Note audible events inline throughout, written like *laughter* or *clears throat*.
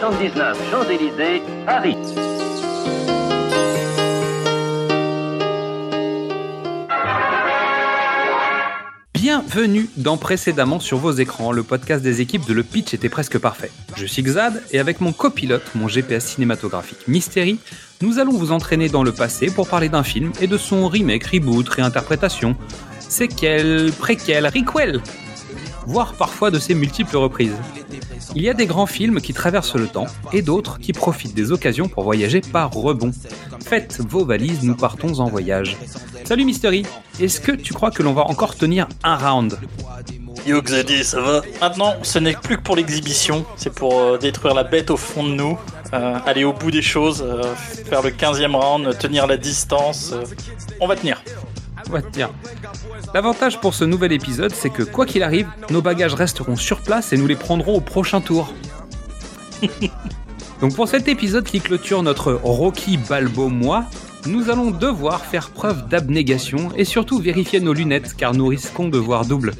79 Champs-Élysées, Paris. Bienvenue dans Précédemment sur vos écrans, le podcast des équipes de Le Pitch était presque parfait. Je suis Xad et avec mon copilote, mon GPS cinématographique Mystery, nous allons vous entraîner dans le passé pour parler d'un film et de son remake, reboot, réinterprétation, séquel, préquel, requel, voire parfois de ses multiples reprises. Il y a des grands films qui traversent le temps et d'autres qui profitent des occasions pour voyager par rebond. Faites vos valises, nous partons en voyage. Salut Mystery, est-ce que tu crois que l'on va encore tenir un round? Yo Xadi, ça va? Maintenant, ce n'est plus que pour l'exhibition, c'est pour euh, détruire la bête au fond de nous, euh, aller au bout des choses, euh, faire le 15e round, tenir la distance. euh, on va tenir. Tiens. L'avantage pour ce nouvel épisode, c'est que quoi qu'il arrive, nos bagages resteront sur place et nous les prendrons au prochain tour. *laughs* Donc pour cet épisode qui clôture notre Rocky Balbo mois, nous allons devoir faire preuve d'abnégation et surtout vérifier nos lunettes car nous risquons de voir double.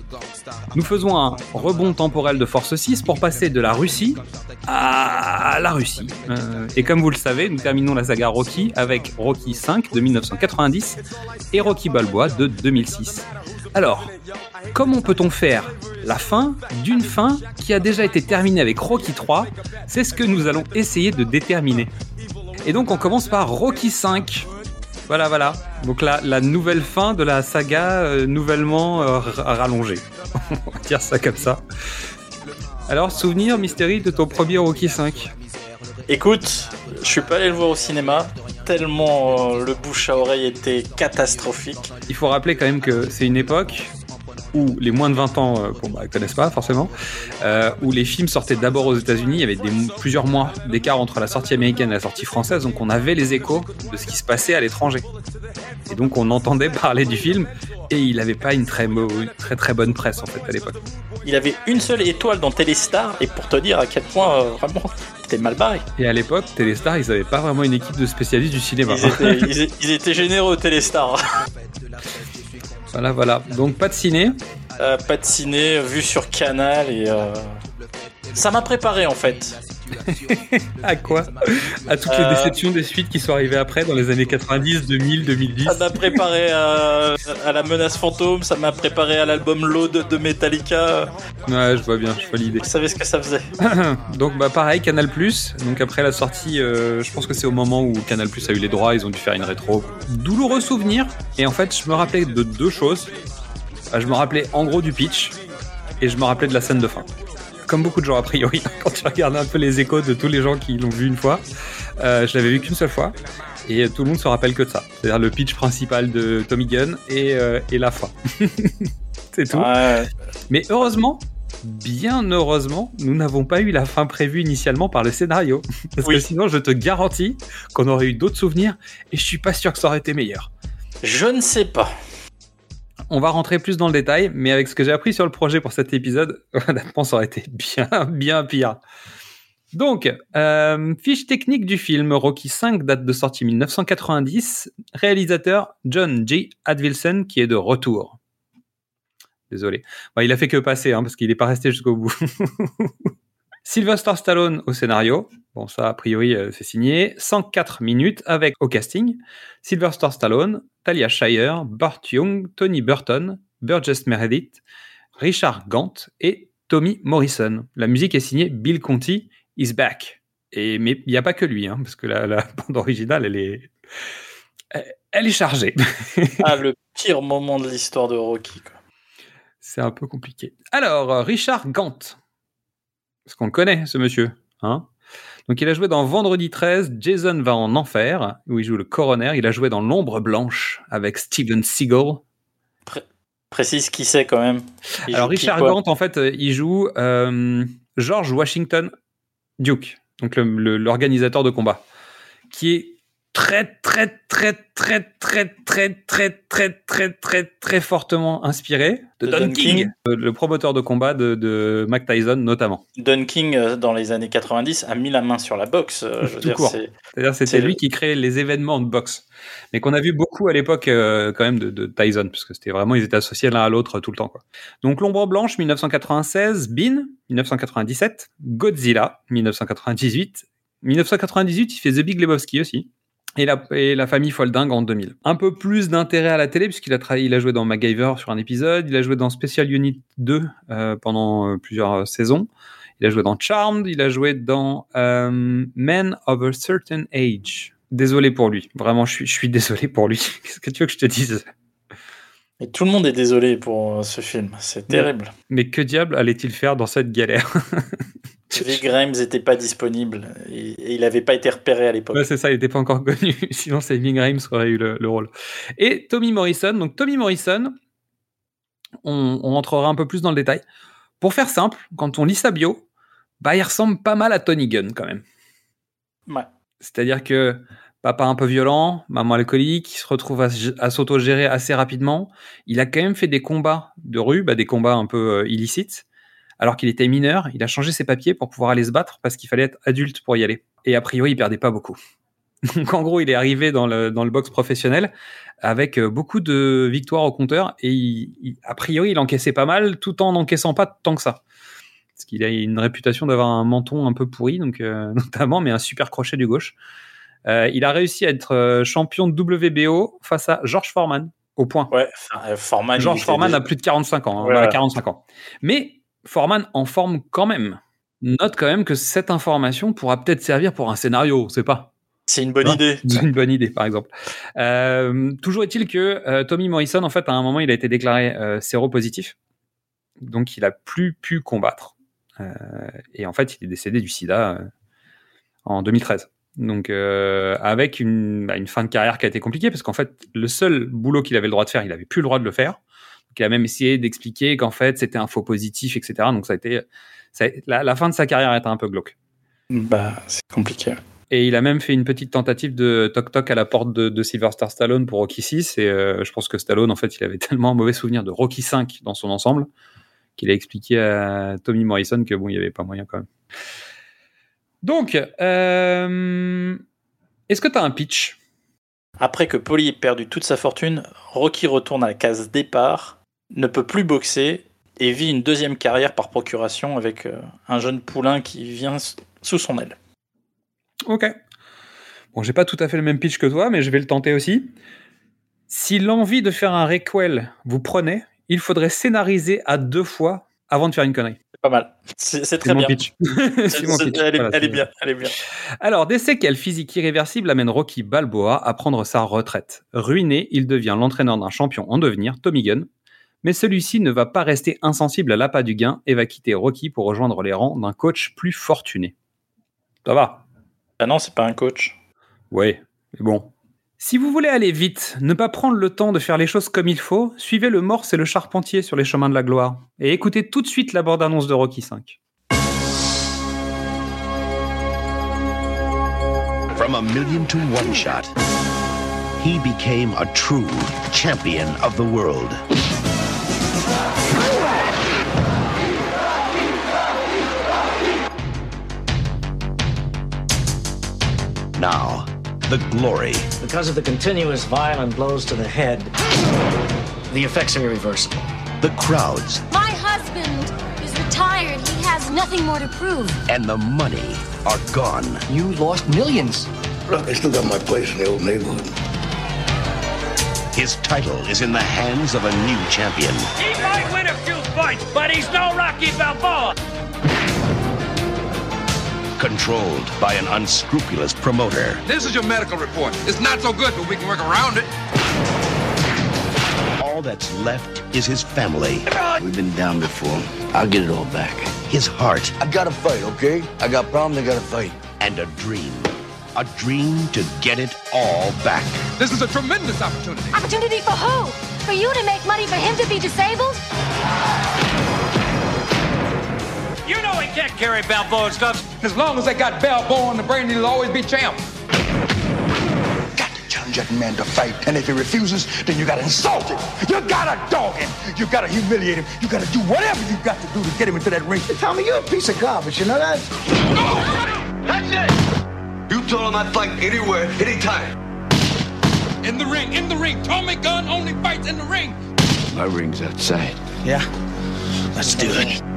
Nous faisons un rebond temporel de force 6 pour passer de la Russie à la Russie. Euh, et comme vous le savez, nous terminons la saga Rocky avec Rocky 5 de 1990 et Rocky Balboa de 2006. Alors, comment peut-on faire la fin d'une fin qui a déjà été terminée avec Rocky 3 C'est ce que nous allons essayer de déterminer. Et donc on commence par Rocky 5. Voilà, voilà. Donc la, la nouvelle fin de la saga euh, nouvellement euh, rallongée. *laughs* On va dire ça comme ça. Alors, souvenir, Mystery, de ton premier Rocky 5 Écoute, je suis pas allé le voir au cinéma, tellement euh, le bouche à oreille était catastrophique. Il faut rappeler quand même que c'est une époque où les moins de 20 ans euh, bon, bah, connaissent pas forcément, euh, où les films sortaient d'abord aux États-Unis, il y avait des, plusieurs mois d'écart entre la sortie américaine et la sortie française, donc on avait les échos de ce qui se passait à l'étranger. Et donc on entendait *laughs* parler du film et il n'avait pas une très, très très bonne presse en fait à l'époque. Il avait une seule étoile dans Téléstar, et pour te dire à quel point euh, vraiment c'était mal barré. Et à l'époque, Téléstar, ils n'avaient pas vraiment une équipe de spécialistes du cinéma. Ils étaient, *laughs* ils ils étaient généreux Téléstar. *laughs* voilà, voilà. Donc pas de ciné. Euh, pas de ciné, vu sur Canal, et euh, ça m'a préparé en fait. *laughs* À quoi À toutes les Euh. déceptions des suites qui sont arrivées après dans les années 90, 2000, 2010. Ça m'a préparé à, à la menace fantôme, ça m'a préparé à l'album Load de Metallica. Ouais, je vois bien, je vois l'idée. Vous savez ce que ça faisait *coughs* Donc bah pareil, Canal+. Donc après la sortie, euh, je pense que c'est au moment où Canal+ a eu les droits, ils ont dû faire une rétro. Douloureux souvenir. Et en fait, je me rappelais de deux choses. Euh, Je me rappelais en gros du pitch et je me rappelais de la scène de fin. Comme beaucoup de gens a priori, quand tu regardes un peu les échos de tous les gens qui l'ont vu une fois, euh, je l'avais vu qu'une seule fois. Et tout le monde se rappelle que de ça. C'est-à-dire le pitch principal de Tommy Gunn et, euh, et la fin. *laughs* c'est tout. Ouais. Mais heureusement, bien heureusement, nous n'avons pas eu la fin prévue initialement par le scénario. *laughs* Parce Oui. que sinon, je te garantis qu'on aurait eu d'autres souvenirs et je suis pas sûr que ça aurait été meilleur. Je ne sais pas. On va rentrer plus dans le détail, mais avec ce que j'ai appris sur le projet pour cet épisode, *laughs* honnêtement, ça aurait été bien, bien pire. Donc, euh, fiche technique du film Rocky 5 date de sortie 1990. Réalisateur John G. Advilson qui est de retour. Désolé. Il a fait que passer hein, parce qu'il n'est pas resté jusqu'au bout. *laughs* Sylvester Stallone au scénario. Bon, ça, a priori, euh, c'est signé. 104 minutes avec au casting. Sylvester Stallone, Talia Shire, Burt Young, Tony Burton, Burgess Meredith, Richard Gant et Tommy Morrison. La musique est signée Bill Conti is back. Et, mais il n'y a pas que lui, hein, parce que la, la *laughs* bande originale, elle est, elle- est chargée. *laughs* Ah, le pire moment de l'histoire de Rocky. C'est un peu compliqué. Alors, euh, Richard Gant. Parce qu'on le connaît, ce monsieur. Hein Donc, il a joué dans Vendredi 13, Jason va en enfer, où il joue le coroner. Il a joué dans L'ombre blanche avec Steven Seagal. Précise qui c'est quand même. Il Alors, Richard Gant, en fait, euh, il joue euh, George Washington Duke donc l'organisateur de combat, qui est très très très très très très très très très très très fortement inspiré de Don, King, euh, le promoteur de combat de, Mike Tyson notamment. Don King, euh, dans les années 90, a mis la main sur la boxe. euh, C'est-à-dire c'était C'est lui qui créait les événements de boxe, mais qu'on a vu beaucoup à l'époque euh, quand même de, de Tyson, parce que c'était vraiment ils étaient associés l'un à l'autre tout le temps. Quoi. Donc l'ombre blanche 1996, Bean 1997, Godzilla 1998, 1998 il fait The Big Lebowski aussi. Et la, et la famille Folding en 2000. Un peu plus d'intérêt à la télé puisqu'il a travaillé, il a joué dans MacGyver sur un épisode, il a joué dans Special Unit 2 euh, pendant euh, plusieurs euh, saisons. Il a joué dans Charmed, il a joué dans euh, Men of a Certain Age. Désolé pour lui, vraiment, je suis, je suis désolé pour lui. *laughs* Qu'est-ce que tu veux que je te dise? Et tout le monde est désolé pour ce film. C'est terrible. Mais que diable allait-il faire dans cette galère? *laughs* Vic Grimes n'était pas disponible et, et il n'avait pas été repéré à l'époque. Ouais, c'est ça, il n'était pas encore connu. *laughs* Sinon, c'est Ving Rhames qui aurait eu le, le rôle. Et Tommy Morrison. Donc, Tommy Morrison, on, on rentrera un peu plus dans le détail. Pour faire simple, quand on lit sa bio, bah, il ressemble pas mal à Tony Gunn quand même. Ouais. C'est-à-dire que papa un peu violent, maman alcoolique, il se retrouve à, à s'autogérer assez rapidement. Il a quand même fait des combats de rue, bah, des combats un peu euh, illicites. Alors qu'il était mineur, il a changé ses papiers pour pouvoir aller se battre parce qu'il fallait être adulte pour y aller. Et a priori, il perdait pas beaucoup. *laughs* Donc en gros, il est arrivé dans le, dans le box professionnel avec euh, beaucoup de victoires au compteur et il- il- a priori, il encaissait pas mal tout en n'encaissant pas tant que ça. Parce qu'il a une réputation d'avoir un menton un peu pourri, donc euh, *laughs* notamment, mais un super crochet du gauche. Euh, il a réussi à être champion de WBO face à George Foreman au point. Ouais, Foreman. George Foreman déjà- a plus de 45 ans, hein, Ouais, voilà, ouais. 45 ans. Mais Foreman en forme quand même. Note quand même que cette information pourra peut-être servir pour un scénario, on sait pas. C'est une bonne Hein idée. C'est une bonne idée, par exemple. Euh, toujours est-il que euh, Tommy Morrison, en fait, à un moment, il a été déclaré euh, séropositif. Donc, il a plus pu combattre. Et en fait, il est décédé du sida en 2013. Donc, avec une, bah, une fin de carrière qui a été compliquée, parce qu'en fait, le seul boulot qu'il avait le droit de faire, il n'avait plus le droit de le faire. Donc, il a même essayé d'expliquer qu'en fait, c'était un faux positif, etc. Donc, ça a été, ça a- la, la fin de sa carrière a été un peu glauque. Bah, c'est compliqué. Et il a même fait une petite tentative de toc-toc à la porte de, de Sylvester Stallone pour Rocky 6. Et euh, je pense que Stallone, en fait, il avait *laughs* tellement un mauvais souvenir de Rocky 5 dans son ensemble qu'il a expliqué à Tommy Morrison que bon, il n'y avait pas moyen quand même. Donc, euh, est-ce que tu as un pitch? Après que Polly ait perdu toute sa fortune, Rocky retourne à la case départ, ne peut plus boxer et vit une deuxième carrière par procuration avec euh, un jeune poulain qui vient sous son aile. Ok. Bon, j'ai pas tout à fait le même pitch que toi, mais je vais le tenter aussi. Si l'envie de faire un requel vous prenez, il faudrait scénariser à deux fois avant de faire une connerie. C'est pas mal. C'est très mon bien. pitch. *laughs* C'est mon pitch. Elle, est, Voilà, elle est c'est- bien, elle est bien. Alors, des séquelles physiques irréversibles amènent Rocky Balboa à prendre sa retraite. Ruiné, il devient l'entraîneur d'un champion en devenir, Tommy Gunn. Mais celui-ci ne va pas rester insensible à l'appât du gain et va quitter Rocky pour rejoindre les rangs d'un coach plus fortuné. Ça va Ah non, c'est pas un coach. Ouais, mais bon. Si vous voulez aller vite, ne pas prendre le temps de faire les choses comme il faut, suivez le morse et le charpentier sur les chemins de la gloire. Et écoutez tout de suite la bande-annonce de Rocky 5. From a million to one shot, he became a true champion of the world. Now, the glory, Because of the continuous violent blows to the head, the effects are irreversible. the crowds, My husband is retired. He has nothing more to prove. and the money are gone. You lost millions. Look, I still got my place in the old neighborhood. His title is in the hands of a new champion. He might win a few fights, but he's no Rocky Balboa. Controlled by an unscrupulous promoter. This is your medical report. It's not so good, but we can work around it. All that's left is his family, We've been down before. I'll get it all back. his heart, I gotta fight, okay? I got problems, I gotta fight. and a dream. A dream to get it all back. This is a tremendous opportunity. Opportunity for who? For you to make money for him to be disabled? You know he can't carry Balboa and stuff. As long as they got Balboa in the brain, he'll always be champ. Got to challenge that man to fight. And if he refuses, then you gotta insult him. You gotta dog him. You gotta humiliate him. You gotta do whatever you got to do to get him into that ring. Tommy, you're a piece of garbage, you know that? No! That's it! You told him I'd fight anywhere, anytime. In the ring, in the ring. Tommy Gunn only fights in the ring. My ring's outside. Yeah? Let's do it.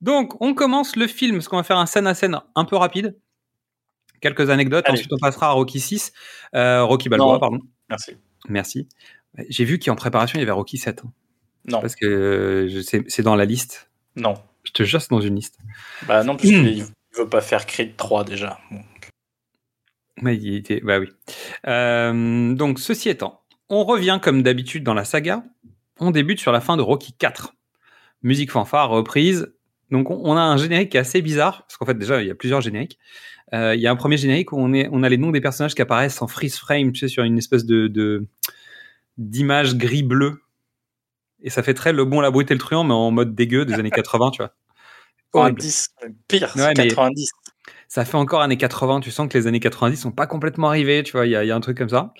Donc, on commence le film, parce qu'on va faire un scène à scène un peu rapide. Quelques anecdotes, Allez. ensuite on passera à Rocky 6. Euh, Rocky Balboa, Non. pardon. Merci. Merci. J'ai vu qu'en préparation, il y avait Rocky 7. hein. Non. Parce que euh, c'est dans la liste. Non. Je te jure, c'est dans une liste. Bah non, parce Hmm. Il veut pas faire Creed 3 déjà. Mais il était, bah oui. Euh, donc, ceci étant, on revient comme d'habitude dans la saga. On débute sur la fin de Rocky 4. Musique fanfare, reprise. Donc, on, a un générique qui est assez bizarre, parce qu'en fait, déjà, il y a plusieurs génériques. Euh, il y a un premier générique où on, est, on a les noms des personnages qui apparaissent en freeze frame, tu sais, sur une espèce de, de- d'image gris-bleu. Et ça fait très le bon, la brute et le truand, mais en mode dégueu des années *laughs* 80, tu vois. Horrible. 90, pire, Ouais, mais- 90. ça fait encore années 80. Tu sens que les années 90 sont pas complètement arrivées. Tu vois, il y, a- il y a un truc comme ça.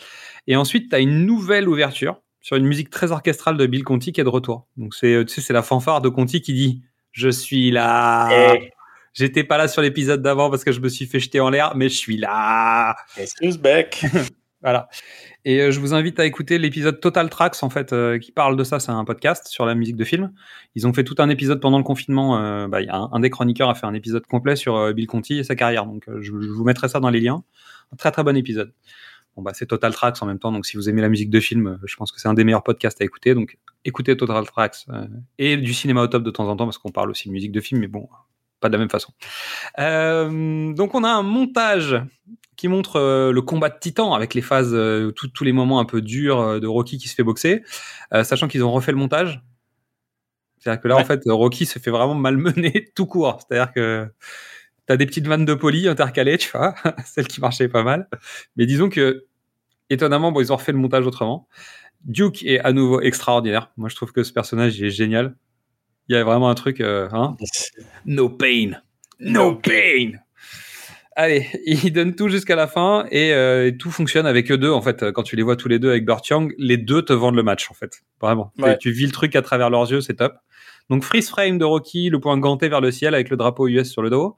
Et ensuite, tu as une nouvelle ouverture sur une musique très orchestrale de Bill Conti qui est de retour. Donc, c'est, tu sais, c'est la fanfare de Conti qui dit Je suis là. Et J'étais pas là sur l'épisode d'avant parce que je me suis fait jeter en l'air, mais je suis là. excuse. *laughs* Voilà. Et euh, je vous invite à écouter l'épisode Total Tracks, en fait, euh, qui parle de ça. C'est un podcast sur la musique de film. Ils ont fait tout un épisode pendant le confinement. euh, bah, un, des chroniqueurs a fait un épisode complet sur Bill Conti et sa carrière. Donc, je, vous mettrai ça dans les liens. Un très très bon épisode. Bon, bah, c'est Total Tracks en même temps. Donc, si vous aimez la musique de film, je pense que c'est un des meilleurs podcasts à écouter. Donc, écoutez Total Tracks et du cinéma au top de temps en temps parce qu'on parle aussi de musique de film, mais bon, pas de la même façon. Donc, on a un montage qui montre euh, le combat de titan avec les phases, euh, tout- tous les moments un peu durs euh, de Rocky qui se fait boxer, sachant qu'ils ont refait le montage. C'est-à-dire que là, en fait, Rocky se fait vraiment malmener *laughs* tout court. C'est-à-dire que t'as des petites vannes de poli intercalées, tu vois, *laughs* celles qui marchaient pas mal. Mais disons que, étonnamment, bon, ils ont refait le montage autrement. Duke est à nouveau extraordinaire. Moi, je trouve que ce personnage il est génial. Il y a vraiment un truc, hein, No pain. No pain. Allez, *laughs* ils donnent tout jusqu'à la fin et, euh, et tout fonctionne avec eux deux. En fait, quand tu les vois tous les deux avec Burt Young, les deux te vendent le match, en fait. Vraiment. Ouais. Tu vis le truc à travers leurs yeux, c'est top. Donc, freeze frame de Rocky, le point ganté vers le ciel avec le drapeau US sur le dos.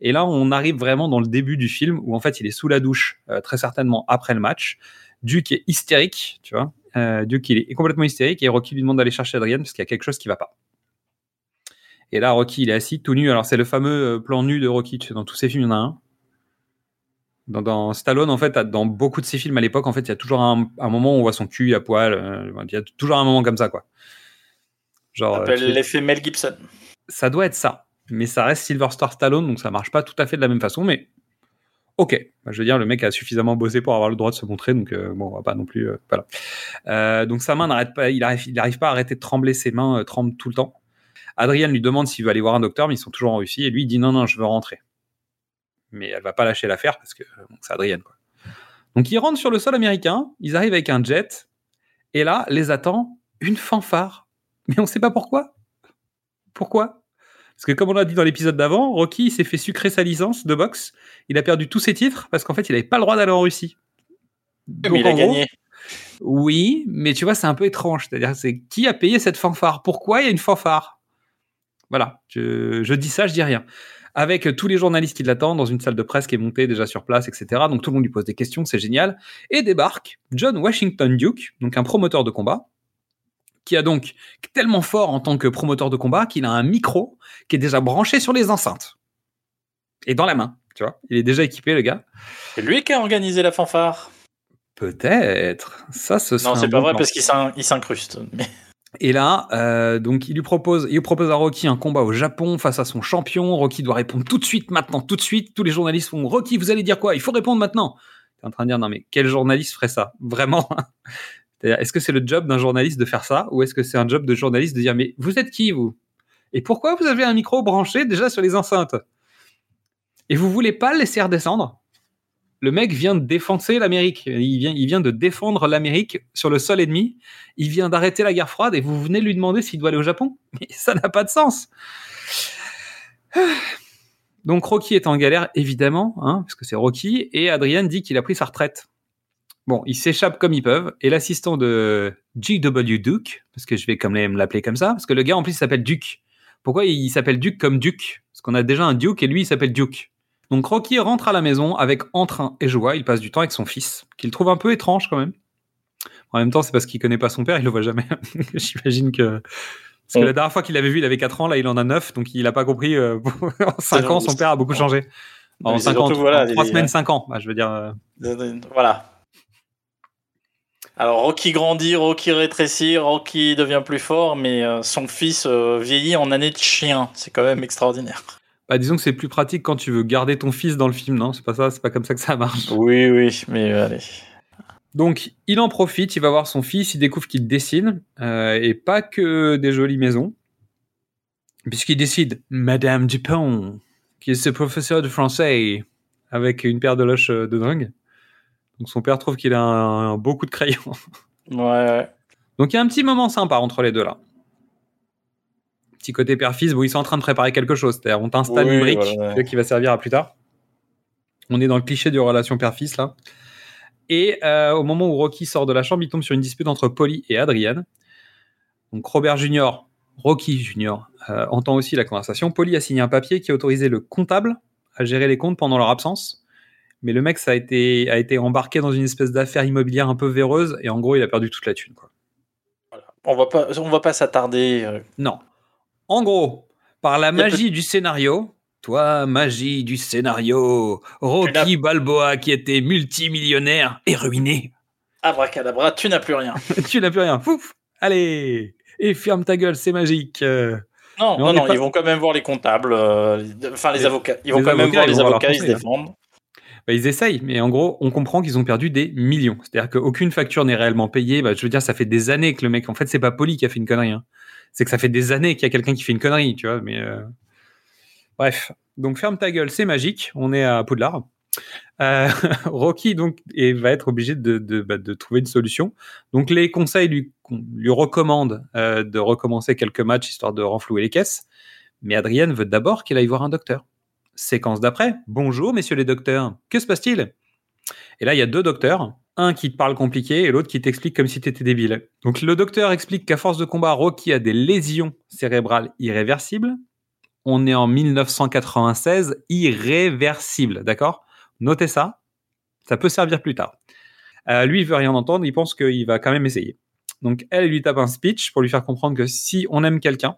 Et là, on arrive vraiment dans le début du film où, en fait, il est sous la douche, euh, très certainement après le match. Duke est hystérique, tu vois. Euh, Duke, il est complètement hystérique et Rocky lui demande d'aller chercher Adrian parce qu'il y a quelque chose qui va pas. Et là, Rocky, il est assis, tout nu. Alors, c'est le fameux euh, plan nu de Rocky. Tu sais, dans tous ses films, il y en a un. Dans, dans Stallone, en fait, dans beaucoup de ses films à l'époque, en fait, il y a toujours un, un moment où on voit son cul à poil. euh, il y a toujours un moment comme ça, quoi. Genre, Ça euh, l'effet Mel Gibson. ça doit être ça. Mais ça reste Sylvester Stallone, donc ça marche pas tout à fait de la même façon, mais ok. Bah, je veux dire, le mec a suffisamment bossé pour avoir le droit de se montrer, donc euh, bon, on va pas non plus. euh, voilà. Donc sa main n'arrête pas, il arrive, il arrive pas à arrêter de trembler, ses mains tremblent tout le temps. Adrian lui demande s'il veut aller voir un docteur, mais ils sont toujours en Russie, et lui il dit non, non, je veux rentrer. Mais elle va pas lâcher l'affaire parce que bon, c'est Adrian, quoi. Donc ils rentrent sur le sol américain, ils arrivent avec un jet, et là les attend une fanfare. Mais on sait pas pourquoi. Pourquoi? Parce que comme on l'a dit dans l'épisode d'avant, Rocky s'est fait sucrer sa licence de boxe. Il a perdu tous ses titres parce qu'en fait, il n'avait pas le droit d'aller en Russie. Donc, Mais il a gros, gagné. Oui, mais tu vois, c'est un peu étrange. C'est-à-dire, c'est qui a payé cette fanfare? Pourquoi il y a une fanfare? Voilà, je, je dis ça, je dis rien. Avec euh, tous les journalistes qui l'attendent dans une salle de presse qui est montée déjà sur place, etc. Donc tout le monde lui pose des questions, c'est génial. Et débarque John Washington Duke, donc un promoteur de combat, qui a donc tellement fort en tant que promoteur de combat qu'il a un micro qui est déjà branché sur les enceintes et dans la main. Tu vois, il est déjà équipé, le gars. C'est lui qui a organisé la fanfare? Peut-être. Ça, ce Non, c'est pas bon vrai plan. parce qu'il s'in- il s'incruste. Mais- Et là, euh, donc il lui propose, il propose à Rocky un combat au Japon face à son champion. Rocky doit répondre tout de suite, maintenant, tout de suite. Tous les journalistes font Rocky, vous allez dire quoi? Il faut répondre maintenant. T'es en train de dire non mais quel journaliste ferait ça? *laughs* Vraiment. Est-ce que c'est le job d'un journaliste de faire ça? Ou est-ce que c'est un job de journaliste de dire mais vous êtes qui vous? Et pourquoi vous avez un micro branché déjà sur les enceintes? Et vous voulez pas le laisser redescendre? Le mec vient de défoncer l'Amérique. Il vient, de défendre l'Amérique sur le sol ennemi. Il vient d'arrêter la guerre froide et vous venez lui demander s'il doit aller au Japon *laughs* Mais ça n'a pas de sens. *sighs* Donc Rocky est en galère, évidemment, hein, parce que c'est Rocky, et Adrian dit qu'il a pris sa retraite. Bon, ils s'échappent comme ils peuvent, et l'assistant de G.W. Duke, parce que je vais quand même l'appeler comme ça, parce que le gars en plus s'appelle Duke. Pourquoi il s'appelle Duke comme Duke? Parce qu'on a déjà un Duke et lui il s'appelle Duke. Donc Rocky rentre à la maison avec entrain et joie, il passe du temps avec son fils, qu'il trouve un peu étrange quand même. En même temps, c'est parce qu'il connaît pas son père, il le voit jamais. *laughs* J'imagine que parce que la dernière fois qu'il l'avait vu, il avait 4 ans, là il en a 9, donc il a pas compris. euh, *laughs* en 5 ans, son père a beaucoup changé. En Mais c'est 5 ans, voilà, en 3 les- semaines, 5 ans. Bah, je veux dire. euh, Voilà. Alors Rocky grandit, Rocky rétrécit, Rocky devient plus fort, mais euh, son fils euh, vieillit en année de chien. C'est quand même extraordinaire. Bah, disons que c'est plus pratique quand tu veux garder ton fils dans le film, non? C'est pas ça, c'est pas comme ça que ça marche? Oui, oui, mais euh, allez. Donc, il en profite, il va voir son fils, il découvre qu'il dessine, euh, et pas que des jolies maisons, puisqu'il décide Madame Dupont, qui est ce professeur de français, avec une paire de loches euh, de dingue. Donc, son père trouve qu'il a un, un beau coup de crayon. Ouais, ouais. Donc, il y a un petit moment sympa entre les deux là. Petit côté père-fils, bon, ils sont en train de préparer quelque chose, c'est-à-dire on t'installe Oui, une brique voilà, ouais. qui va servir à plus tard. On est dans le cliché de relation père-fils là. Et euh, au moment où Rocky sort de la chambre, il tombe sur une dispute entre Polly et Adrian. Donc Robert Junior, Rocky Junior, euh, entend aussi la conversation. Polly a signé un papier qui autorisait le comptable à gérer les comptes pendant leur absence. Mais le mec, ça a été, a été embarqué dans une espèce d'affaire immobilière un peu véreuse et en gros, il a perdu toute la thune. Quoi. On va pas, on va pas s'attarder. euh, Non. En gros, par la magie du scénario, toi, magie du scénario, Rocky Balboa qui était multimillionnaire est ruiné. Abracadabra, tu n'as plus rien. *laughs* tu n'as plus rien. Fouf Allez Et ferme ta gueule, c'est magique. Euh, Non, non, non, pas- ils vont quand même voir les comptables, euh, enfin les, Les- avocats. Ils vont les quand même voir les vont avocats, ils se hein. défendent. bah, ils essayent, mais en gros, on comprend qu'ils ont perdu des millions. C'est-à-dire qu'aucune facture n'est réellement payée. Bah, je veux dire, ça fait des années que le mec, en fait, c'est pas Poli qui a fait une connerie. hein. C'est que ça fait des années qu'il y a quelqu'un qui fait une connerie, tu vois. Mais euh, bref, donc ferme ta gueule, c'est magique. On est à Poudlard. Euh, *laughs* Rocky donc va être obligé bah, de trouver une solution. Donc les conseils lui, lui recommandent euh, de recommencer quelques matchs histoire de renflouer les caisses. Mais Adrienne veut d'abord qu'il aille voir un docteur. Séquence d'après. Bonjour, messieurs les docteurs. Que se passe-t-il? Et là, il y a deux docteurs. Un qui te parle compliqué et l'autre qui t'explique comme si tu étais débile. Donc le docteur explique qu'à force de combat, Rocky a des lésions cérébrales irréversibles. On est en 1996, irréversible, d'accord? Notez ça, ça peut servir plus tard. Euh, lui, il veut rien entendre, il pense qu'il va quand même essayer. Donc elle, lui tape un speech pour lui faire comprendre que si on aime quelqu'un,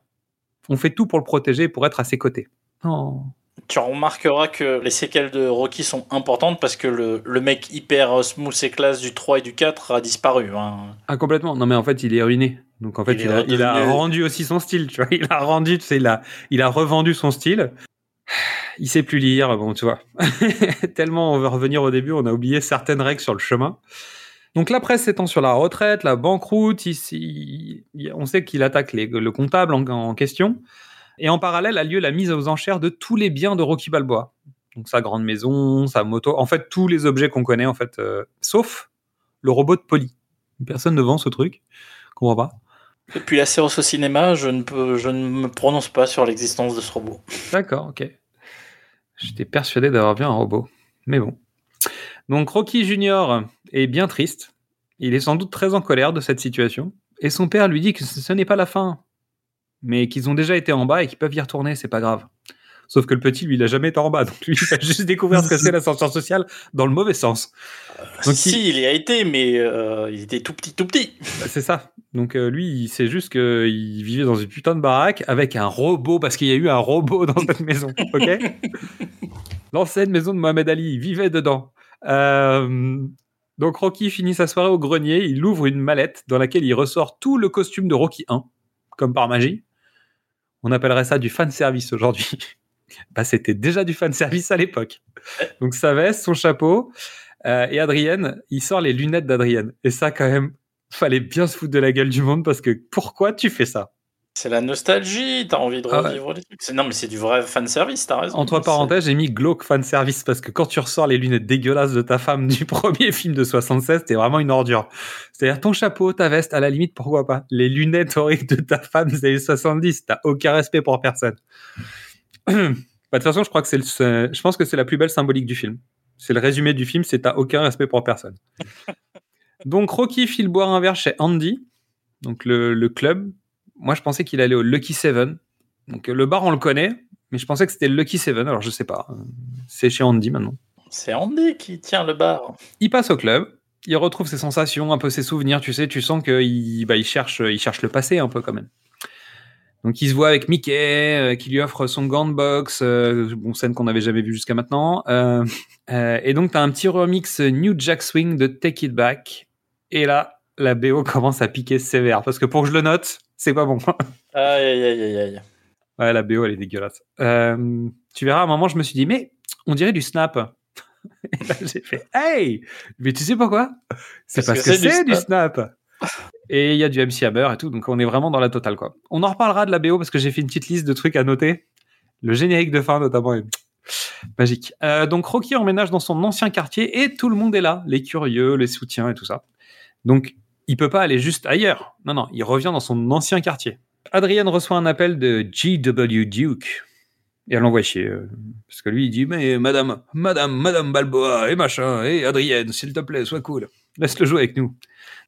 on fait tout pour le protéger et pour être à ses côtés. Oh. Tu remarqueras que les séquelles de Rocky sont importantes parce que le, le mec hyper smooth et classe du 3 et du 4 a disparu. hein. Ah complètement. Non mais en fait il est ruiné. Donc en fait Il a, il a redevenu- rendu aussi son style. Tu vois, *laughs* il a rendu, tu sais, il a, il a revendu son style. Il sait plus lire. Bon, tu vois. *laughs* Tellement on veut revenir au début, on a oublié certaines règles sur le chemin. Donc la presse s'étend sur la retraite, la banqueroute. Ici, on sait qu'il attaque les- le comptable en, en question. Et en parallèle a lieu la mise aux enchères de tous les biens de Rocky Balboa. Donc sa grande maison, sa moto, en fait tous les objets qu'on connaît en fait, euh, sauf le robot de Polly. Personne ne vend ce truc. Comprends pas. Depuis la séance au cinéma, je ne, peux, je ne me prononce pas sur l'existence de ce robot. D'accord, ok. J'étais persuadé d'avoir vu un robot. Mais bon. Donc Rocky Junior est bien triste. Il est sans doute très en colère de cette situation. Et son père lui dit que ce ce n'est pas la fin. Mais qu'ils ont déjà été en bas et qu'ils peuvent y retourner, c'est pas grave. Sauf que le petit, lui, il a jamais été en bas. Donc lui, il va juste découvrir ce que c'est *laughs* l'ascenseur social dans le mauvais sens. Donc, si, il y a été, mais euh, il était tout petit, tout petit. *laughs* Bah, c'est ça. Donc euh, lui, il sait juste qu'il vivait dans une putain de baraque avec un robot, parce qu'il y a eu un robot dans cette maison, *laughs* ok? L'ancienne maison de Mohamed Ali, il vivait dedans. Euh, donc Rocky finit sa soirée au grenier, il ouvre une mallette dans laquelle il ressort tout le costume de Rocky 1, comme par magie. On appellerait ça du fan service aujourd'hui. *laughs* bah, c'était déjà du fan service à l'époque. Donc sa veste, son chapeau, euh, et Adrienne, il sort les lunettes d'Adrienne. Et ça, quand même, fallait bien se foutre de la gueule du monde parce que pourquoi tu fais ça? C'est la nostalgie, t'as envie de Ah ouais. revivre les trucs. Non, mais c'est du vrai fanservice, t'as raison. Entre parenthèses, j'ai mis glauque fan service parce que quand tu ressors les lunettes dégueulasses de ta femme du *laughs* premier film de 76, t'es vraiment une ordure. C'est-à-dire ton chapeau, ta veste, à la limite, pourquoi pas? Les lunettes horribles de ta femme des années 70, t'as aucun respect pour personne. *clears throat* Bah, De toute façon, je crois que c'est je pense que c'est la plus belle symbolique du film. C'est le résumé du film, c'est t'as aucun respect pour personne. *laughs* Donc Rocky file boire un verre chez Andy, donc le, le club. Moi, je pensais qu'il allait au Lucky Seven. Donc euh, le bar, on le connaît, mais je pensais que c'était le Lucky Seven. Alors je sais pas. C'est chez Andy maintenant. C'est Andy qui tient le bar. Il passe au club. Il retrouve ses sensations, un peu ses souvenirs. Tu sais, tu sens qu'il bah, il cherche, il cherche le passé un peu quand même. Donc il se voit avec Mickey, euh, qui lui offre son gant de boxe, euh, bon scène qu'on n'avait jamais vue jusqu'à maintenant. Euh, et donc tu as un petit remix New Jack Swing de Take It Back. Et là, la BO *laughs* commence à piquer sévère parce que pour que je le note, c'est pas bon. Aïe, aïe, aïe, aïe. Ouais, la BO, elle est dégueulasse. Euh, tu verras, à un moment, je me suis dit, mais on dirait du snap. *laughs* Et là, j'ai fait, hey Mais tu sais pourquoi? C'est parce, que, c'est du snap. Et il y a du MC Hammer et tout, donc on est vraiment dans la totale, quoi. On en reparlera de la BO parce que j'ai fait une petite liste de trucs à noter. Le générique de fin, notamment, est magique. Euh, donc Rocky emménage dans son ancien quartier et tout le monde est là. Les curieux, les soutiens et tout ça. Donc, il peut pas aller juste ailleurs. Non, non, il revient dans son ancien quartier. Adrienne reçoit un appel de G.W. Duke. Et elle l'envoie chier. euh, parce que lui, il dit Mais madame, madame, madame Balboa, et machin, et Adrienne, s'il te plaît, sois cool. Laisse-le jouer avec nous.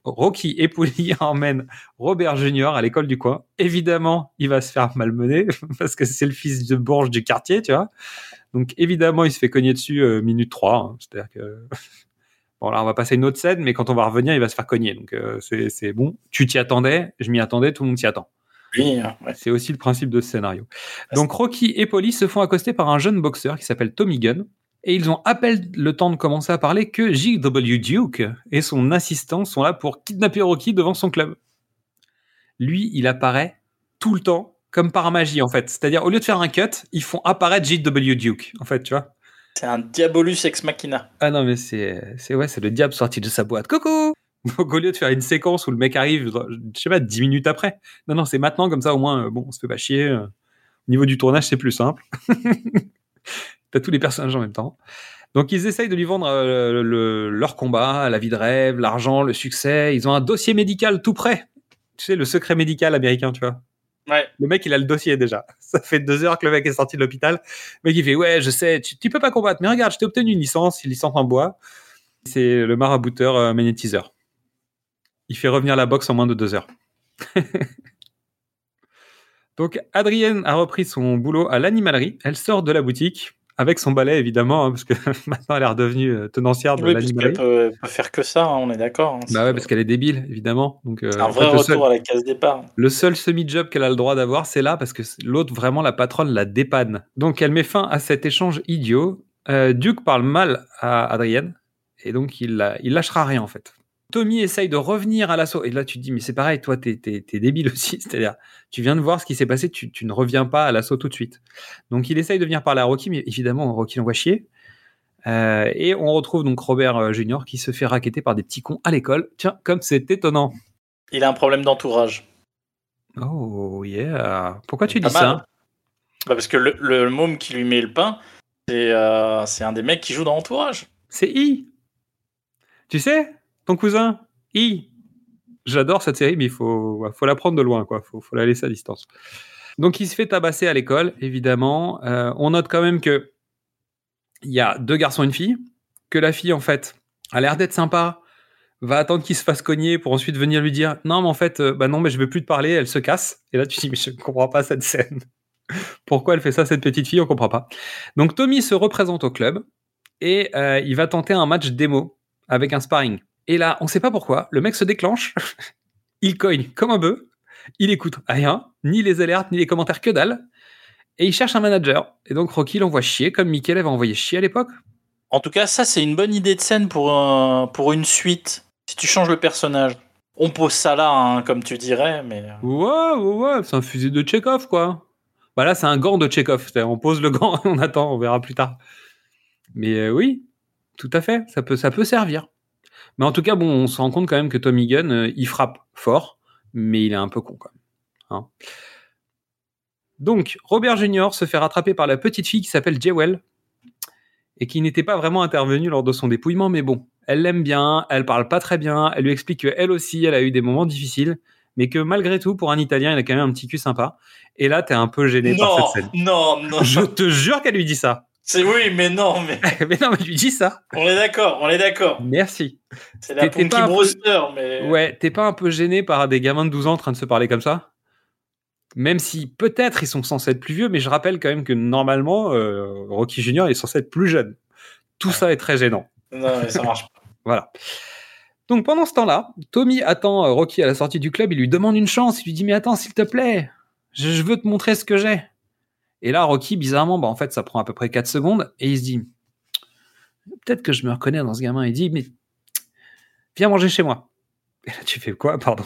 Rocky et Polly *laughs* emmènent Robert Junior à l'école du coin. Évidemment, il va se faire malmener *laughs* parce que c'est le fils de Bourges du quartier, tu vois. Donc, évidemment, il se fait cogner dessus euh, minute 3. hein. C'est-à-dire que. *laughs* Bon, là, on va passer une autre scène, mais quand on va revenir, il va se faire cogner. Donc, euh, c'est bon. Tu t'y attendais, je m'y attendais, tout le monde s'y attend. Oui, ouais. C'est aussi le principe de ce scénario. Donc Rocky et Polly se font accoster par un jeune boxeur qui s'appelle Tommy Gunn. Et ils ont à peine le temps de commencer à parler que J.W. Duke et son assistant sont là pour kidnapper Rocky devant son club. Lui, il apparaît tout le temps comme par magie en fait. C'est-à-dire au lieu de faire un cut, ils font apparaître J.W. Duke en fait, tu vois. C'est un Diabolus ex machina. Ah non mais c'est ouais, c'est le diable sorti de sa boîte. Coucou. *laughs* Donc au lieu de faire une séquence où le mec arrive, je sais pas, 10 minutes après. Non non, c'est maintenant comme ça au moins euh, bon, on se fait pas chier. euh. Au niveau du tournage, c'est plus simple. *laughs* T'as tous les personnages en même temps. Donc ils essayent de lui vendre euh, le- leur combat, la vie de rêve, l'argent, le succès. Ils ont un dossier médical tout prêt. Tu sais, le secret médical américain, tu vois. Le mec, il a le dossier déjà. *laughs* Ça fait deux heures que le mec est sorti de l'hôpital. Le mec, il fait Ouais, je sais, tu, tu peux pas combattre, mais regarde, je t'ai obtenu une licence, une licence en bois. C'est le marabouteur euh, magnétiseur. Il fait revenir la boxe en moins de deux heures. *laughs* Donc, Adrienne a repris son boulot à l'animalerie. Elle sort de la boutique avec son balai, évidemment, hein, parce que *laughs* maintenant elle est redevenue euh, tenancière de Oui, l'animalerie. peut, peut faire que ça, hein, on est d'accord. hein. Bah ouais, parce qu'elle est débile, évidemment. Donc, euh, un en vrai fait, retour seul- à la case départ. le seul semi-job qu'elle a le droit d'avoir, c'est là, parce que l'autre, vraiment, la patronne la dépanne. Donc, elle met fin à cet échange idiot. Euh, Duke parle mal à Adrienne, et donc il lâchera rien, en fait. Tommy essaye de revenir à l'assaut. Et là, tu te dis, mais c'est pareil, toi, t'es, débile aussi. *laughs* C'est-à-dire, tu viens de voir ce qui s'est passé, tu, tu ne reviens pas à l'assaut tout de suite. Donc, il essaye de venir parler à Rocky, mais évidemment, Rocky l'envoie chier. Euh, et on retrouve donc Robert euh, Junior qui se fait raqueter par des petits cons à l'école. Tiens, comme c'est étonnant. Il a un problème d'entourage. Oh yeah. Pourquoi tu dis mal. ça Bah, parce que le, le môme qui lui met le pain, c'est euh, c'est un des mecs qui joue dans Entourage. C'est I. Tu sais, ton cousin, I. J'adore cette série, mais il faut, faut la prendre de loin, quoi. Faut, faut la laisser à distance. Donc, il se fait tabasser à l'école, évidemment. Euh, on note quand même que il y a deux garçons et une fille. Que la fille, en fait, a l'air d'être sympa, va attendre qu'il se fasse cogner pour ensuite venir lui dire non, mais en fait, euh, bah non, mais je veux plus te parler. Elle se casse. Et là, tu dis mais je ne comprends pas cette scène. *laughs* Pourquoi elle fait ça, cette petite fille? On comprend pas. Donc, Tommy se représente au club et euh, il va tenter un match démo avec un sparring. Et là, on sait pas pourquoi, le mec se déclenche, *laughs* il cogne comme un bœuf, il écoute rien, ni les alertes, ni les commentaires, que dalle, et il cherche un manager. Et donc Rocky l'envoie chier, comme Michael avait envoyé chier à l'époque. En tout cas, ça, c'est une bonne idée de scène pour, un- pour une suite. Si tu changes le personnage. On pose ça là, hein, comme tu dirais, mais. euh, Ouais, ouais, ouais, c'est un fusil de Chekhov, quoi. Bah là, c'est un gant de Chekhov. On pose le gant, *laughs* on attend, on verra plus tard. Mais euh, oui, tout à fait, ça peut, ça peut servir. Mais en tout cas, bon, on se rend compte quand même que Tommy Gunn, euh, il frappe fort, mais il est un peu con quand même. hein. Donc, Robert Junior se fait rattraper par la petite fille qui s'appelle Jewel et qui n'était pas vraiment intervenue lors de son dépouillement, mais bon, elle l'aime bien, elle parle pas très bien, elle lui explique qu'elle aussi, elle a eu des moments difficiles, mais que malgré tout, pour un Italien, il a quand même un petit cul sympa. Et là, t'es un peu gêné par Non, cette scène. non, non. Je te jure qu'elle lui dit ça. C'est oui, mais non, mais *laughs* mais non, mais elle lui dit ça. on est d'accord, on est d'accord. Merci. C'est la Punky un peu- Brewster, mais Ouais, t'es pas un peu gêné par des gamins de 12 ans en train de se parler comme ça? Même si peut-être ils sont censés être plus vieux, mais je rappelle quand même que normalement, euh, Rocky Junior est censé être plus jeune. Tout ça est très gênant. non, mais ça marche pas. *laughs* Voilà. Donc pendant ce temps-là, Tommy attend euh, Rocky à la sortie du club, il lui demande une chance, il lui dit mais attends s'il te plaît, je, je veux te montrer ce que j'ai. Et là Rocky bizarrement, bah en fait ça prend à peu près 4 secondes et il se dit peut-être que je me reconnais dans ce gamin, il dit mais viens manger chez moi. Et là tu fais quoi? *laughs* Pardon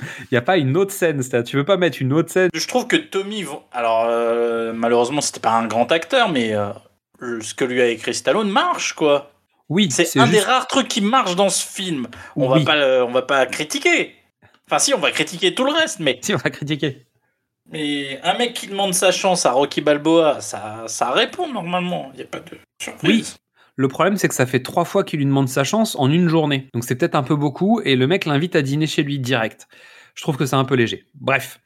Il n'y a pas une autre scène, tu veux pas mettre une autre scène? Je trouve que Tommy, alors euh, malheureusement c'était pas un grand acteur, mais euh, ce que lui a écrit Stallone marche quoi. Oui, C'est un des rares trucs qui marche dans ce film. On Oui. va pas, on va pas critiquer. Enfin si, on va critiquer tout le reste, mais Si on va critiquer. Mais un mec qui demande sa chance à Rocky Balboa, ça, ça répond normalement. Il y a pas de surprise. Le problème, c'est que ça fait trois fois qu'il lui demande sa chance en une journée. Donc c'est peut-être un peu beaucoup, et le mec l'invite à dîner chez lui direct. Je trouve que c'est un peu léger. Bref.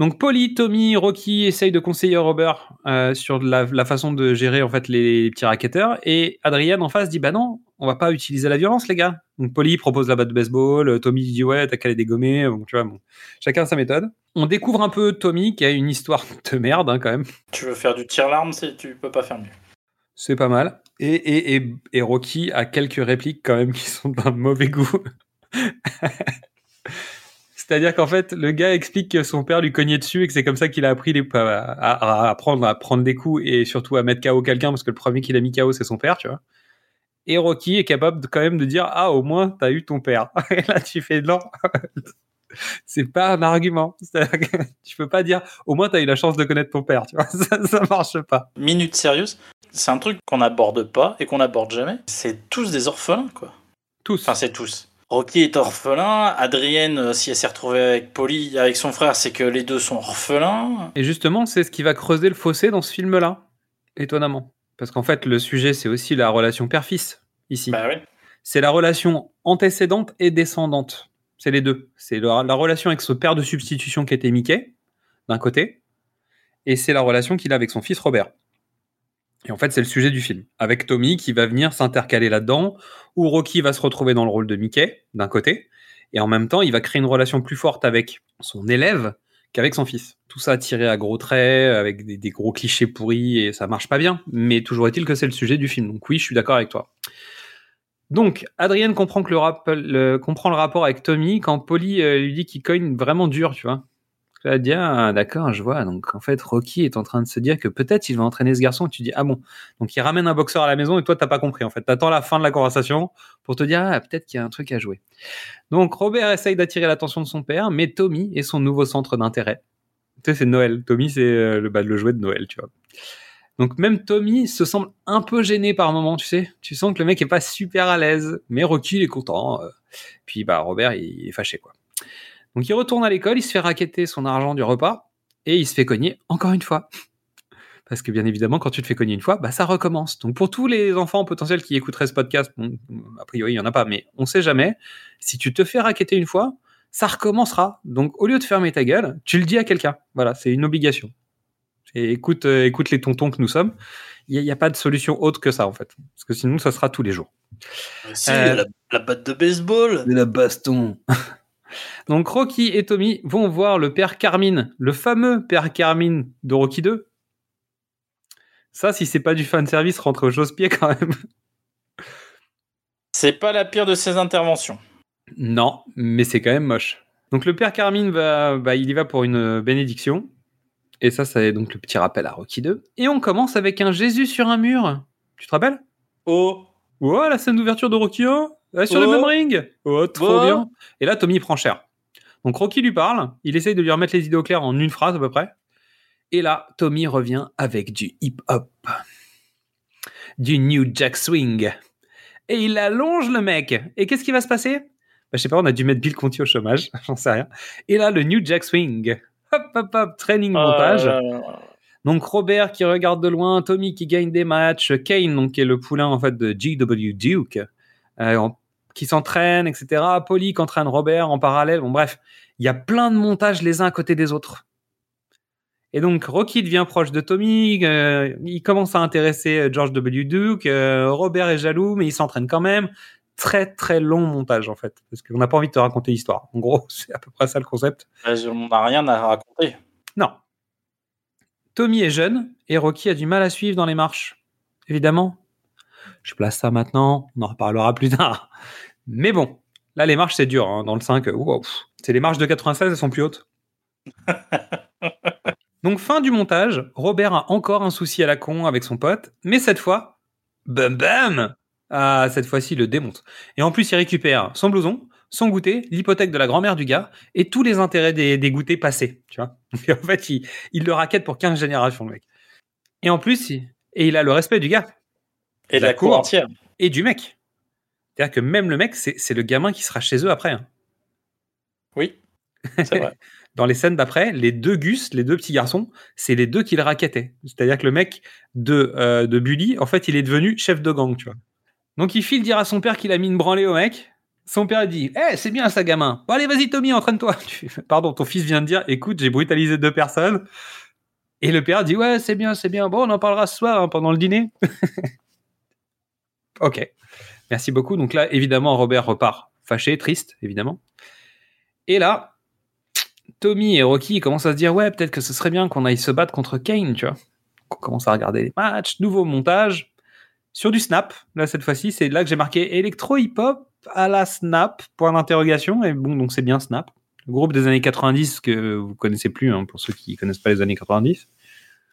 Donc Polly, Tommy, Rocky essayent de conseiller Robert euh, sur la, la façon de gérer en fait les petits racketteurs, et Adrienne en face dit bah non, on va pas utiliser la violence les gars. Donc Polly propose la batte de baseball, euh, Tommy dit ouais t'as qu'à les dégommer, bon tu vois bon, chacun sa méthode. On découvre un peu Tommy qui a une histoire *laughs* de merde hein, quand même. Tu veux faire du tir-larme, c'est- tu peux pas faire mieux. C'est pas mal. Et, et, et, et Rocky a quelques répliques quand même qui sont d'un mauvais goût. *laughs* C'est-à-dire qu'en fait, le gars explique que son père lui cognait dessus et que c'est comme ça qu'il a appris les- à, à- à apprendre à prendre des coups et surtout à mettre KO quelqu'un parce que le premier qu'il a mis KO c'est son père, tu vois. Et Rocky est capable de, quand même de dire ah au moins t'as eu ton père. *laughs* Et là tu fais non. *laughs* c'est pas un argument. Que *laughs* tu peux pas dire au moins t'as eu la chance de connaître ton père, tu vois. Ça, ça marche pas. Minute sérieuse, c'est un truc qu'on n'aborde pas et qu'on n'aborde jamais. C'est tous des orphelins, quoi. Tous. Enfin, c'est tous. Rocky est orphelin. Adrienne, euh, si elle s'est retrouvée avec Polly, avec son frère, c'est que les deux sont orphelins. Et justement, c'est ce qui va creuser le fossé dans ce film-là, étonnamment. Parce qu'en fait, le sujet, c'est aussi la relation père-fils, ici. Bah. C'est la relation antécédente et descendante. C'est les deux. C'est la, la relation avec ce père de substitution qui était Mickey, d'un côté, et c'est la relation qu'il a avec son fils Robert. Et en fait, c'est le sujet du film. Avec Tommy qui va venir s'intercaler là-dedans, où Rocky va se retrouver dans le rôle de Mickey, d'un côté, et en même temps, il va créer une relation plus forte avec son élève qu'avec son fils. Tout ça tiré à gros traits, avec des, gros clichés pourris, et ça marche pas bien. Mais toujours est-il que c'est le sujet du film. Donc oui, je suis d'accord avec toi. Donc, Adrienne comprend, que le- comprend le rapport avec Tommy quand Polly euh, lui dit qu'il cogne vraiment dur, tu vois. Ah, d'accord, je vois. Donc, en fait, Rocky est en train de se dire que peut-être il va entraîner ce garçon. Et tu dis, ah bon. Donc, il ramène un boxeur à la maison et toi, t'as pas compris. En fait, t'attends la fin de la conversation pour te dire, ah, peut-être qu'il y a un truc à jouer. Donc, Robert essaye d'attirer l'attention de son père, mais Tommy est son nouveau centre d'intérêt. Tu sais, c'est Noël. Tommy, c'est euh, le, bah, le jouet de Noël, tu vois. Donc même Tommy se semble un peu gêné par moment, tu sais. Tu sens que le mec est pas super à l'aise, mais Rocky il est content. euh. Puis bah Robert il est fâché quoi. Donc il retourne à l'école, il se fait raqueter son argent du repas et il se fait cogner encore une fois. *laughs* Parce que bien évidemment, quand tu te fais cogner une fois, bah ça recommence. Donc pour tous les enfants potentiels qui écouteraient ce podcast, bon, a priori il y en a pas, mais on sait jamais. Si tu te fais raqueter une fois, ça recommencera. Donc au lieu de fermer ta gueule, tu le dis à quelqu'un. Voilà, c'est une obligation. Et écoute, euh, écoute les tontons que nous sommes. Il n'y a, pas de solution autre que ça, en fait. Parce que sinon, ça sera tous les jours. Si, Euh, la, la batte de baseball. La baston. *laughs* Donc, Rocky et Tommy vont voir le père Carmine, le fameux père Carmine de Rocky 2. Ça, si c'est pas du fan service, rentre au chausse-pied quand même. C'est pas la pire de ses interventions. Non, mais c'est quand même moche. Donc, le père Carmine, va, bah, il y va pour une euh, bénédiction. Et ça, c'est donc le petit rappel à Rocky 2. Et on commence avec un Jésus sur un mur. Tu te rappelles? Oh Oh, la scène d'ouverture de Rocky 1 Ouais, sur le Oh. même ring Oh, trop Oh. bien Et là, Tommy prend cher. Donc Rocky lui parle, il essaye de lui remettre les idées au clair en une phrase à peu près. Et là, Tommy revient avec du hip-hop. Du New Jack Swing. Et il allonge le mec. Et qu'est-ce qui va se passer? Bah, Je sais pas, on a dû mettre Bill Conti au chômage, *laughs* j'en sais rien. Et là, le New Jack Swing. hop, hop, hop, training montage. Donc Robert qui regarde de loin, Tommy qui gagne des matchs, Kane donc qui est le poulain en fait de G.W. Duke, euh, qui s'entraîne, etc. Polly qui entraîne Robert en parallèle. Bon bref, il y a plein de montages les uns à côté des autres. Et donc Rocky devient proche de Tommy, euh, il commence à intéresser euh, George W. Duke, euh, Robert est jaloux mais il s'entraîne quand même. Très très long montage en fait, parce qu'on n'a pas envie de te raconter l'histoire. En gros, *laughs* c'est à peu près ça le concept. Bah, On n'a rien à raconter. Non. Tommy est jeune et Rocky a du mal à suivre dans les marches. Évidemment. Je place ça maintenant, on en reparlera plus *laughs* tard. Mais bon, là les marches c'est dur. hein. Dans le 5, wow, pff, c'est les marches de 96, elles sont plus hautes. *laughs* Donc fin du montage, Robert a encore un souci à la con avec son pote, mais cette fois, bam bam Ah, cette fois-ci, il le démonte. Et en plus, il récupère son blouson, son goûter, l'hypothèque de la grand-mère du gars, et tous les intérêts des, des goûters passés, tu vois. *laughs* En fait, il, il le raquette pour 15 générations, le mec. Et en plus, il, et il a le respect du gars. Et de la cour entière. Et du mec. C'est-à-dire que même le mec, c'est le gamin qui sera chez eux après. hein. Oui, c'est vrai. *laughs* Dans les scènes d'après, les deux Gus, les deux petits garçons, c'est les deux qui le raquettaient. C'est-à-dire que le mec de, euh, de Bully, en fait, il est devenu chef de gang, tu vois. Donc il file dire à son père qu'il a mis une branlée au mec. Son père dit Eh, c'est bien ça, gamin. Bon, allez, vas-y, Tommy, entraîne-toi. *laughs* Pardon, ton fils vient de dire Écoute, j'ai brutalisé deux personnes. Et le père dit Ouais, c'est bien, c'est bien. Bon, on en parlera ce soir hein, pendant le dîner. *laughs* ok. Merci beaucoup. Donc là, évidemment, Robert repart fâché, triste, évidemment. Et là, Tommy et Rocky commencent à se dire Ouais, peut-être que ce serait bien qu'on aille se battre contre Kane, tu vois. On commence à regarder les matchs, nouveau montage. Sur du snap, là cette fois-ci, c'est là que j'ai marqué électro hip-hop à la snap, point d'interrogation, et bon, donc c'est bien snap. Le groupe des années 90 que vous connaissez plus, hein, pour ceux qui connaissent pas les années 90.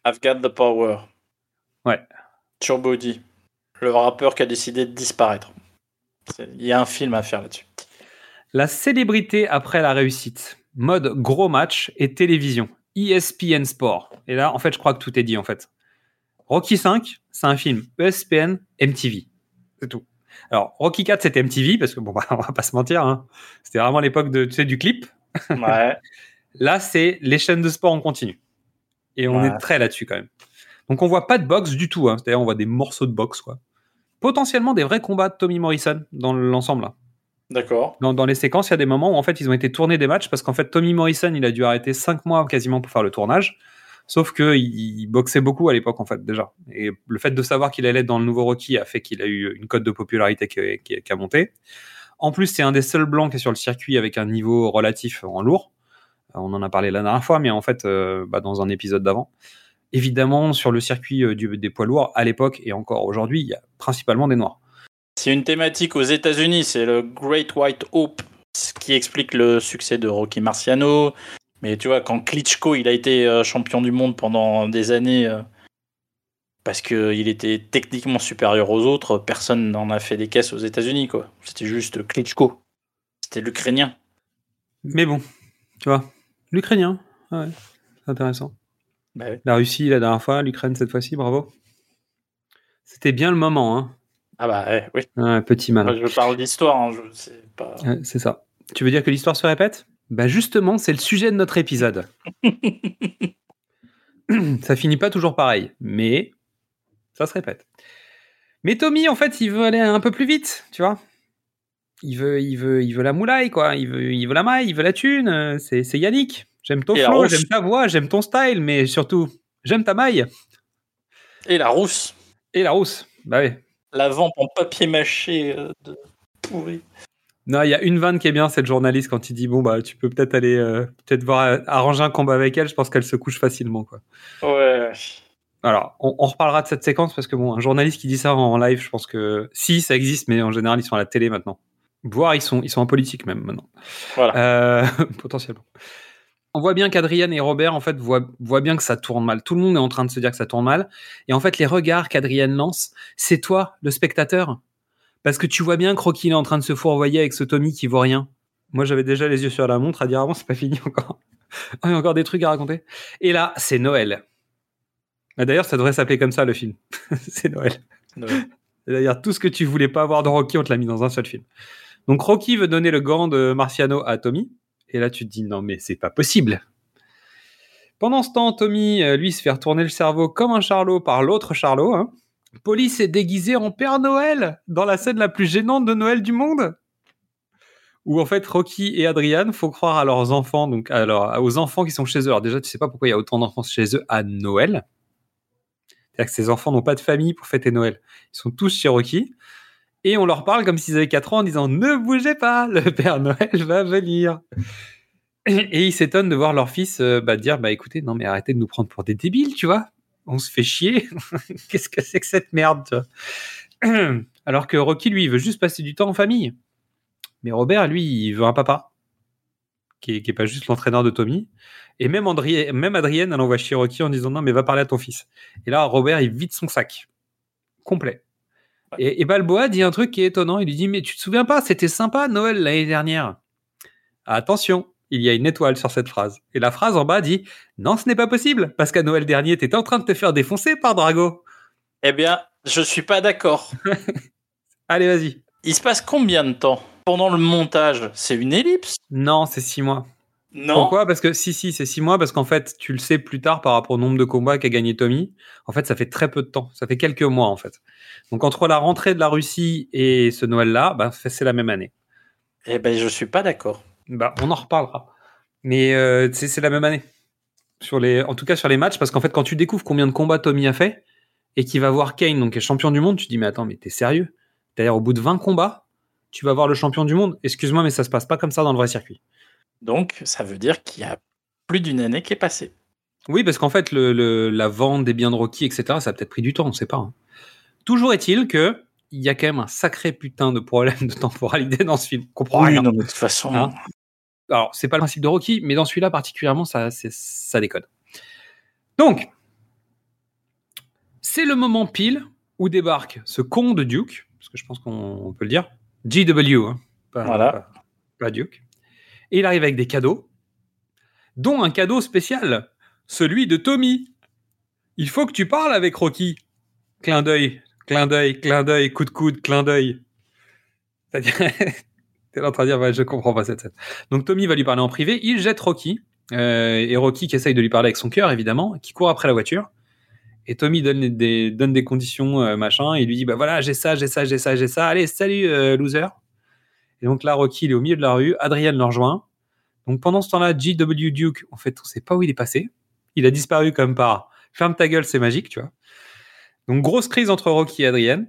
I've got the power. Ouais. Turbo D, le rappeur qui a décidé de disparaître. Il y a un film à faire là-dessus. La célébrité après la réussite. Mode gros match et télévision. ESPN Sport. Et là, en fait, je crois que tout est dit, en fait. Rocky 5, c'est un film ESPN MTV. C'est tout. Alors, Rocky 4, c'était MTV, parce que bon, *laughs* bah, on va pas se mentir, hein. C'était vraiment l'époque de, tu sais, du clip. *laughs* Ouais. Là, c'est les chaînes de sport en continu. Et on Ouais. est très là-dessus quand même. Donc on voit pas de boxe du tout. Hein. C'est-à-dire on voit des morceaux de boxe, quoi. Potentiellement des vrais combats de Tommy Morrison dans l'ensemble. D'accord. Dans, dans les séquences, il y a des moments où en fait ils ont été tournés des matchs parce qu'en fait Tommy Morrison il a dû arrêter 5 mois quasiment pour faire le tournage. Sauf que il, il boxait beaucoup à l'époque en fait déjà. Et le fait de savoir qu'il allait être dans le nouveau Rocky a fait qu'il a eu une cote de popularité qui, qui- qui a monté. En plus, c'est un des seuls blancs qui est sur le circuit avec un niveau relatif en lourd. Euh, On en a parlé la dernière fois, mais en fait, euh, bah, dans un épisode d'avant. Évidemment, sur le circuit euh, du- des poids lourds, à l'époque et encore aujourd'hui, il y a principalement des noirs. C'est une thématique aux États-Unis, c'est le Great White Hope, ce qui explique le succès de Rocky Marciano. Mais tu vois, quand Klitschko il a été euh, champion du monde pendant des années euh, parce qu'il était techniquement supérieur aux autres, personne n'en a fait des caisses aux États-Unis, quoi. C'était juste Klitschko. C'était l'Ukrainien. Mais bon, tu vois, l'Ukrainien, ouais, c'est intéressant. Bah oui. La Russie la dernière fois, l'Ukraine cette fois-ci, bravo. C'était bien le moment, hein. Ah bah oui. Un petit. Moi, je parle d'histoire, hein, je sais pas. C'est ça. Tu veux dire que l'histoire se répète? Bah justement, c'est le sujet de notre épisode. *laughs* ça finit pas toujours pareil, mais ça se répète. Mais Tommy, en fait, il veut aller un peu plus vite, tu vois. Il veut, il veut, il veut la moulaille, quoi. Il veut, il veut la maille, il veut la thune. euh, C'est, c'est Yannick. J'aime ton flow, j'aime ta voix, j'aime ton style, mais surtout, j'aime ta maille Et la rousse, et la rousse. Bah oui. la vampe en papier mâché euh, de pourri. Non, il y a une vanne qui est bien, c'est le journaliste quand il dit bon bah tu peux peut-être aller euh, peut-être voir arranger un combat avec elle. Je pense qu'elle se couche facilement quoi. Ouais. Alors on, on reparlera de cette séquence parce que bon un journaliste qui dit ça en live, je pense que si ça existe, mais en général ils sont à la télé maintenant. Voire ils sont ils sont en politique même maintenant. Voilà. Euh, *laughs* potentiellement. On voit bien qu'Adrienne et Robert en fait voient, voient bien que ça tourne mal. Tout le monde est en train de se dire que ça tourne mal. Et en fait les regards qu'Adrienne lance, c'est toi le spectateur. Parce que tu vois bien que Rocky est en train de se fourvoyer avec ce Tommy qui vaut rien. Moi, j'avais déjà les yeux sur la montre à dire avant, c'est pas fini encore. Ah, *laughs* Il y a encore des trucs à raconter. Et là, c'est Noël. Bah, D'ailleurs, ça devrait s'appeler comme ça le film. *laughs* c'est Noël. Noël. *laughs* D'ailleurs, tout ce que tu voulais pas avoir de Rocky, on te l'a mis dans un seul film. Donc Rocky veut donner le gant de Marciano à Tommy. Et là, tu te dis non, mais c'est pas possible. Pendant ce temps, Tommy, euh, lui, se fait retourner le cerveau comme un charlot par l'autre charlot. Hein. Police est déguisé en Père Noël dans la scène la plus gênante de Noël du monde. Où en fait Rocky et Adrian faut croire à leurs enfants, donc aux enfants qui sont chez eux. Alors déjà, tu sais pas pourquoi il y a autant d'enfants chez eux à Noël. C'est-à-dire que ces enfants n'ont pas de famille pour fêter Noël. Ils sont tous chez Rocky. Et on leur parle comme s'ils avaient 4 ans en disant Ne bougez pas, le Père Noël va venir. Et ils s'étonnent de voir leur fils euh, bah, dire Bah écoutez, non mais arrêtez de nous prendre pour des débiles, tu vois. On se fait chier. *laughs* Qu'est-ce que c'est que cette merde *clears throat* Alors que Rocky, lui, veut juste passer du temps en famille. Mais Robert, lui, il veut un papa. Qui est, pas juste l'entraîneur de Tommy. Et même, même Adrienne, elle envoie chier Rocky en disant Non, mais va parler à ton fils. Et là, Robert, il vide son sac. Complet. Et, et Balboa dit un truc qui est étonnant. Il lui dit Mais tu te souviens pas, c'était sympa Noël l'année dernière. Attention, il y a une étoile sur cette phrase. Et la phrase en bas dit Non, ce n'est pas possible, parce qu'à Noël dernier, t'étais en train de te faire défoncer par Drago. Eh bien, je suis pas d'accord. *laughs* Allez, vas-y. Il se passe combien de temps? Pendant le montage, c'est une ellipse? Non, c'est six mois. Non. Pourquoi? Parce que si, si, c'est six mois, parce qu'en fait, tu le sais plus tard par rapport au nombre de combats qu'a gagné Tommy. En fait, ça fait très peu de temps. Ça fait quelques mois, en fait. Donc, entre la rentrée de la Russie et ce Noël-là, bah, c'est la même année. Eh ben, je suis pas d'accord. Bah, on en reparlera. Mais euh, c'est c'est la même année. Sur les, en tout cas, sur les matchs, parce qu'en fait, quand tu découvres combien de combats Tommy a fait et qu'il va voir Kane, donc qui est champion du monde, tu te dis, mais attends, mais t'es sérieux? C'est-à-dire, au bout de 20 combats, tu vas voir le champion du monde Excuse-moi, mais ça se passe pas comme ça dans le vrai circuit. Donc, ça veut dire qu'il y a plus d'une année qui est passée. Oui, parce qu'en fait, le, le- la vente des biens de Rocky, etc., ça a peut-être pris du temps, on sait pas. hein. Toujours est-il que il y a quand même un sacré putain de problème de temporalité dans ce film. On comprend Oui, rien. non, mais de toute façon. Hein Alors, c'est pas le principe de Rocky, mais dans celui-là particulièrement, ça, ça déconne. Donc, c'est le moment pile où débarque ce con de Duke, parce que je pense qu'on on peut le dire, GW, hein, pas, Voilà. pas- pas Duke. Et il arrive avec des cadeaux, dont un cadeau spécial, celui de Tommy. Il faut que tu parles avec Rocky. Clin d'œil, clin d'œil, clin d'œil, coup de coude, clin d'œil. C'est-à-dire, *laughs* t'es là en train de dire, ouais, je comprends pas cette scène. Donc Tommy va lui parler en privé, il jette Rocky, euh, et Rocky qui essaye de lui parler avec son cœur, évidemment, qui court après la voiture. Et Tommy donne des, conditions, euh, machin, et lui dit, bah voilà, j'ai ça, j'ai ça, j'ai ça, j'ai ça, allez, salut, euh, loser. Et donc là, Rocky, il est au milieu de la rue, Adrian le rejoint. Donc pendant ce temps-là, G.W. Duke, en fait, on sait pas où il est passé. Il a disparu comme par ferme ta gueule, c'est magique, tu vois. Donc grosse crise entre Rocky et Adrian.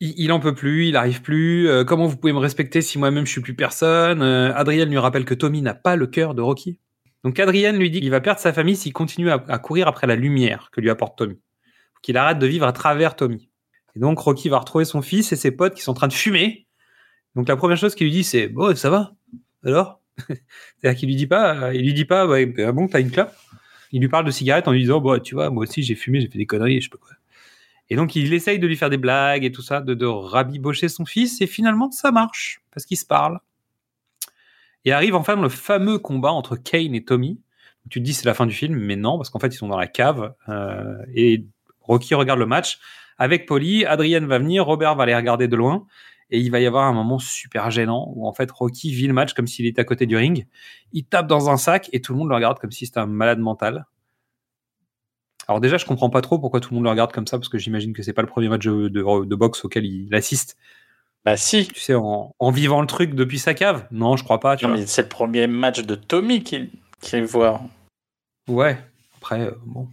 Il, en peut plus, il arrive plus. Euh, comment vous pouvez me respecter si moi-même je suis plus personne? Euh, Adrian lui rappelle que Tommy n'a pas le cœur de Rocky. Donc Adrian lui dit qu'il va perdre sa famille s'il continue à, à courir après la lumière que lui apporte Tommy. Qu'il arrête de vivre à travers Tommy. Et donc Rocky va retrouver son fils et ses potes qui sont en train de fumer. Donc la première chose qu'il lui dit c'est bon ça va alors? *laughs* C'est-à-dire qu'il lui dit pas, il lui dit pas ouais, ah bon t'as une clope? Il lui parle de cigarette en lui disant bon tu vois moi aussi j'ai fumé j'ai fait des conneries je sais pas quoi. Et donc il essaye de lui faire des blagues et tout ça, de, de rabibocher son fils, et finalement ça marche, parce qu'ils se parlent. Et arrive enfin le fameux combat entre Kane et Tommy. Tu te dis c'est la fin du film, mais non, parce qu'en fait ils sont dans la cave, euh, et Rocky regarde le match avec Polly, Adrienne va venir, Robert va les regarder de loin, et il va y avoir un moment super gênant où en fait Rocky vit le match comme s'il était à côté du ring, il tape dans un sac et tout le monde le regarde comme si c'était un malade mental. Alors déjà, je comprends pas trop pourquoi tout le monde le regarde comme ça, parce que j'imagine que c'est pas le premier match de, de- de boxe auquel il assiste. Bah si. Tu sais, en, en vivant le truc depuis sa cave. Non, je crois pas. Tu Non, vois. mais c'est le premier match de Tommy qu'il qu'il voit. Ouais. Après, euh, bon.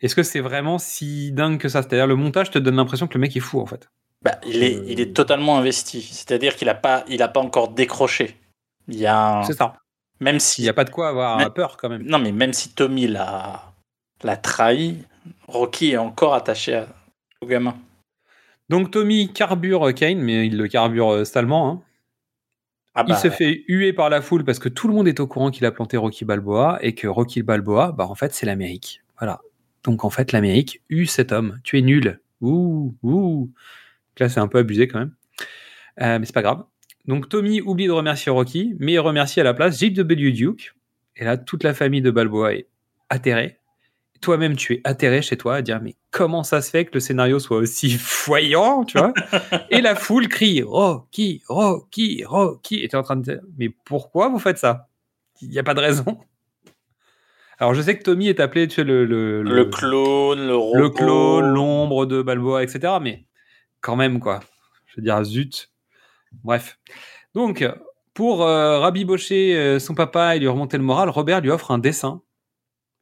Est-ce que c'est vraiment si dingue que ça? C'est-à-dire le montage te donne l'impression que le mec est fou en fait. Bah, il, est, il est totalement investi. C'est-à-dire qu'il n'a pas, il a pas encore décroché. Il y a un- C'est ça. Même si. Il n'y a pas de quoi avoir peur quand même. Non, mais même si Tommy l'a, l'a trahi, Rocky est encore attaché à- au gamin. Donc Tommy carbure Kane, mais il le carbure euh, salement. hein. Ah Il bah, se fait huer par la foule parce que tout le monde est au courant qu'il a planté Rocky Balboa et que Rocky Balboa, bah en fait, c'est l'Amérique. Voilà. Donc en fait, l'Amérique hue cet homme. Tu es nul. Ouh, ouh. Donc Là, c'est un peu abusé quand même. Euh, mais c'est pas grave. Donc Tommy oublie de remercier Rocky, mais il remercie à la place J.W. Duke. Et là, toute la famille de Balboa est atterrée. Toi-même, tu es atterré chez toi à dire mais comment ça se fait que le scénario soit aussi *laughs* foyant, tu vois? Et la foule crie Rocky, Rocky, Rocky. Et tu es en train de dire mais pourquoi vous faites ça? Il n'y a pas de raison. Alors je sais que Tommy est appelé tu sais, le, le, Le clone, le robot. le clone, l'ombre de Balboa, etc. Mais quand même, quoi. Je veux dire, zut. Bref. Donc, pour euh, rabibocher euh, son papa et lui remonter le moral, Robert lui offre un dessin.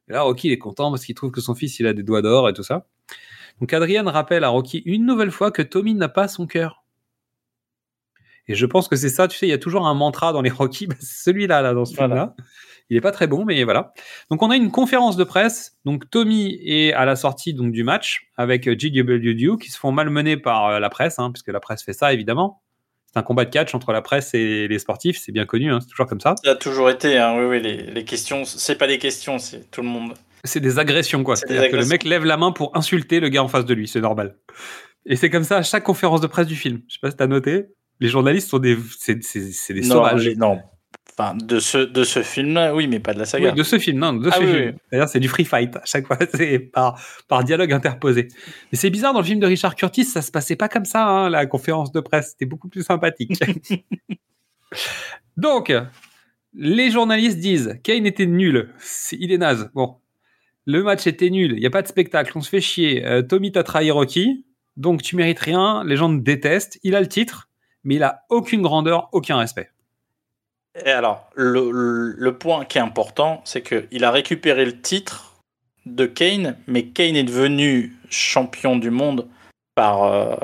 Et là, Rocky il est content parce qu'il trouve que son fils il a des doigts d'or et tout ça. Donc, Adrian rappelle à Rocky une nouvelle fois que Tommy n'a pas son cœur. Et je pense que c'est ça, tu sais, il y a toujours un mantra dans les *laughs* Rocky, bah, c'est celui-là, là, dans ce Voilà. film-là. Il est pas très bon, mais voilà. Donc on a une conférence de presse. Donc Tommy est à la sortie donc du match avec euh, GW qui se font malmener par euh, la presse, hein, puisque la presse fait ça évidemment. C'est un combat de catch entre la presse et les sportifs, c'est bien connu, hein, c'est toujours comme ça. Ça a toujours été, hein, oui, oui, les, les questions, c'est pas des questions, c'est tout le monde. C'est des agressions quoi. C'est des C'est-à-dire que le mec lève la main pour insulter le gars en face de lui, c'est normal. Et c'est comme ça à chaque conférence de presse du film. Je sais pas si t'as noté. Les journalistes sont des, c'est, c'est- c'est des non, sauvages. non. Enfin, de ce, de ce film-là, oui, mais pas de la saga. Oui, de ce film, non, de Ah ce oui, film. oui. D'ailleurs, c'est du free fight. À chaque fois, *laughs* c'est par, par dialogue interposé. Mais c'est bizarre, dans le film de Richard Curtis, ça se passait pas comme ça, hein, la conférence de presse. C'était beaucoup plus sympathique. *laughs* Donc, les journalistes disent Kane était nul. C'est- Il est naze. Bon. Le match était nul. Il n'y a pas de spectacle. On se fait chier. Euh, Tommy t'a trahi Rocky. Donc, tu mérites rien. Les gens te détestent. Il a le titre, mais il a aucune grandeur, aucun respect. Et alors, le, le- le point qui est important, c'est qu'il a récupéré le titre de Kane, mais Kane est devenu champion du monde par, euh,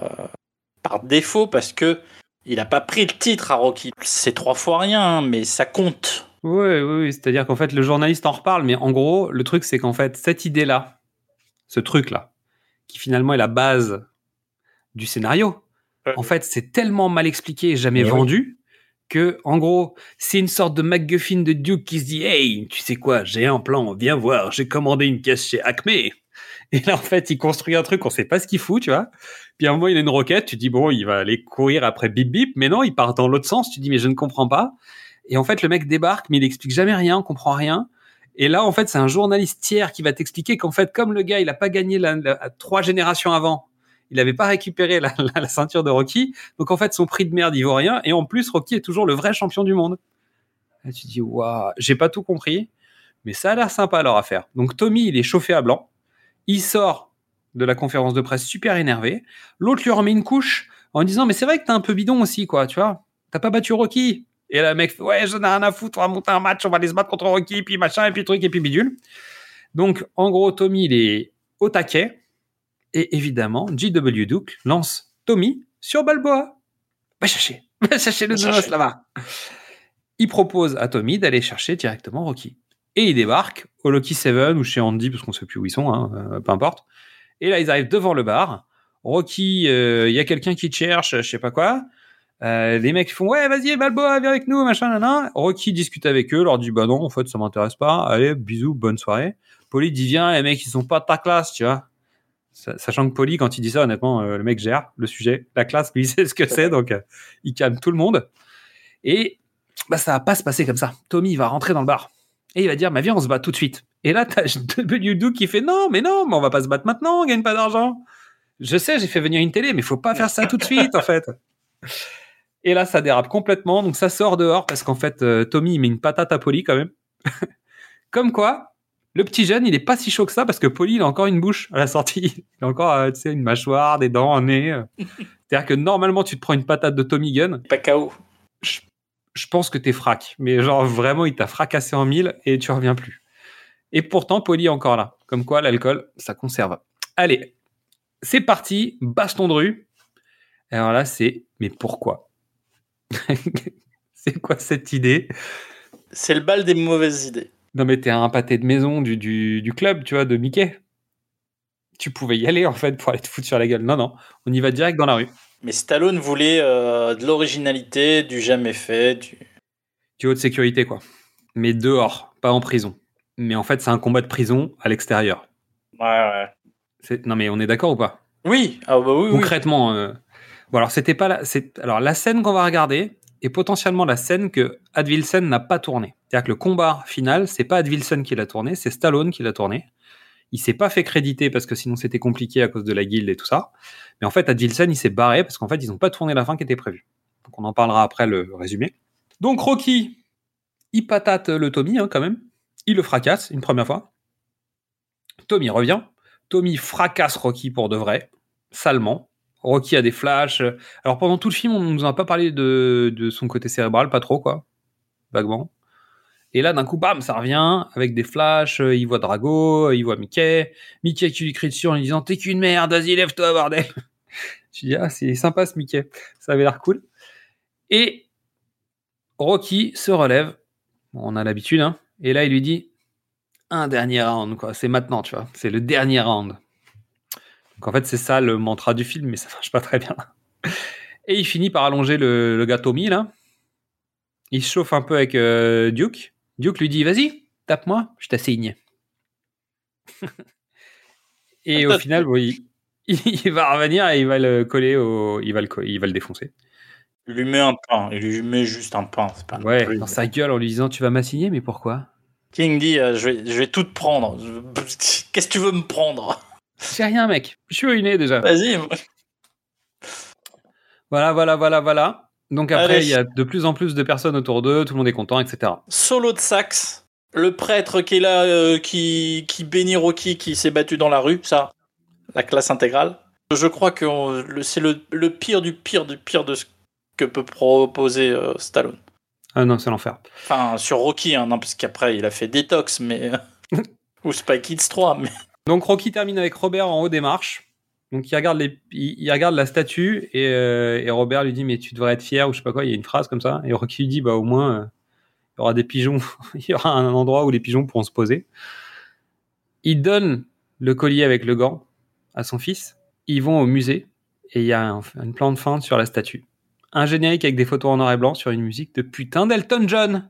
par défaut parce que il n'a pas pris le titre à Rocky. C'est trois fois rien, hein, mais ça compte. Oui, oui, oui. c'est-à-dire qu'en fait, le journaliste en reparle, mais en gros, le truc, c'est qu'en fait, cette idée-là, ce truc-là, qui finalement est la base du scénario, en fait, c'est tellement mal expliqué et jamais Mais oui. vendu que, en gros, c'est une sorte de MacGuffin de Duke qui se dit Hey, tu sais quoi, j'ai un plan, viens voir, j'ai commandé une caisse chez Acme. Et là, en fait, il construit un truc, on sait pas ce qu'il fout, tu vois. Puis à un moment, il a une roquette, tu dis Bon, il va aller courir après Bip Bip, mais non, il part dans l'autre sens, tu dis Mais je ne comprends pas. Et en fait, le mec débarque, mais il explique jamais rien, on comprend rien. Et là, en fait, c'est un journaliste tiers qui va t'expliquer qu'en fait, comme le gars, il a pas gagné la, la- trois générations avant, il avait pas récupéré la, ceinture de Rocky. Donc, en fait, son prix de merde, il vaut rien. Et en plus, Rocky est toujours le vrai champion du monde. Et tu dis, waouh, j'ai pas tout compris, mais ça a l'air sympa leur affaire. Donc, Tommy, il est chauffé à blanc. Il sort de la conférence de presse super énervé. L'autre lui remet une couche en disant, mais c'est vrai que t'es un peu bidon aussi, quoi, tu vois. T'as pas battu Rocky. Et là, le mec fait, ouais, j'en ai rien à foutre, on va monter un match, on va aller se battre contre Rocky, puis machin, et puis truc, et puis bidule. Donc, en gros, Tommy, il est au taquet. Et évidemment, G.W. Duke lance Tommy sur Balboa. Va chercher, *laughs* va chercher le chercher. là-bas. Il propose à Tommy d'aller chercher directement Rocky. Et il débarque au Lucky Seven ou chez Andy, parce qu'on sait plus où ils sont, hein, euh, peu importe. Et là, ils arrivent devant le bar. Rocky, euh, il y a quelqu'un qui te cherche, je sais pas quoi. Euh, les mecs font ouais vas-y Balboa viens avec nous machin nana. Rocky discute avec eux leur dit bah non en fait ça m'intéresse pas allez bisous bonne soirée Polly dit viens les mecs ils sont pas de ta classe tu vois sachant que Polly quand il dit ça honnêtement euh, le mec gère le sujet la classe lui *laughs* il sait ce que c'est donc euh, il calme tout le monde et bah ça va pas se passer comme ça Tommy il va rentrer dans le bar et il va dire bah viens on se bat tout de suite et là t'as *laughs* W Duke qui fait non mais non mais on va pas se battre maintenant on gagne pas d'argent je sais j'ai fait venir une télé mais faut pas faire ça tout de suite en fait et là, ça dérape complètement. Donc, ça sort dehors parce qu'en fait, euh, Tommy, il met une patate à Polly quand même. *laughs* Comme quoi, le petit jeune, il est pas si chaud que ça parce que Polly, il a encore une bouche à la sortie. *laughs* Il a encore, euh, tu sais, une mâchoire, des dents, un nez. euh. *laughs* C'est-à-dire que normalement, tu te prends une patate de Tommy Gun. Pas KO. Je, je pense que t'es frac. Mais genre, vraiment, il t'a fracassé en mille et tu reviens plus. Et pourtant, Polly est encore là. Comme quoi, l'alcool, ça conserve. Allez, c'est parti. Baston de rue. Alors là, c'est, mais pourquoi? *laughs* C'est quoi cette idée? C'est le bal des mauvaises idées. Non, mais t'es un pâté de maison du, du, du club, tu vois, de Mickey. Tu pouvais y aller, en fait, pour aller te foutre sur la gueule. Non, non, on y va direct dans la rue. Mais Stallone voulait euh, de l'originalité, du jamais fait, du... Du haut de sécurité, quoi. Mais dehors, pas en prison. Mais en fait, c'est un combat de prison à l'extérieur. Ouais, ouais. C'est- Non, mais on est d'accord ou pas? Oui, ah bah oui, oui. Concrètement, euh, bon, alors c'était pas la, c'est, alors la scène qu'on va regarder est potentiellement la scène que Advilsen n'a pas tournée. C'est-à-dire que le combat final, c'est pas Advilsen qui l'a tourné, c'est Stallone qui l'a tourné. Il s'est pas fait créditer parce que sinon c'était compliqué à cause de la guilde et tout ça. Mais en fait, Advilsen, il s'est barré parce qu'en fait, ils ont pas tourné la fin qui était prévue. Donc on en parlera après le résumé. Donc Rocky, il patate le Tommy hein, quand même. Il le fracasse une première fois. Tommy revient. Tommy fracasse Rocky pour de vrai, salement. Rocky a des flashs. Alors pendant tout le film, on ne nous a pas parlé de, son côté cérébral, pas trop quoi, vaguement. Et là, d'un coup, bam, ça revient avec des flashs. euh, Il voit Drago, il voit Mickey. Mickey qui lui crie dessus en lui disant T'es qu'une merde, vas-y, lève-toi, bordel. *laughs* Je dis Ah, c'est sympa ce Mickey. Ça avait l'air cool. Et Rocky se relève. On a l'habitude, hein. Et là, il lui dit Un dernier round, quoi. C'est maintenant, tu vois. C'est le dernier round. Donc en fait, c'est ça le mantra du film, mais ça marche pas très bien. Et il finit par allonger le, le gars Tommy, là. Il se chauffe un peu avec euh, Duke. Duke lui dit Vas-y, tape-moi, je t'assigne. *laughs* et au final, bon, il, *laughs* il va revenir et il va le coller au. Il va le, il va le défoncer. Il lui met un pain, il lui met juste un pain. c'est pas Ouais, plus- dans sa gueule en lui disant Tu vas m'assigner, mais pourquoi? King dit euh, je, vais, je vais tout te prendre. Qu'est-ce que tu veux me prendre? C'est rien, mec. Je suis ruiné déjà. Vas-y. Voilà, voilà, voilà, voilà. Donc après, Allez. il y a de plus en plus de personnes autour d'eux, tout le monde est content, etc. Solo de sax. Le prêtre qui est là, euh, qui, qui bénit Rocky, qui s'est battu dans la rue, ça, la classe intégrale. Je crois que c'est le, le pire du pire du pire de ce que peut proposer euh, Stallone. Ah non, c'est l'enfer. Enfin, sur Rocky, hein, non, parce qu'après, il a fait Detox, mais. *laughs* ou Spy Kids 3, mais. Donc Rocky termine avec Robert en haut des marches. Donc il regarde, la statue et, euh, et Robert lui dit mais tu devrais être fier ou je sais pas quoi. Il y a une phrase comme ça et Rocky lui dit bah au moins euh, il y aura des pigeons, *laughs* il y aura un endroit où les pigeons pourront se poser. Il donne le collier avec le gant à son fils. Ils vont au musée et il y a un, une plante feinte sur la statue. Un générique avec des photos en noir et blanc sur une musique de putain d'Elton John.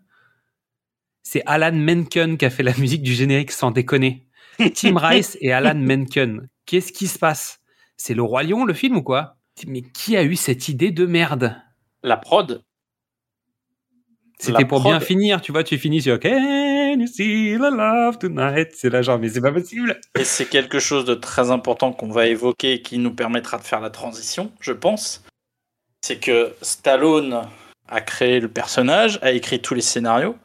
C'est Alan Menken qui a fait la musique du générique sans déconner. *laughs* Tim Rice et *laughs* Alan Menken. Qu'est-ce qui se passe? C'est le Roi Lion, le film ou quoi? Mais qui a eu cette idée de merde? La prod. C'était pour prod. bien finir, tu vois, tu finis sur Can you see the love tonight? C'est là genre, mais c'est pas possible Et c'est quelque chose de très important qu'on va évoquer et qui nous permettra de faire la transition, je pense. C'est que Stallone a créé le personnage, a écrit tous les scénarios,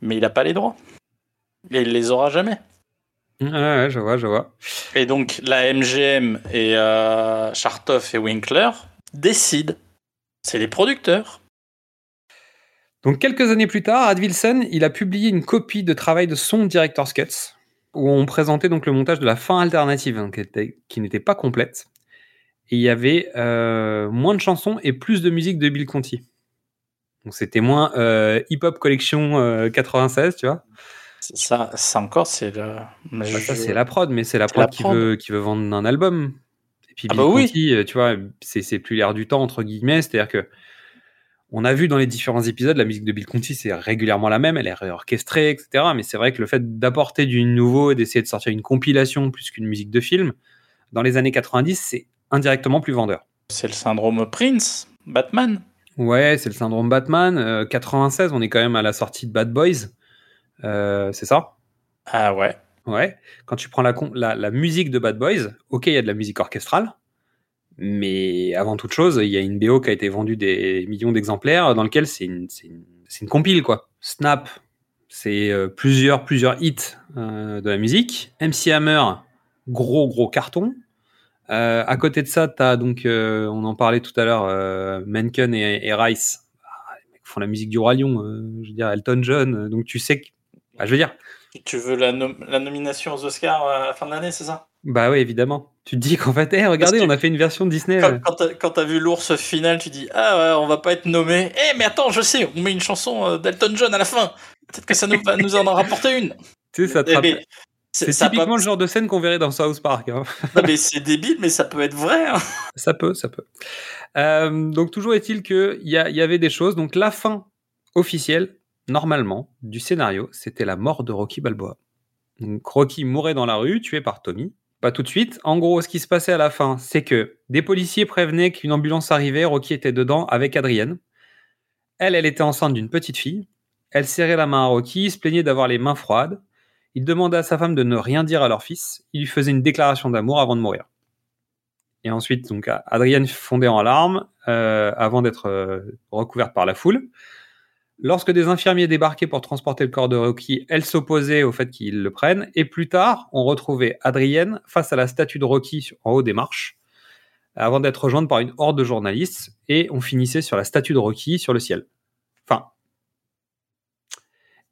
mais il n'a pas les droits. Et il les aura jamais. Ouais, ouais, je vois, je vois. Et donc la MGM et euh, Chartoff et Winkler décident. C'est les producteurs. Donc quelques années plus tard, Ad Wilson, il a publié une copie de travail de son Director's Cuts, où on présentait donc le montage de la fin alternative, hein, qui, était- qui n'était pas complète. Et il y avait euh, moins de chansons et plus de musique de Bill Conti. Donc c'était moins euh, Hip Hop Collection euh, 96, tu vois. Ça, ça encore, c'est le. Bah, ça, c'est la prod, mais c'est la prod, la qui, prod. veut, qui veut vendre un album. Et puis Ah Bill bah oui. Conti, euh, tu vois, c'est c'est plus l'air du temps, entre guillemets. C'est-à-dire que on a vu dans les différents épisodes, la musique de Bill Conti, c'est régulièrement la même, elle est réorchestrée, etc. Mais c'est vrai que le fait d'apporter du nouveau et d'essayer de sortir une compilation plus qu'une musique de film, dans les années 90, c'est indirectement plus vendeur. C'est le syndrome Prince, Batman. Ouais, c'est le syndrome Batman. Euh, 96, on est quand même à la sortie de Bad Boys. Euh, c'est ça? Ah ouais. Ouais. Quand tu prends la, la, la musique de Bad Boys, ok, il y a de la musique orchestrale, mais avant toute chose, il y a une BO qui a été vendue des millions d'exemplaires, dans lequel c'est une, c'est une, une compile, quoi. Snap, c'est euh, plusieurs, plusieurs hits euh, de la musique. MC Hammer, gros, gros carton. Euh, à côté de ça, t'as donc, on en parlait tout à l'heure, Menken et, et Rice. Ah, font la musique du Roi Lion, euh, je veux dire, Elton John, donc tu sais que. Bah, je veux dire, Tu veux la, nom- la nomination aux Oscars euh, à la fin de l'année, c'est ça? Bah oui, évidemment. Tu te dis qu'en fait, eh, regardez, que- on a fait une version Disney. Quand, euh. quand t'as- vu l'ours final, tu dis Ah ouais, on va pas être nommé. Eh, mais attends, je sais, on met une chanson euh, d'Elton John à la fin. Peut-être que ça nous, va nous en rapporter une. Tu sais, ça te Eh, rappelle- C'est typiquement le genre de scène qu'on verrait dans South Park. hein. *laughs* Non, mais c'est débile, mais ça peut être vrai. hein. Ça peut, ça peut. Euh, donc toujours est-il qu'il y, a- il y avait des choses. Donc la fin officielle, normalement, du scénario, c'était la mort de Rocky Balboa. Donc Rocky mourait dans la rue, tué par Tommy. Pas tout de suite. En gros, ce qui se passait à la fin, c'est que des policiers prévenaient qu'une ambulance arrivait, Rocky était dedans avec Adrienne. Elle, elle était enceinte d'une petite fille. Elle serrait la main à Rocky, se plaignait d'avoir les mains froides. Il demandait à sa femme de ne rien dire à leur fils. Il lui faisait une déclaration d'amour avant de mourir. Et ensuite, donc, Adrienne fondait en larmes euh, avant d'être euh, recouverte par la foule. Lorsque des infirmiers débarquaient pour transporter le corps de Rocky, elle s'opposait au fait qu'ils le prennent. Et plus tard, on retrouvait Adrienne face à la statue de Rocky en haut des marches, avant d'être rejointe par une horde de journalistes. Et on finissait sur la statue de Rocky sur le ciel.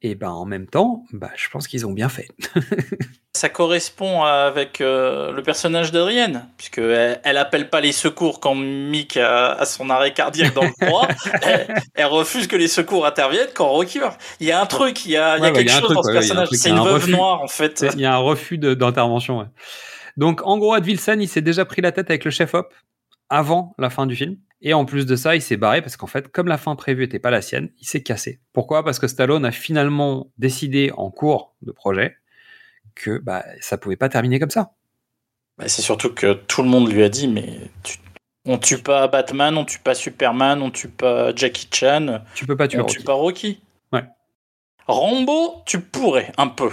Et ben en même temps, bah, je pense qu'ils ont bien fait. *laughs* Ça correspond avec euh, le personnage d'Adrienne, puisque elle, elle appelle pas les secours quand Mick a, a son arrêt cardiaque dans le *laughs* froid. elle, elle refuse que les secours interviennent quand Rocky meurt. Il y a un truc, il y a, il y a Ouais, bah, quelque y a chose truc, dans ce ouais, personnage. C'est une un veuve refus. noire en fait. Il y a un refus de- d'intervention. ouais. Donc, en gros, Ed Wilson, il s'est déjà pris la tête avec le chef-op avant la fin du film. Et en plus de ça, il s'est barré parce qu'en fait, comme la fin prévue n'était pas la sienne, il s'est cassé. Pourquoi? Parce que Stallone a finalement décidé en cours de projet que bah, ça pouvait pas terminer comme ça. Bah, c'est surtout que tout le monde lui a dit, mais tu- on tue pas Batman, on tue pas Superman, on tue pas Jackie Chan, Tu peux pas tuer on Rocky. tue pas Rocky. Ouais. Rambo, tu pourrais un peu.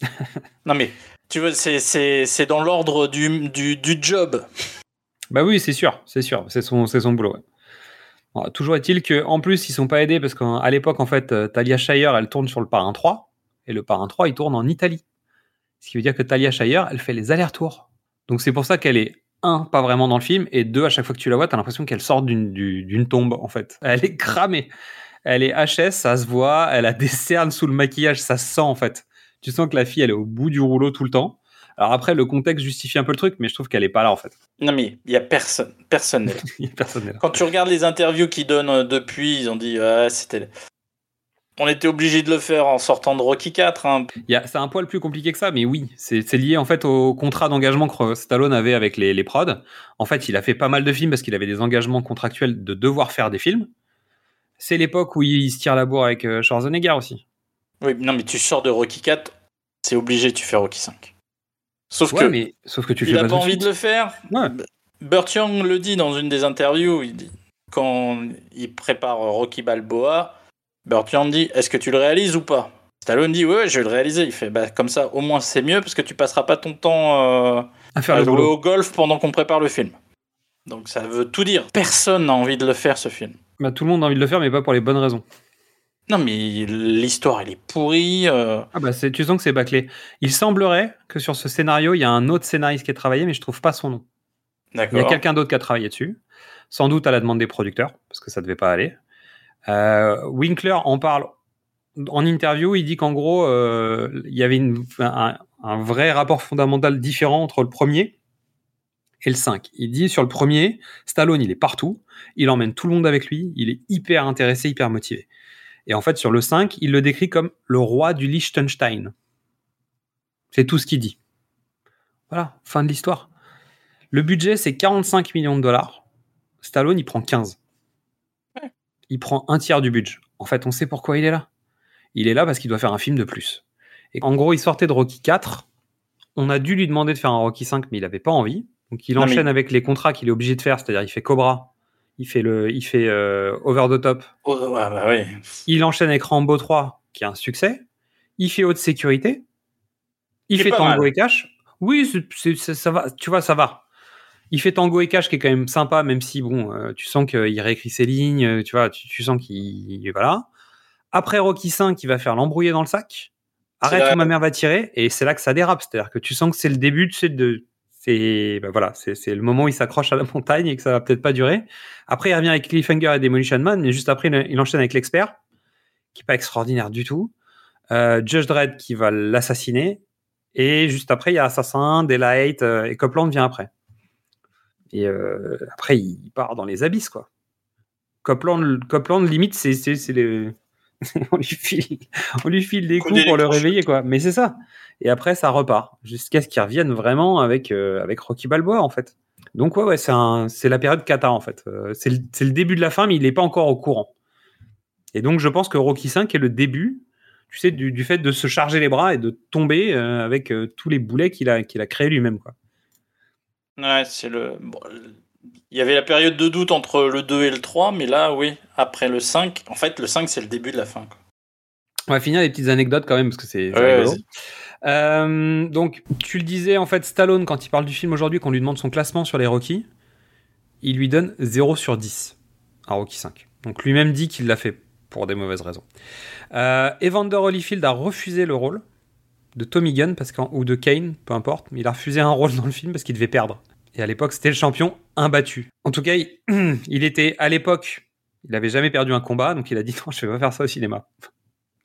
*laughs* non mais, tu vois, c'est- dans l'ordre du, du, du job. Bah oui, c'est sûr, c'est sûr, c'est son, son boulot. toujours est-il que en plus ils sont pas aidés parce qu'à l'époque en fait euh, Talia Shire elle tourne sur le Parrain 3 et le Parrain 3 il tourne en Italie. Ce qui veut dire que Talia Shire elle fait les allers-retours. Donc c'est pour ça qu'elle est un pas vraiment dans le film et deux à chaque fois que tu la vois t'as l'impression qu'elle sort d'une du- d'une tombe en fait. Elle est cramée. Elle est HS, ça se voit. Elle a des cernes sous le maquillage, ça se sent en fait. Tu sens que la fille elle est au bout du rouleau tout le temps. Alors après le contexte justifie un peu le truc mais je trouve qu'elle est pas là en fait. Non mais, il y a personne, personne n'est là. *laughs* Il y a Personne. Quand tu regardes les interviews qu'ils donnent euh, depuis, ils ont dit, ah, c'était... On était obligé de le faire en sortant de Rocky 4. Hein. C'est un poil plus compliqué que ça, mais oui, c'est c'est lié en fait au contrat d'engagement que Stallone avait avec les, les prods. En fait, il a fait pas mal de films parce qu'il avait des engagements contractuels de devoir faire des films. C'est l'époque où il se tire la bourre avec euh, Schwarzenegger aussi. Oui, non mais tu sors de Rocky 4, c'est obligé, tu fais Rocky 5. Sauf Ouais, que mais sauf que tu il fais a pas envie suite. de le faire. Ouais. Burt Young le dit dans une des interviews, il dit, quand il prépare Rocky Balboa, Burt Young dit Est-ce que tu le réalises ou pas? Stallone dit Ouais, ouais, je vais le réaliser. Il fait bah, Comme ça, au moins c'est mieux parce que tu passeras pas ton temps euh, À faire à le au golf pendant qu'on prépare le film. Donc ça veut tout dire. Personne n'a envie de le faire ce film. Bah, tout le monde a envie de le faire, mais pas pour les bonnes raisons. Non, mais l'histoire, elle est pourrie. euh, Ah bah tu sens que c'est bâclé. Il semblerait que sur ce scénario, il y a un autre scénariste qui a travaillé, mais je trouve pas son nom. Il y a D'accord. quelqu'un d'autre qui a travaillé dessus, sans doute à la demande des producteurs, parce que ça devait pas aller. Euh, Winkler en parle en interview. Il dit qu'en gros, euh, il y avait une- un, un vrai rapport fondamental différent entre le premier et le 5. Il dit sur le premier, Stallone, il est partout, il emmène tout le monde avec lui, il est hyper intéressé, hyper motivé. Et en fait, sur le 5, il le décrit comme le roi du Liechtenstein. C'est tout ce qu'il dit. Voilà, fin de l'histoire. Le budget, c'est 45 millions de dollars. Stallone, il prend 15. Il prend un tiers du budget. En fait, on sait pourquoi il est là. Il est là parce qu'il doit faire un film de plus. Et en gros, il sortait de Rocky 4. On a dû lui demander de faire un Rocky 5, mais il n'avait pas envie. Donc il Non, mais- enchaîne avec les contrats qu'il est obligé de faire, c'est-à-dire il fait Cobra, il fait le, il fait euh, Over the Top, Oh, bah oui. il enchaîne avec Rambo 3, qui est un succès. Il fait Haute Sécurité. Il fait Tango mal. et Cash. Oui, ça va. Tu vois, ça va. Il fait Tango et Cash, qui est quand même sympa, même si, bon, euh, tu sens qu'il réécrit ses lignes, euh, tu vois, tu, tu sens qu'il. Voilà. Après Rocky 5, il va faire l'embrouillé dans le sac. Arrête où ma mère va tirer. Et c'est là que ça dérape. C'est-à-dire que tu sens que c'est le début, de. C'est ben voilà, c'est le moment où il s'accroche à la *laughs* montagne et que ça va peut-être pas durer. Après, il revient avec Cliffhanger et Demolition Man, mais juste après, il enchaîne avec l'expert, qui est pas extraordinaire du tout. Euh, Judge Dredd qui va l'assassiner. Et juste après, il y a Assassin, Daylight, euh, et Copland vient après. Et euh, après, il part dans les abysses, quoi. Copland, Copland limite, c'est les... *laughs* on, lui file, on lui file des Coup coups pour le réveiller, quoi. Mais c'est ça. Et après, ça repart. Jusqu'à ce qu'il revienne vraiment avec, euh, avec Rocky Balboa, en fait. Donc, ouais, ouais, c'est la période Kata, en fait. Euh, c'est le, début de la fin, mais il n'est pas encore au courant. Et donc, je pense que Rocky 5 est le début, tu sais, du, du fait de se charger les bras et de tomber euh, avec tous les boulets qu'il a, qu'il a créés lui-même, quoi. Ouais, c'est le. bon, le- Il y avait la période de doute entre le 2 et le 3, mais là, oui, après le 5, en fait, le 5, c'est le début de la fin. quoi. On va finir les petites anecdotes quand même parce que c'est Ouais. Euh, donc, tu le disais, en fait, Stallone, quand il parle du film aujourd'hui, qu'on lui demande son classement sur les Rocky, il lui donne 0 sur 10 à Rocky 5. Donc, lui-même dit qu'il l'a fait pour des mauvaises raisons. Euh, Evander Holyfield a refusé le rôle de Tommy Gunn parce ou de Kane, peu importe, mais il a refusé un rôle dans le film parce qu'il devait perdre. Et à l'époque, c'était le champion imbattu. En tout cas, *clears throat* il, était à l'époque, il avait jamais perdu un combat, donc il a dit non, je vais pas faire ça au cinéma.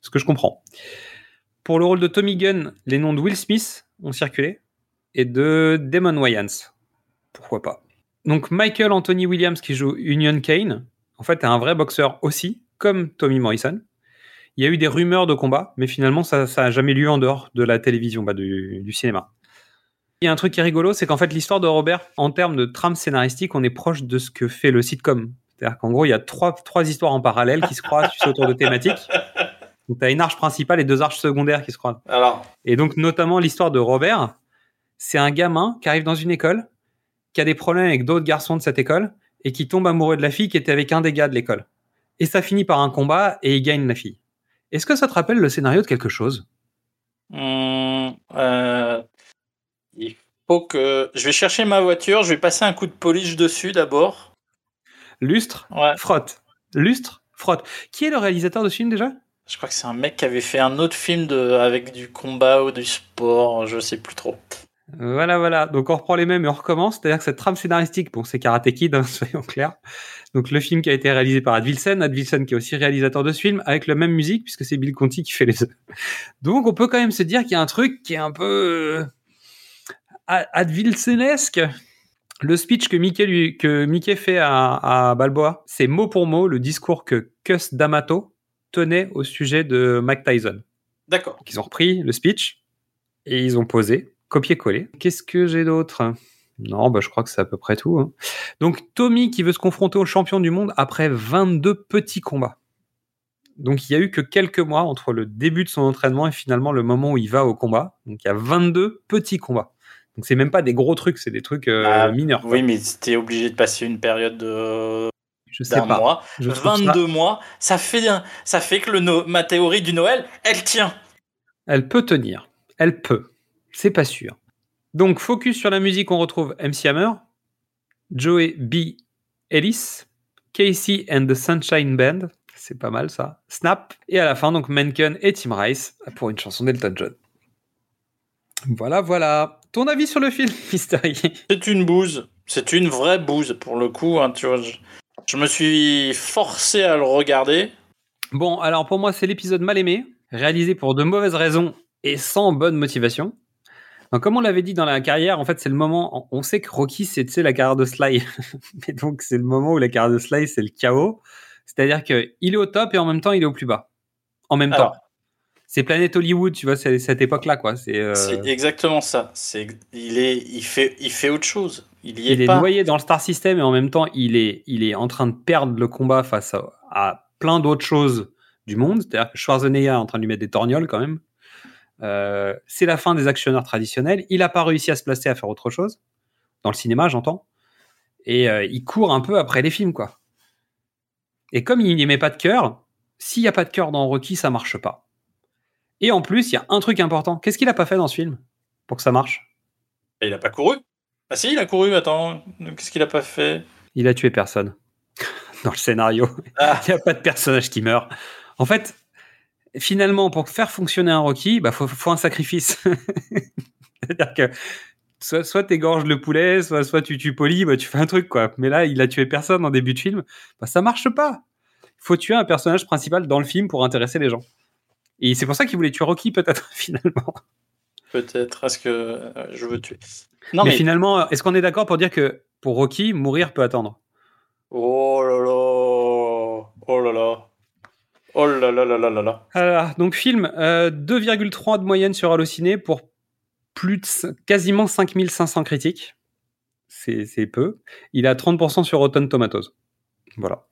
Ce que je comprends. Pour le rôle de Tommy Gunn, les noms de Will Smith ont circulé et de Damon Wayans. Pourquoi pas? Donc Michael Anthony Williams qui joue Union Kane, en fait, est un vrai boxeur aussi, comme Tommy Morrison. Il y a eu des rumeurs de combat, mais finalement, ça n'a jamais lieu en dehors de la télévision, bah, du cinéma. Il y a un truc qui est rigolo, c'est qu'en fait, l'histoire de Robert, en termes de trame scénaristique, on est proche de ce que fait le sitcom. C'est-à-dire qu'en gros, il y a trois, trois histoires en parallèle qui se croisent tu sais, autour de thématiques. *laughs* Donc, tu as une arche principale et deux arches secondaires qui se croisent. Alors, Et donc, notamment, l'histoire de Robert, c'est un gamin qui arrive dans une école, qui a des problèmes avec d'autres garçons de cette école, et qui tombe amoureux de la fille qui était avec un des gars de l'école. Et ça finit par un combat, et il gagne la fille. Est-ce que ça te rappelle le scénario de quelque chose? Hum, euh, il faut que. Je vais chercher ma voiture, je vais passer un coup de polish dessus d'abord. Lustre, Ouais. frotte. Lustre, frotte. Qui est le réalisateur de ce film déjà? Je crois que c'est un mec qui avait fait un autre film de... avec du combat ou du sport, je sais plus trop. Voilà, voilà. Donc on reprend les mêmes et on recommence. C'est-à-dire que cette trame scénaristique, bon, c'est Karate Kid, hein, *laughs* soyons clairs. Donc le film qui a été réalisé par Ad Wilson, Ad Wilson qui est aussi réalisateur de ce film, avec la même musique, puisque c'est Bill Conti qui fait les deux. Donc on peut quand même se dire qu'il y a un truc qui est un peu Ad Ad Wilsonesque. Le speech que Mickey, lui, que Mickey fait à, à Balboa, c'est mot pour mot le discours que Cus D'Amato tenait au sujet de Mike Tyson. D'accord. Ils ont repris le speech et ils ont posé, copié-collé. Qu'est-ce que j'ai d'autre? Non, bah, je crois que c'est à peu près tout. hein. Donc, Tommy qui veut se confronter au champion du monde après 22 petits combats. Donc, il y a eu que quelques mois entre le début de son entraînement et finalement le moment où il va au combat. Donc, il y a 22 petits combats. Donc, c'est même pas des gros trucs, c'est des trucs euh, Ah, mineurs. quoi. Oui, mais t'es obligé de passer une période de je sais pas. mois. Je trouve 22 mois, ça fait, ça fait que le no- ma théorie du Noël, elle tient. Elle peut tenir. Elle peut. C'est pas sûr. Donc, focus sur la musique, on retrouve MC Hammer, Joey B. Ellis, Casey and the Sunshine Band. C'est pas mal ça. Snap. Et à la fin, donc Menken et Tim Rice pour une chanson d'Elton John. Voilà, voilà. Ton avis sur le film, *laughs* Mystery? C'est une bouse. C'est une vraie bouse, pour le coup. hein, tu vois, je, je me suis forcé à le regarder. Bon, alors pour moi, c'est l'épisode mal aimé, réalisé pour de mauvaises raisons et sans bonne motivation. Donc, comme on l'avait dit dans la carrière, en fait, c'est le moment. On sait que Rocky, c'est tu sais, la carrière de Sly. *laughs* Mais donc, c'est le moment où la carrière de Sly, c'est le chaos. C'est-à-dire qu'il est au top et en même temps, il est au plus bas. En même Alors. temps. C'est Planète Hollywood, tu vois, c'est cette époque-là, quoi. C'est, euh, exactement ça. C'est, il, est, il, fait, il fait autre chose. Il y est, il est pas. noyé dans le Star System et en même temps, il est, il est en train de perdre le combat face à, à plein d'autres choses du monde. C'est-à-dire que Schwarzenegger est en train de lui mettre des torgnoles quand même. Euh, c'est la fin des actionneurs traditionnels. Il n'a pas réussi à se placer à faire autre chose. Dans le cinéma, j'entends. Et euh, il court un peu après les films, quoi. Et comme il n'y met pas de cœur, s'il n'y a pas de cœur dans Rocky, ça marche pas. Et en plus, il y a un truc important. Qu'est-ce qu'il a pas fait dans ce film pour que ça marche? Et Il a pas couru. Ah si, il a couru. Attends, qu'est-ce qu'il a pas fait? Il a tué personne *laughs* dans le scénario. Ah. Il n'y a pas de personnage qui meurt. En fait, finalement, pour faire fonctionner un Rocky, bah faut, faut un sacrifice. *laughs* C'est-à-dire que soit, soit t'égorges le poulet, soit, soit tu tues Polly, bah tu fais un truc quoi. Mais là, il a tué personne en début de film, bah ça marche pas. Il faut tuer un personnage principal dans le film pour intéresser les gens. Et c'est pour ça qu'il voulait tuer Rocky peut-être *laughs* finalement. Peut-être. Est-ce que euh, je veux tuer Non mais, mais. finalement, est-ce qu'on est d'accord pour dire que pour Rocky, mourir peut attendre? Oh là là. Oh là là. Oh là là là là là là. Alors, donc film, euh, 2,3 de moyenne sur Allociné pour plus de quasiment 5500 critiques. C'est c'est peu. Il a 30% sur Rotten Tomatoes. Voilà.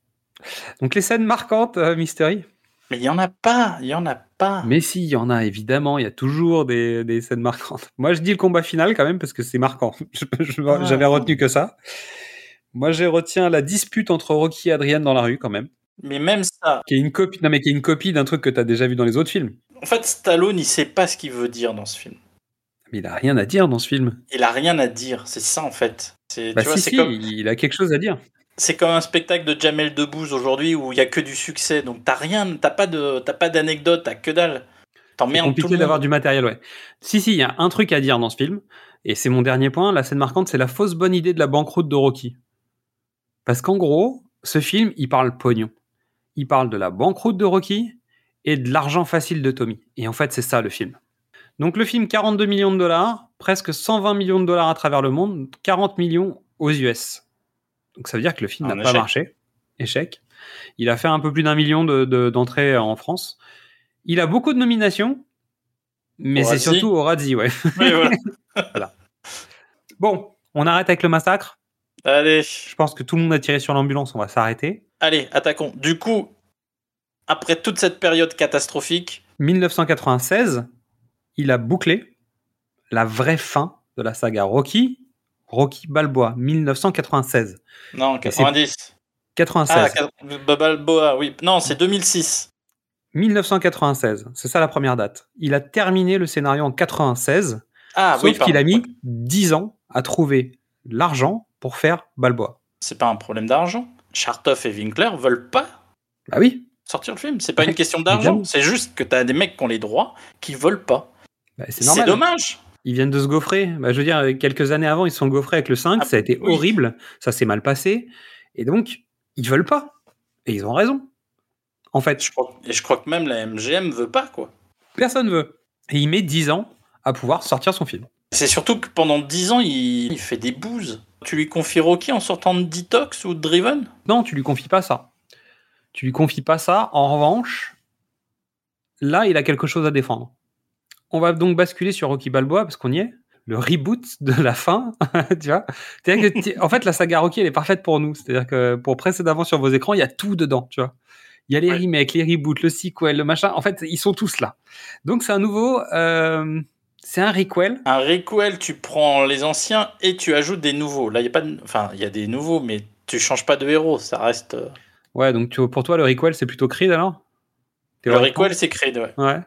Donc les scènes marquantes, euh, Mystery? Mais il y en a pas. Il y en a pas. Mais si, il y en a évidemment, il y a toujours des, des scènes marquantes. *laughs* Moi je dis le combat final quand même parce que c'est marquant. *laughs* Ah. J'avais retenu que ça. Moi j'ai retiens la dispute entre Rocky et Adrian dans la rue quand même. Mais même ça. Qui est une copie, non mais qui est une copie d'un truc que tu as déjà vu dans les autres films. En fait, Stallone, il sait pas ce qu'il veut dire dans ce film. Mais il a rien à dire dans ce film. Il a rien à dire. C'est ça en fait. C'est Bah tu vois, si, comme il a quelque chose à dire. C'est comme un spectacle de Jamel Debbouze aujourd'hui où il y a que du succès. Donc t'as rien, t'as pas de, t'as pas d'anecdote, t'as que dalle. C'est compliqué d'avoir du matériel, ouais. Si, si, il y a un truc à dire dans ce film, et c'est mon dernier point, la scène marquante, c'est la fausse bonne idée de la banqueroute de Rocky. Parce qu'en gros, ce film, il parle pognon. Il parle de la banqueroute de Rocky et de l'argent facile de Tommy. Et en fait, c'est ça le film. Donc le film, 42 millions de dollars, presque 120 millions de dollars à travers le monde, 40 millions aux US. Donc ça veut dire que le film n'a pas marché. Échec. Il a fait un peu plus d'un million de- de- d'entrées en France. Il a beaucoup de nominations, mais c'est surtout au Razzie, ouais. *laughs* Oui, voilà. *laughs* Voilà. Bon, on arrête avec le massacre. Allez, Je pense que tout le monde a tiré sur l'ambulance, on va s'arrêter. allez, attaquons. Du coup, après toute cette période catastrophique, 1996, il a bouclé la vraie fin de la saga Rocky, Rocky Balboa, 1996. non, Et c'est- 90. 96. Ah, Balboa, oui. Non, c'est 2006. 1996, c'est ça la première date. Il a terminé le scénario en 96, Ah sauf oui, qu'il a mis 10 ans à trouver l'argent pour faire Balboa. C'est pas un problème d'argent. Chartoff et Winkler veulent pas Bah oui, sortir le film. C'est pas Ouais, une question d'argent. C'est juste que t'as des mecs qui ont les droits qui veulent pas. bah, c'est dommage. Ils viennent de se gaufrer. Bah, je veux dire, quelques années avant, ils se sont gaufrés avec le 5, Ah, ça a été oui. horrible, ça s'est mal passé, et donc, ils veulent pas. Et ils ont raison. En fait, Je crois, et je crois que même la MGM veut pas, quoi. personne veut. Et il met 10 ans à pouvoir sortir son film. C'est surtout que pendant 10 ans, il, il fait des bouses. Tu lui confies Rocky en sortant de Detox ou de Driven? Non, tu lui confies pas ça. Tu lui confies pas ça. En revanche, là, il a quelque chose à défendre. On va donc basculer sur Rocky Balboa parce qu'on y est. Le reboot de la fin, *laughs* tu vois. C'est-à-dire que en fait, la saga Rocky, elle est parfaite pour nous. C'est-à-dire que pour précédemment sur vos écrans, il y a tout dedans, tu vois. Il y a les Ouais. remakes, les reboots, le sequel, le machin. En fait, ils sont tous là. Donc, c'est un nouveau. euh, c'est un requel. Un requel, tu prends les anciens et tu ajoutes des nouveaux. Là, il y a pas de... Enfin, il y a des nouveaux, mais tu changes pas de héros. Ça reste... euh, Ouais, donc tu, pour toi, le requel, c'est plutôt Creed alors? Le Théoriquement requel, c'est Creed, ouais. Ouais.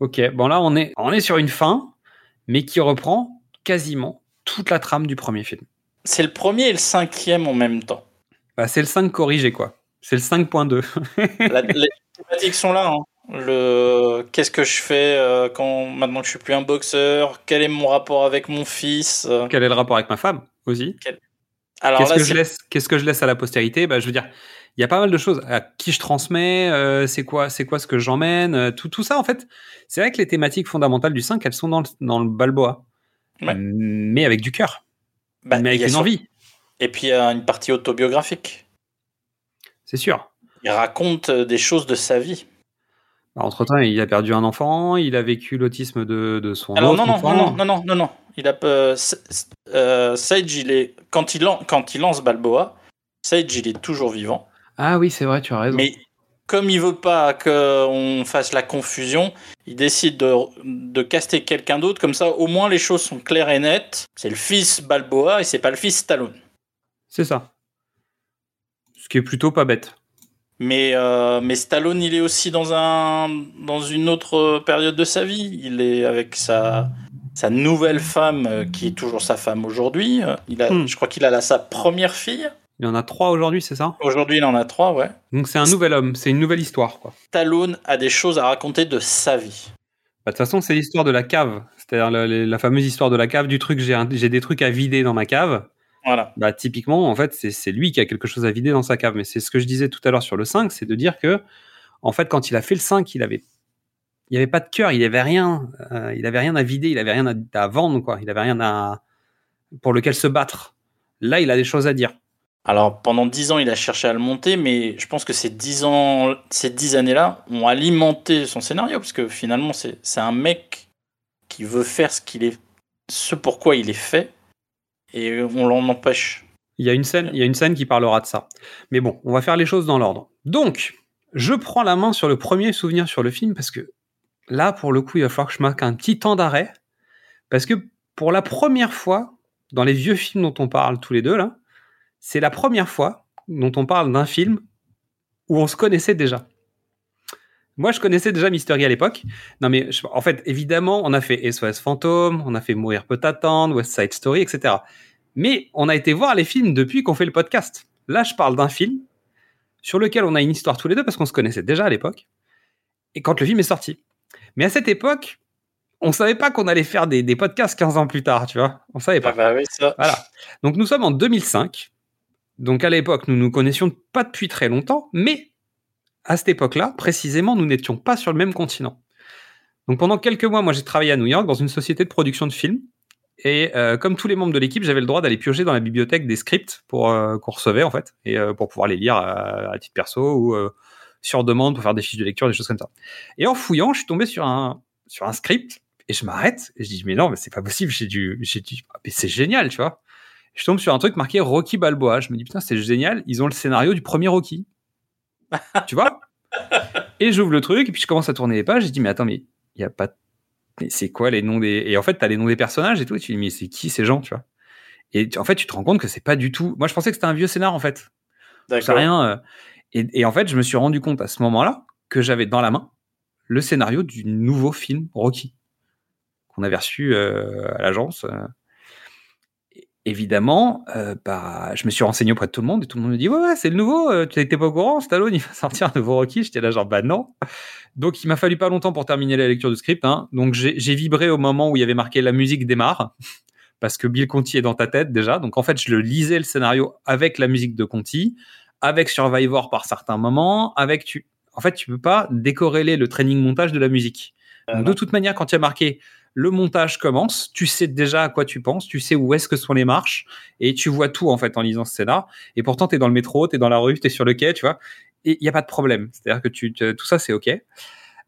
Ok. Bon, là, on est, on est sur une fin, mais qui reprend quasiment toute la trame du premier film. C'est le premier et le cinquième en même temps. Bah, c'est le 5 corrigé, quoi. C'est le 5.2. *laughs* La- les thématiques sont là. hein. Le qu'est-ce que je fais euh, quand maintenant que je suis plus un boxeur? Quel est mon rapport avec mon fils? Euh. Quel est le rapport avec ma femme aussi? Alors Qu'est-ce que, je laisse, qu'est-ce que je laisse à la postérité? Bah, Je veux dire, il y a pas mal de choses. À qui je transmets euh, C'est quoi, c'est quoi ce que j'emmène euh, tout, tout ça, en fait. C'est vrai que les thématiques fondamentales du 5, elles sont dans le, dans le Balboa. Ouais. Mais avec du cœur. bah, mais avec une sur- envie. Et puis il y a une partie autobiographique. C'est sûr. Il raconte euh, des choses de sa vie. Entre temps, il a perdu un enfant, il a vécu l'autisme de, de son Alors autre non non, enfant. non non non non non. Il a euh, Sage il est quand il lan- quand il lance Balboa, Sage il est toujours vivant. Ah oui, c'est vrai, tu as raison. Mais comme il veut pas qu'on fasse la confusion, il décide de, de caster quelqu'un d'autre. Comme ça, au moins les choses sont claires et nettes. C'est le fils Balboa et c'est pas le fils Stallone. C'est ça. Ce qui est plutôt pas bête. Mais, euh, mais Stallone, il est aussi dans, un, dans une autre période de sa vie. Il est avec sa, sa nouvelle femme, euh, qui est toujours sa femme aujourd'hui. Euh, Il a, Hmm. Je crois qu'il a là sa première fille. Il en a trois aujourd'hui, c'est ça? Aujourd'hui, il en a trois, ouais. Donc c'est un nouvel homme, c'est une nouvelle histoire. Quoi. Stallone a des choses à raconter de sa vie. Bah, De toute façon, c'est l'histoire de la cave. C'est-à-dire la, fameuse histoire de la cave, du truc, j'ai des trucs à vider dans ma cave. Voilà. Bah, typiquement, en fait, c'est- c'est lui qui a quelque chose à vider dans sa cave. Mais c'est ce que je disais tout à l'heure sur le 5, c'est de dire que, en fait, quand il a fait le 5, il avait, il avait pas de cœur, il avait rien, euh, il avait rien à vider, il avait rien à, à vendre, quoi. Il avait rien à, pour lequel se battre. Là, il a des choses à dire. Alors pendant dix ans, il a cherché à le monter, mais je pense que ces dix ans, ces dix années-là ont alimenté son scénario, parce que finalement, c'est un mec qui veut faire ce qu'il est, ce pourquoi il est fait, et on l'en empêche. Il y a une scène, il y a une scène qui parlera de ça. Mais bon, on va faire les choses dans l'ordre. Donc, je prends la main sur le premier souvenir sur le film parce que là, pour le coup, il va falloir que je marque un petit temps d'arrêt parce que pour la première fois dans les vieux films dont on parle tous les deux là, c'est la première fois dont on parle d'un film où on se connaissait déjà. Moi, je connaissais déjà Mystery à l'époque. Non, mais je- en fait, évidemment, on a fait SOS Fantôme, on a fait Mourir peut attendre, West Side Story, etc. Mais on a été voir les films depuis qu'on fait le podcast. Là, je parle d'un film sur lequel on a une histoire tous les deux parce qu'on se connaissait déjà à l'époque. Et quand le film est sorti. Mais à cette époque, on savait pas qu'on allait faire des, des, podcasts 15 ans plus tard, tu vois. On savait pas. Ah bah oui, ça. Voilà. Donc nous sommes en 2005. Donc à l'époque, nous nous connaissions pas depuis très longtemps, mais à cette époque-là, précisément, nous n'étions pas sur le même continent. Donc pendant quelques mois, moi j'ai travaillé à New York dans une société de production de films. Et euh, comme tous les membres de l'équipe, j'avais le droit d'aller piocher dans la bibliothèque des scripts euh, qu'on recevait en fait, et euh, pour pouvoir les lire à, titre perso ou sur demande pour faire des fiches de lecture, des choses comme ça. Et en fouillant, je suis tombé sur un sur un script et je m'arrête et je dis mais non mais c'est pas possible, j'ai dû j'ai c'est génial, tu vois. Je tombe sur un truc marqué Rocky Balboa. Je me dis putain c'est génial, ils ont le scénario du premier Rocky. *laughs* tu vois? Et j'ouvre le truc et puis je commence à tourner les pages. Je dis mais attends mais il y a pas mais c'est quoi les noms des et en fait t'as les noms des personnages et tout et tu dis mais c'est qui ces gens tu vois? Et en fait tu te rends compte que c'est pas du tout moi je pensais que c'était un vieux scénar en fait c'est rien euh... et, et, en fait je me suis rendu compte à ce moment-là que j'avais dans la main le scénario du nouveau film Rocky qu'on avait reçu euh, à l'agence euh. évidemment bah, je me suis renseigné auprès de tout le monde et tout le monde me dit ouais, ouais c'est le nouveau euh, tu n'étais pas au courant Stallone il va *laughs* sortir un nouveau Rocky j'étais là genre bah non donc il m'a fallu pas longtemps pour terminer la lecture du script. Hein. Donc j'ai vibré au moment où il y avait marqué la musique démarre *laughs* parce que Bill Conti est dans ta tête déjà. Donc en fait je le lisais le scénario avec la musique de Conti, avec Survivor par certains moments, avec tu. En fait tu peux pas décorréler le training montage de la musique. Donc, de toute manière quand il y a marqué le montage commence, tu sais déjà à quoi tu penses, tu sais où est-ce que sont les marches, et tu vois tout en fait en lisant ce scénar. Et pourtant, tu es dans le métro, tu es dans la rue, tu es sur le quai, tu vois et il n'y a pas de problème. C'est-à-dire que tu, tout ça, c'est OK.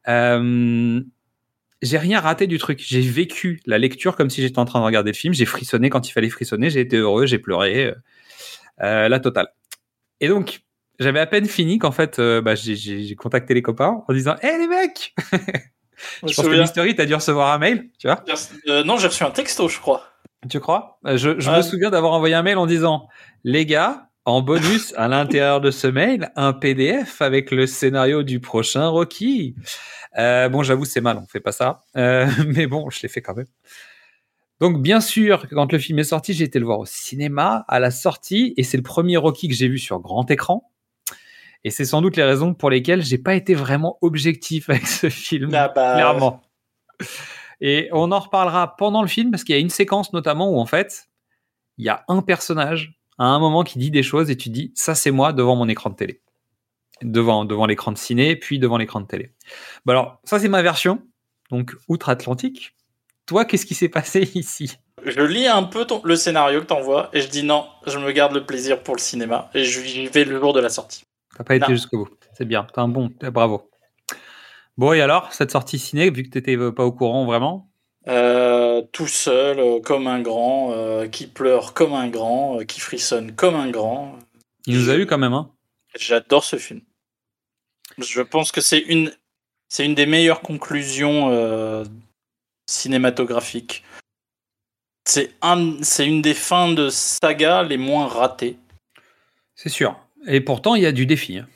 Euh, j'ai rien raté du truc. J'ai vécu la lecture comme si j'étais en train de regarder le film. J'ai frissonné quand il fallait frissonner. J'ai été heureux, j'ai pleuré. Euh, la totale. Et donc, j'avais à peine fini qu'en fait, euh, bah, j'ai contacté les copains en disant Hé hey, les mecs *laughs* Je pense que Mystery, t'as dû recevoir un mail, tu vois euh, Non, j'ai reçu un texto, je crois. Tu crois? Je, je me souviens d'avoir envoyé un mail en disant Les gars, en bonus, à l'intérieur de ce mail, un PDF avec le scénario du prochain Rocky. Euh, bon, j'avoue, c'est mal, on fait pas ça. Euh, *laughs* mais bon, je l'ai fait quand même. Donc, bien sûr, quand le film est sorti, j'ai été le voir au cinéma à la sortie, et c'est le premier Rocky que j'ai vu sur grand écran. Et c'est sans doute les raisons pour lesquelles j'ai pas été vraiment objectif avec ce film, ah bah... clairement. Et on en reparlera pendant le film parce qu'il y a une séquence notamment où en fait, il y a un personnage à un moment qui dit des choses et tu dis ça c'est moi devant mon écran de télé. Devant devant l'écran de ciné puis devant l'écran de télé. Bon alors ça c'est ma version. Donc outre-Atlantique toi qu'est-ce qui s'est passé *laughs* ici? Je lis un peu ton, le scénario que t'envoies et je dis non je me garde le plaisir pour le cinéma et je vais le jour de la sortie t'as pas été jusqu'au bout c'est bien t'es un bon bravo bon et alors cette sortie ciné vu que t'étais pas au courant vraiment? Euh, tout seul, euh, comme un grand, euh, qui pleure comme un grand, euh, qui frissonne comme un grand. Il nous a eu quand même, hein J'adore ce film. Je pense que c'est une, c'est une des meilleures conclusions euh, cinématographiques. C'est un, c'est une des fins de saga les moins ratées. C'est sûr. Et pourtant, il y a du défi. Hein.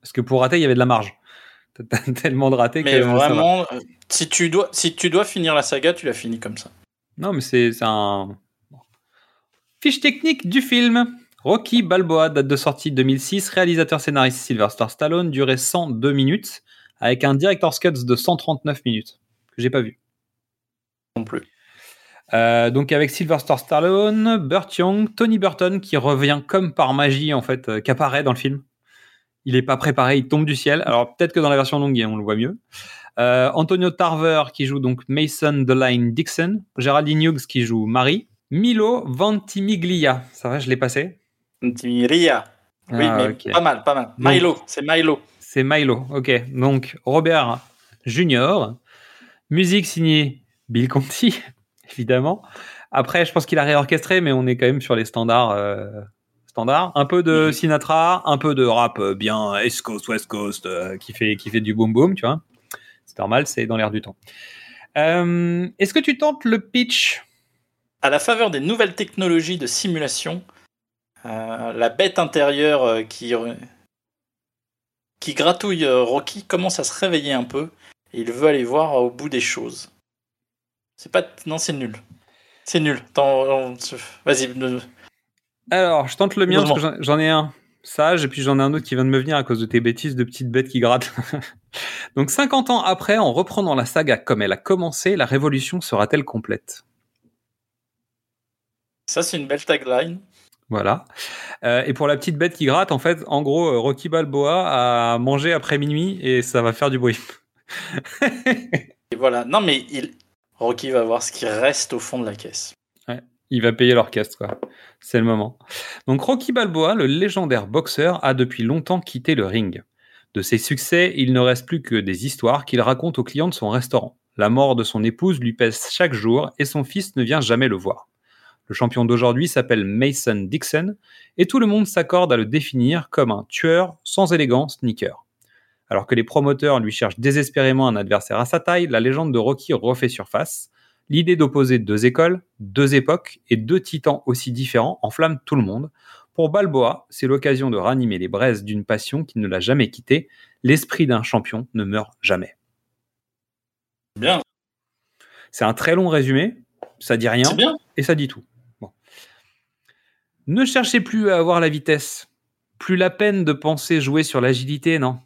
Parce que pour rater, il y avait de la marge. T'as *laughs* tellement de ratés mais que. vraiment, si tu, dois, si tu dois finir la saga, tu la finis comme ça. Non, mais c'est un. Fiche technique du film. Rocky Balboa, date de sortie 2006, réalisateur scénariste Sylvester Stallone, durée 102 minutes, avec un director's cut de 139 minutes, que j'ai pas vu. Non plus. Euh, donc avec Sylvester Stallone, Burt Young, Tony Burton qui revient comme par magie en fait, euh, qu'apparaît dans le film il est pas préparé, il tombe du ciel. Alors peut-être que dans la version longue, on le voit mieux. Euh, Antonio Tarver qui joue donc Mason Deline Dixon, Geraldine Hughes qui joue Marie, Milo Ventimiglia, ça va, je l'ai passé. Ventimiglia. Oui, ah, mais okay. pas mal, pas mal. Milo, c'est Milo. C'est Milo, ok. Donc Robert Junior, musique signée Bill Conti, *laughs* évidemment. Après, je pense qu'il a réorchestré, mais on est quand même sur les standards. Euh standard. Un peu de Sinatra, un peu de rap bien East Coast, West Coast, euh, qui, fait, qui fait du boom boom, tu vois. C'est normal, c'est dans l'air du temps. Euh, Est-ce que tu tentes le pitch? À la faveur des nouvelles technologies de simulation, euh, la bête intérieure euh, qui, qui gratouille euh, Rocky commence à se réveiller un peu et il veut aller voir au bout des choses. C'est pas. Non, c'est nul. C'est nul. Vas-y, Alors, je tente le mien parce que j'en ai un sage et puis j'en ai un autre qui vient de me venir à cause de tes bêtises de petites bêtes qui grattent. *laughs* Donc 50 ans après, en reprenant la saga comme elle a commencé, la révolution sera-t-elle complète? Ça, c'est une belle tagline. Voilà. Euh, et pour la petite bête qui gratte, en fait, en gros, euh, Rocky Balboa a mangé après minuit et ça va faire du bruit. *laughs* Et voilà. Non, mais il... Rocky va voir ce qui reste au fond de la caisse. Il va payer l'orchestre, quoi. C'est le moment. Donc Rocky Balboa, le légendaire boxeur, a depuis longtemps quitté le ring. De ses succès, il ne reste plus que des histoires qu'il raconte aux clients de son restaurant. La mort de son épouse lui pèse chaque jour et son fils ne vient jamais le voir. Le champion d'aujourd'hui s'appelle Mason Dixon et tout le monde s'accorde à le définir comme un tueur sans élégance ni. Alors que les promoteurs lui cherchent désespérément un adversaire à sa taille, la légende de Rocky refait surface. L'idée d'opposer deux écoles, deux époques et deux titans aussi différents enflamme tout le monde. Pour Balboa, c'est l'occasion de ranimer les braises d'une passion qui ne l'a jamais quitté. L'esprit d'un champion ne meurt jamais. Bien. C'est un très long résumé, ça dit rien bien. et ça dit tout. Bon. Ne cherchez plus à avoir la vitesse. Plus la peine de penser jouer sur l'agilité, non?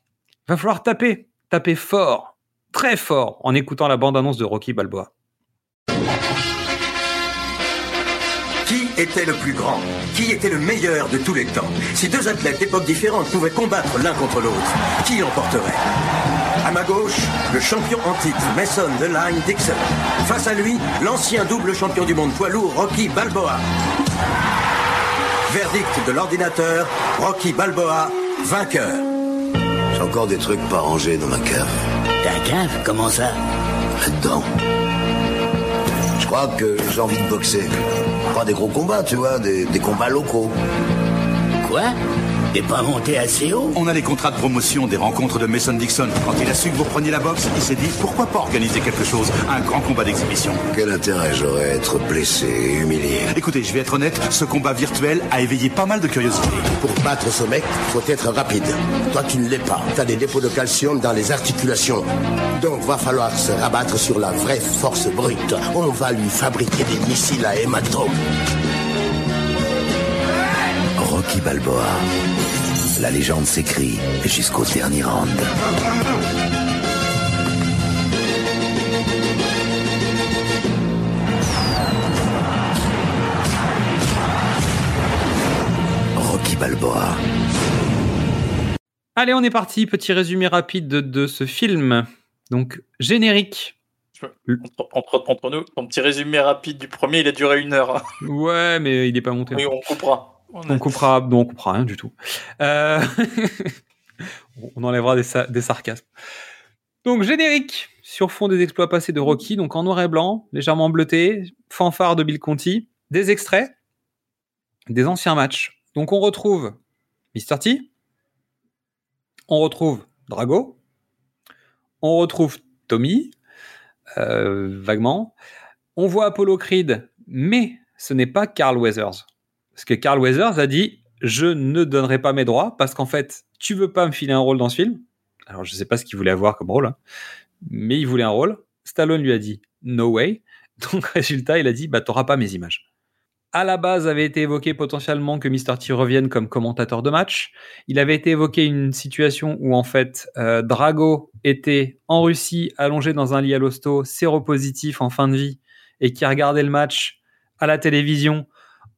Va falloir taper, taper fort, très fort, en écoutant la bande-annonce de Rocky Balboa. Qui était le plus grand? Qui était le meilleur de tous les temps? Si deux athlètes d'époques différentes pouvaient combattre l'un contre l'autre, qui l'emporterait? À ma gauche, le champion en titre, Mason Line Dixon. Face à lui, l'ancien double champion du monde poids lourd, Rocky Balboa. Verdict de l'ordinateur, Rocky Balboa, vainqueur. J'ai encore des trucs pas rangés dans ma cave. Ta cave Comment ça Là-dedans. Je crois que j'ai envie de boxer. Pas des gros combats, tu vois, des, des combats locaux. Quoi T'es pas monté assez haut? On a les contrats de promotion des rencontres de Mason Dixon. Quand il a su que vous preniez la boxe, il s'est dit pourquoi pas organiser quelque chose, un grand combat d'exhibition. Quel intérêt j'aurais à être blessé et humilié? Écoutez, je vais être honnête, ce combat virtuel a éveillé pas mal de curiosité. Pour battre ce mec, faut être rapide. Toi, tu ne l'es pas. T'as des dépôts de calcium dans les articulations. Donc, va falloir se rabattre sur la vraie force brute. On va lui fabriquer des missiles à hématome. Rocky Balboa. La légende s'écrit jusqu'au dernier round. Rocky Balboa. Allez, on est parti. Petit résumé rapide de, de ce film. Donc, générique. Entre, entre- entre nous, ton petit résumé rapide du premier, il a duré une heure. hein. Ouais, mais il n'est pas monté. Oui, on coupera. On coupera, non, on coupera rien du tout. Euh, *laughs* on enlèvera des, sa- des sarcasmes. Donc, générique sur fond des exploits passés de Rocky, donc en noir et blanc, légèrement bleuté, fanfare de Bill Conti, des extraits, des anciens matchs. Donc, on retrouve Mr. T, on retrouve Drago, on retrouve Tommy, euh, vaguement, on voit Apollo Creed, mais ce n'est pas Carl Weathers. Parce que Carl Weathers a dit Je ne donnerai pas mes droits parce qu'en fait, tu veux pas me filer un rôle dans ce film. Alors, je sais pas ce qu'il voulait avoir comme rôle, hein, mais il voulait un rôle. Stallone lui a dit No way. *laughs* Donc, résultat, il a dit Bah, t'auras pas mes images. À la base, avait été évoqué potentiellement que Mr. T revienne comme commentateur de match. Il avait été évoqué une situation où, en fait, euh, Drago était en Russie, allongé dans un lit à l'hosto, séropositif en fin de vie, et qui regardait le match à la télévision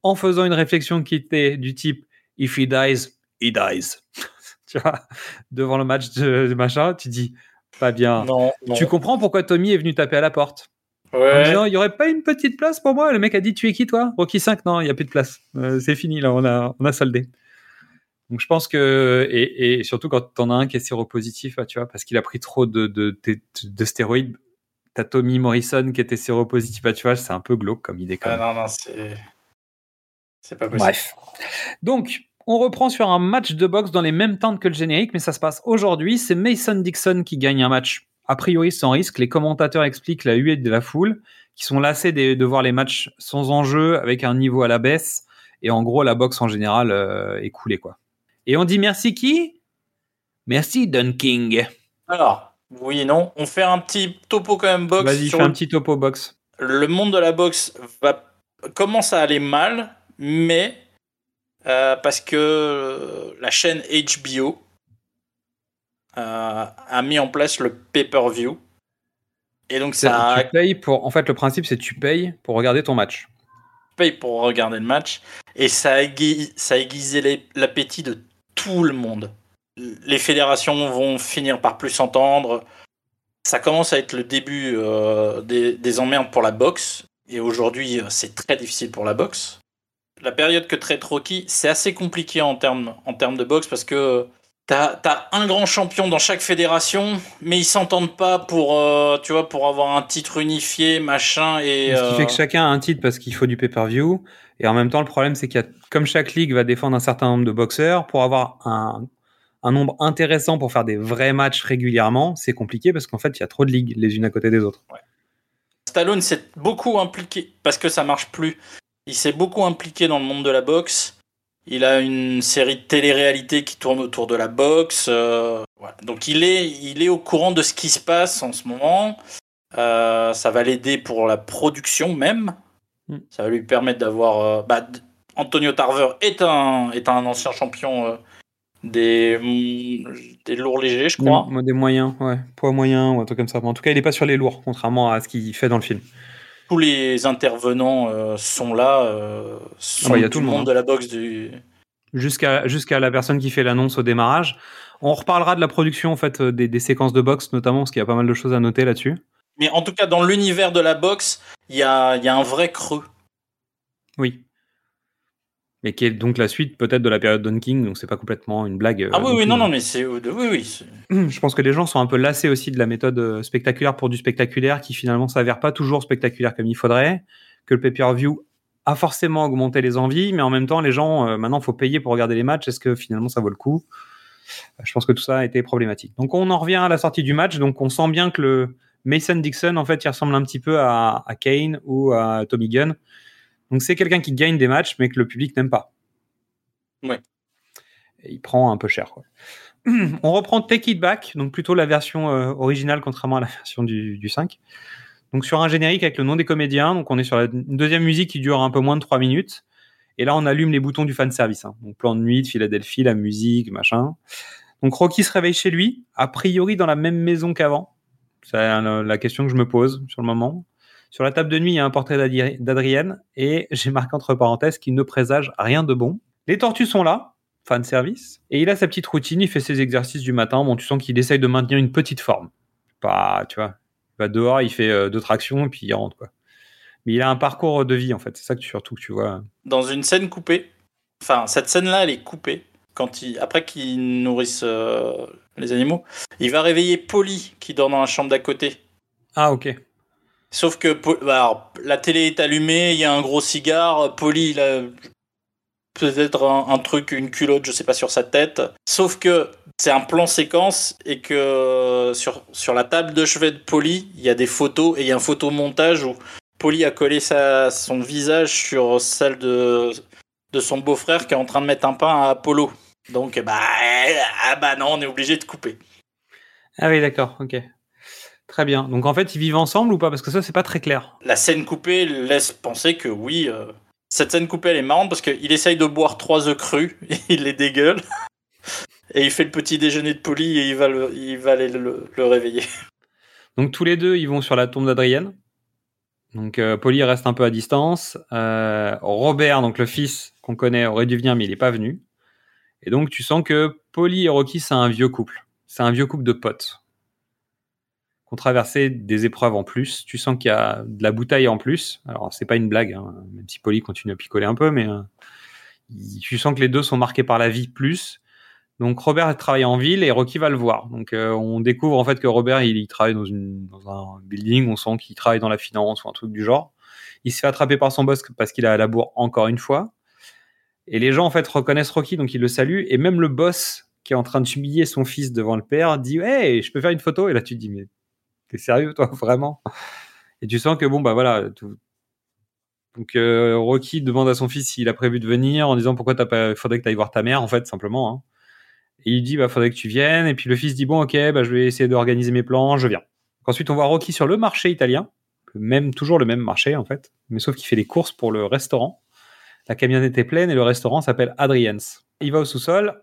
en faisant une réflexion qui était du type If he dies, he dies. *laughs* tu vois, devant le match de, de machin, tu dis pas bien. Non, non. Tu comprends pourquoi Tommy est venu taper à la porte? En Ouais. disant il y aurait pas une petite place pour moi? Le mec a dit tu es qui toi? Rocky 5 non, il y a plus de place. Euh, c'est fini là, on a on a soldé. Donc je pense que et, et surtout quand t'en as un qui est séropositif, bah, tu vois, parce qu'il a pris trop de de, de, de stéroïdes. T'as Tommy Morrison qui était séropositif, bah, tu vois, c'est un peu glauque comme idée quand Ah, même. non, non, c'est. C'est pas possible. Bref. Donc, on reprend sur un match de boxe dans les mêmes temps que le générique, mais ça se passe aujourd'hui. C'est Mason Dixon qui gagne un match, a priori sans risque. Les commentateurs expliquent la huée de la foule, qui sont lassés de, de voir les matchs sans enjeu, avec un niveau à la baisse. Et en gros, la boxe en général euh, est coulée, quoi. Et on dit merci qui? Merci Don King. Alors, oui et non. On fait un petit topo quand même box. Vas-y, sur fais un petit topo boxe. le monde de la boxe va commence à aller mal, mais Euh, parce que la chaîne HBO euh, a mis en place le pay-per-view. Et donc ça. Tu payes pour. En fait, le principe, c'est tu payes pour regarder ton match. Tu payes pour regarder le match. Et ça a, aiguisé, ça a aiguisé l'appétit de tout le monde. Les fédérations vont finir par plus s'entendre. Ça commence à être le début euh, des, des emmerdes pour la boxe. Et aujourd'hui, c'est très difficile pour la boxe. La période que traite Rocky, c'est assez compliqué en termes, en termes de boxe parce que T'as as un grand champion dans chaque fédération, mais ils s'entendent pas pour, euh, tu vois, pour avoir un titre unifié, machin. Et, Ce qui fait que chacun a un titre parce qu'il faut du pay-per-view. Et en même temps, le problème, c'est qu'il y a, comme chaque ligue va défendre un certain nombre de boxeurs, pour avoir un, un nombre intéressant pour faire des vrais matchs régulièrement, c'est compliqué parce qu'en fait, il y a trop de ligues les unes à côté des autres. Ouais. Stallone s'est beaucoup impliqué, parce que ça marche plus, il s'est beaucoup impliqué dans le monde de la boxe. Il a une série de télé-réalité qui tourne autour de la boxe. Euh, voilà. Donc il est, il est au courant de ce qui se passe en ce moment. Euh, ça va l'aider pour la production même. Mm. Ça va lui permettre d'avoir. Euh, bah, Antonio Tarver est un, est un ancien champion des, mm, des lourds légers, je crois. Des, des moyens, ouais. Poids moyen ou un truc comme ça. Mais en tout cas, il n'est pas sur les lourds, contrairement à ce qu'il fait dans le film. Tous les intervenants euh, sont là, euh, sont Ah bah, il y a tout le monde monde, de la boxe du. Jusqu'à jusqu'à la personne qui fait l'annonce au démarrage. On reparlera de la production en fait euh, des, des séquences de boxe notamment parce qu'il y a pas mal de choses à noter là-dessus. Mais en tout cas, dans l'univers de la boxe, il y a, il y a un vrai creux. Oui. Et qui est donc la suite peut-être de la période Don King, donc c'est pas complètement une blague. Ah euh, oui, oui, plus. non, non, mais c'est. Oui, oui. c'est- Je pense que les gens sont un peu lassés aussi de la méthode euh, spectaculaire pour du spectaculaire qui finalement s'avère pas toujours spectaculaire comme il faudrait, que le pay-per-view a forcément augmenté les envies, mais en même temps les gens euh, maintenant faut payer pour regarder les matchs, est-ce que finalement ça vaut le coup? Euh, Je pense que tout ça a été problématique. Donc on en revient à la sortie du match, donc on sent bien que le Mason Dixon en fait il ressemble un petit peu à, à Kane ou à Tommy Gunn. Donc c'est quelqu'un qui gagne des matchs mais que le public n'aime pas. Ouais. Et il prend un peu cher. Quoi. *clears throat* On reprend Take It Back, donc plutôt la version euh, originale contrairement à la version du, du 5. Donc sur un générique avec le nom des comédiens, donc on est sur la une deuxième musique qui dure un peu moins de 3 minutes. Et là on allume les boutons du fanservice. Hein. Donc plan de nuit de Philadelphie, la musique, machin. Donc Rocky se réveille chez lui, a priori dans la même maison qu'avant. C'est la question que je me pose sur le moment. Sur la table de nuit, il y a un portrait d'Adri- d'Adrienne et *laughs* j'ai marqué entre parenthèses qu'il ne présage rien de bon. Les tortues sont là, fan service, et il a sa petite routine, il fait ses exercices du matin. Bon, tu sens qu'il essaye de maintenir une petite forme. Pas, tu vois, il va dehors, il fait euh, deux tractions et puis il rentre quoi. Mais il a un parcours de vie en fait, c'est ça que tu, surtout que tu vois. Dans une scène coupée, enfin, cette scène-là, elle est coupée. Quand il, après qu'ils nourrissent euh, les animaux, il va réveiller Polly qui dort dans la chambre d'à côté. Ah ok. Sauf que la télé est allumée, il y a un gros cigare, Polly, il a peut-être un, truc, une culotte, je sais pas, sur sa tête. Sauf que c'est un plan séquence et que sur, sur la table de chevet de Polly, il y a des photos et il y a un photomontage où Polly a collé sa, son visage sur celle de, de son beau-frère qui est en train de mettre un pain à Apollo. Donc, bah, ah bah non, on est obligé de couper. Ah oui d'accord, ok. Très bien. Donc en fait ils vivent ensemble ou pas? Parce que ça c'est pas très clair. La scène coupée laisse penser que oui. euh, cette scène coupée, elle est marrante parce qu'il essaye de boire trois œufs crus, *laughs* et il les dégueule. *laughs* Et il fait le petit déjeuner de Polly et il va, le, il va aller le, le réveiller. *laughs* Donc tous les deux, ils vont sur la tombe d'Adrienne. Donc euh, Polly reste un peu à distance. Euh, Robert, donc le fils qu'on connaît, aurait dû venir, mais il n'est pas venu. Et donc tu sens que Polly et Rocky, c'est un vieux couple. C'est un vieux couple de potes. Qu'on traversé des épreuves en plus. Tu sens qu'il y a de la bouteille en plus. Alors c'est pas une blague, hein, même si Polly continue à picoler un peu, mais euh, tu sens que les deux sont marqués par la vie plus. Donc Robert travaille en ville et Rocky va le voir. Donc euh, on découvre en fait que Robert il, il travaille dans, un building, on sent qu'il travaille dans la finance ou un truc du genre. Il se fait attraper par son boss parce qu'il a à la bourre encore une fois. Et les gens en fait reconnaissent Rocky donc ils le saluent et même le boss qui est en train de humilier son fils devant le père dit "Hey, je peux faire une photo" et là tu te dis "Mais t'es sérieux toi *laughs* vraiment? Et tu sens que bon bah voilà, donc euh, Rocky demande à son fils s'il a prévu de venir en disant pourquoi t'as pas faudrait que tu ailles voir ta mère en fait simplement hein. Et il dit, bah, faudrait que tu viennes. Et puis le fils dit, bon, ok, bah, je vais essayer d'organiser mes plans, je viens. Ensuite, on voit Rocky sur le marché italien. Même, toujours le même marché, en fait. Mais sauf qu'il fait les courses pour le restaurant. La camionnette est pleine et le restaurant s'appelle Adrien's. Il va au sous-sol.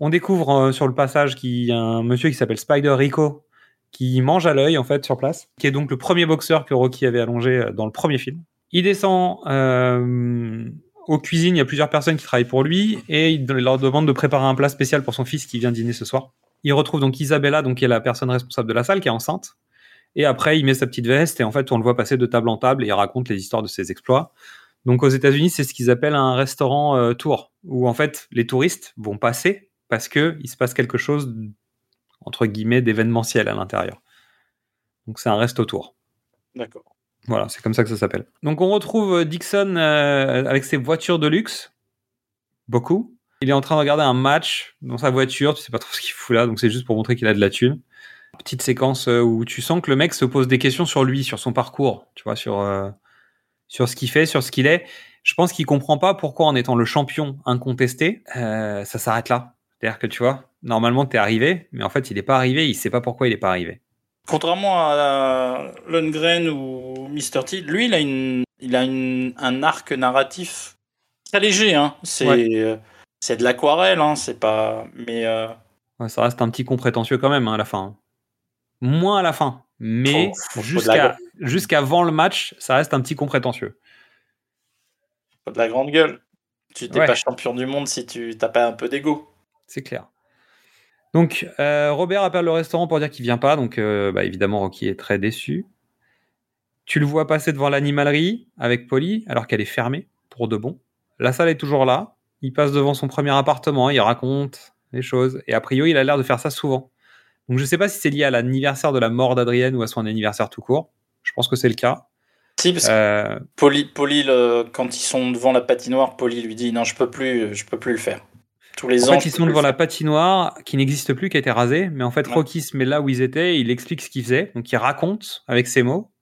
On découvre euh, sur le passage qu'il y a un monsieur qui s'appelle Spider Rico qui mange à l'œil en fait sur place, qui est donc le premier boxeur que Rocky avait allongé euh, dans le premier film. Il descend euh, aux cuisines, il y a plusieurs personnes qui travaillent pour lui et il leur demande de préparer un plat spécial pour son fils qui vient dîner ce soir. Il retrouve donc Isabella, donc qui est la personne responsable de la salle, qui est enceinte. Et après, il met sa petite veste et en fait, on le voit passer de table en table et il raconte les histoires de ses exploits. Donc aux États-Unis, c'est ce qu'ils appellent un restaurant euh, tour, où en fait les touristes vont passer parce que il se passe quelque chose entre guillemets d'événementiel à l'intérieur. Donc c'est un resto tour. D'accord. Voilà, c'est comme ça que ça s'appelle. Donc on retrouve Dixon euh, avec ses voitures de luxe, beaucoup. Il est en train de regarder un match dans sa voiture, tu sais pas trop ce qu'il fout là, donc c'est juste pour montrer qu'il a de la thune. Petite séquence euh, où tu sens que le mec se pose des questions sur lui, sur son parcours, tu vois, sur euh, sur ce qu'il fait, sur ce qu'il est. Je pense qu'il comprend pas pourquoi en étant le champion incontesté, euh, ça s'arrête là. C'est-à-dire que tu vois, normalement t'es arrivé, mais en fait il est pas arrivé, il sait pas pourquoi il est pas arrivé. Contrairement à Lundgren ou Mr. T, lui, il a, une, il a une, un arc narratif très léger. Hein. C'est Ouais. de l'aquarelle, hein. c'est pas. Mais euh, Ouais, ça reste un petit con prétentieux quand même hein, à la fin. Moins à la fin, mais jusqu'à jusqu'avant le match, ça reste un petit con prétentieux. pas de la grande gueule. Tu t'es Ouais. pas champion du monde si tu t'as pas un peu d'ego. C'est clair. Donc, euh, Robert appelle le restaurant pour dire qu'il vient pas. Donc, euh, bah, évidemment, Rocky est très déçu. Tu le vois passer devant l'animalerie avec Polly, alors qu'elle est fermée pour de bon. La salle est toujours là. Il passe devant son premier appartement, il raconte les choses. Et a priori, il a l'air de faire ça souvent. Donc, je sais pas si c'est lié à l'anniversaire de la mort d'Adrienne ou à son anniversaire tout court. Je pense que c'est le cas. Si, parce que Euh, Polly, Polly, le- quand ils sont devant la patinoire, Polly lui dit non, je peux plus, je peux plus le faire. Tous les En ans. fait, ils sont devant la patinoire qui n'existe plus, qui a été rasée. Mais en fait, Rocky se met là où ils étaient, et il explique ce qu'il faisait. Donc, il raconte avec ses mots.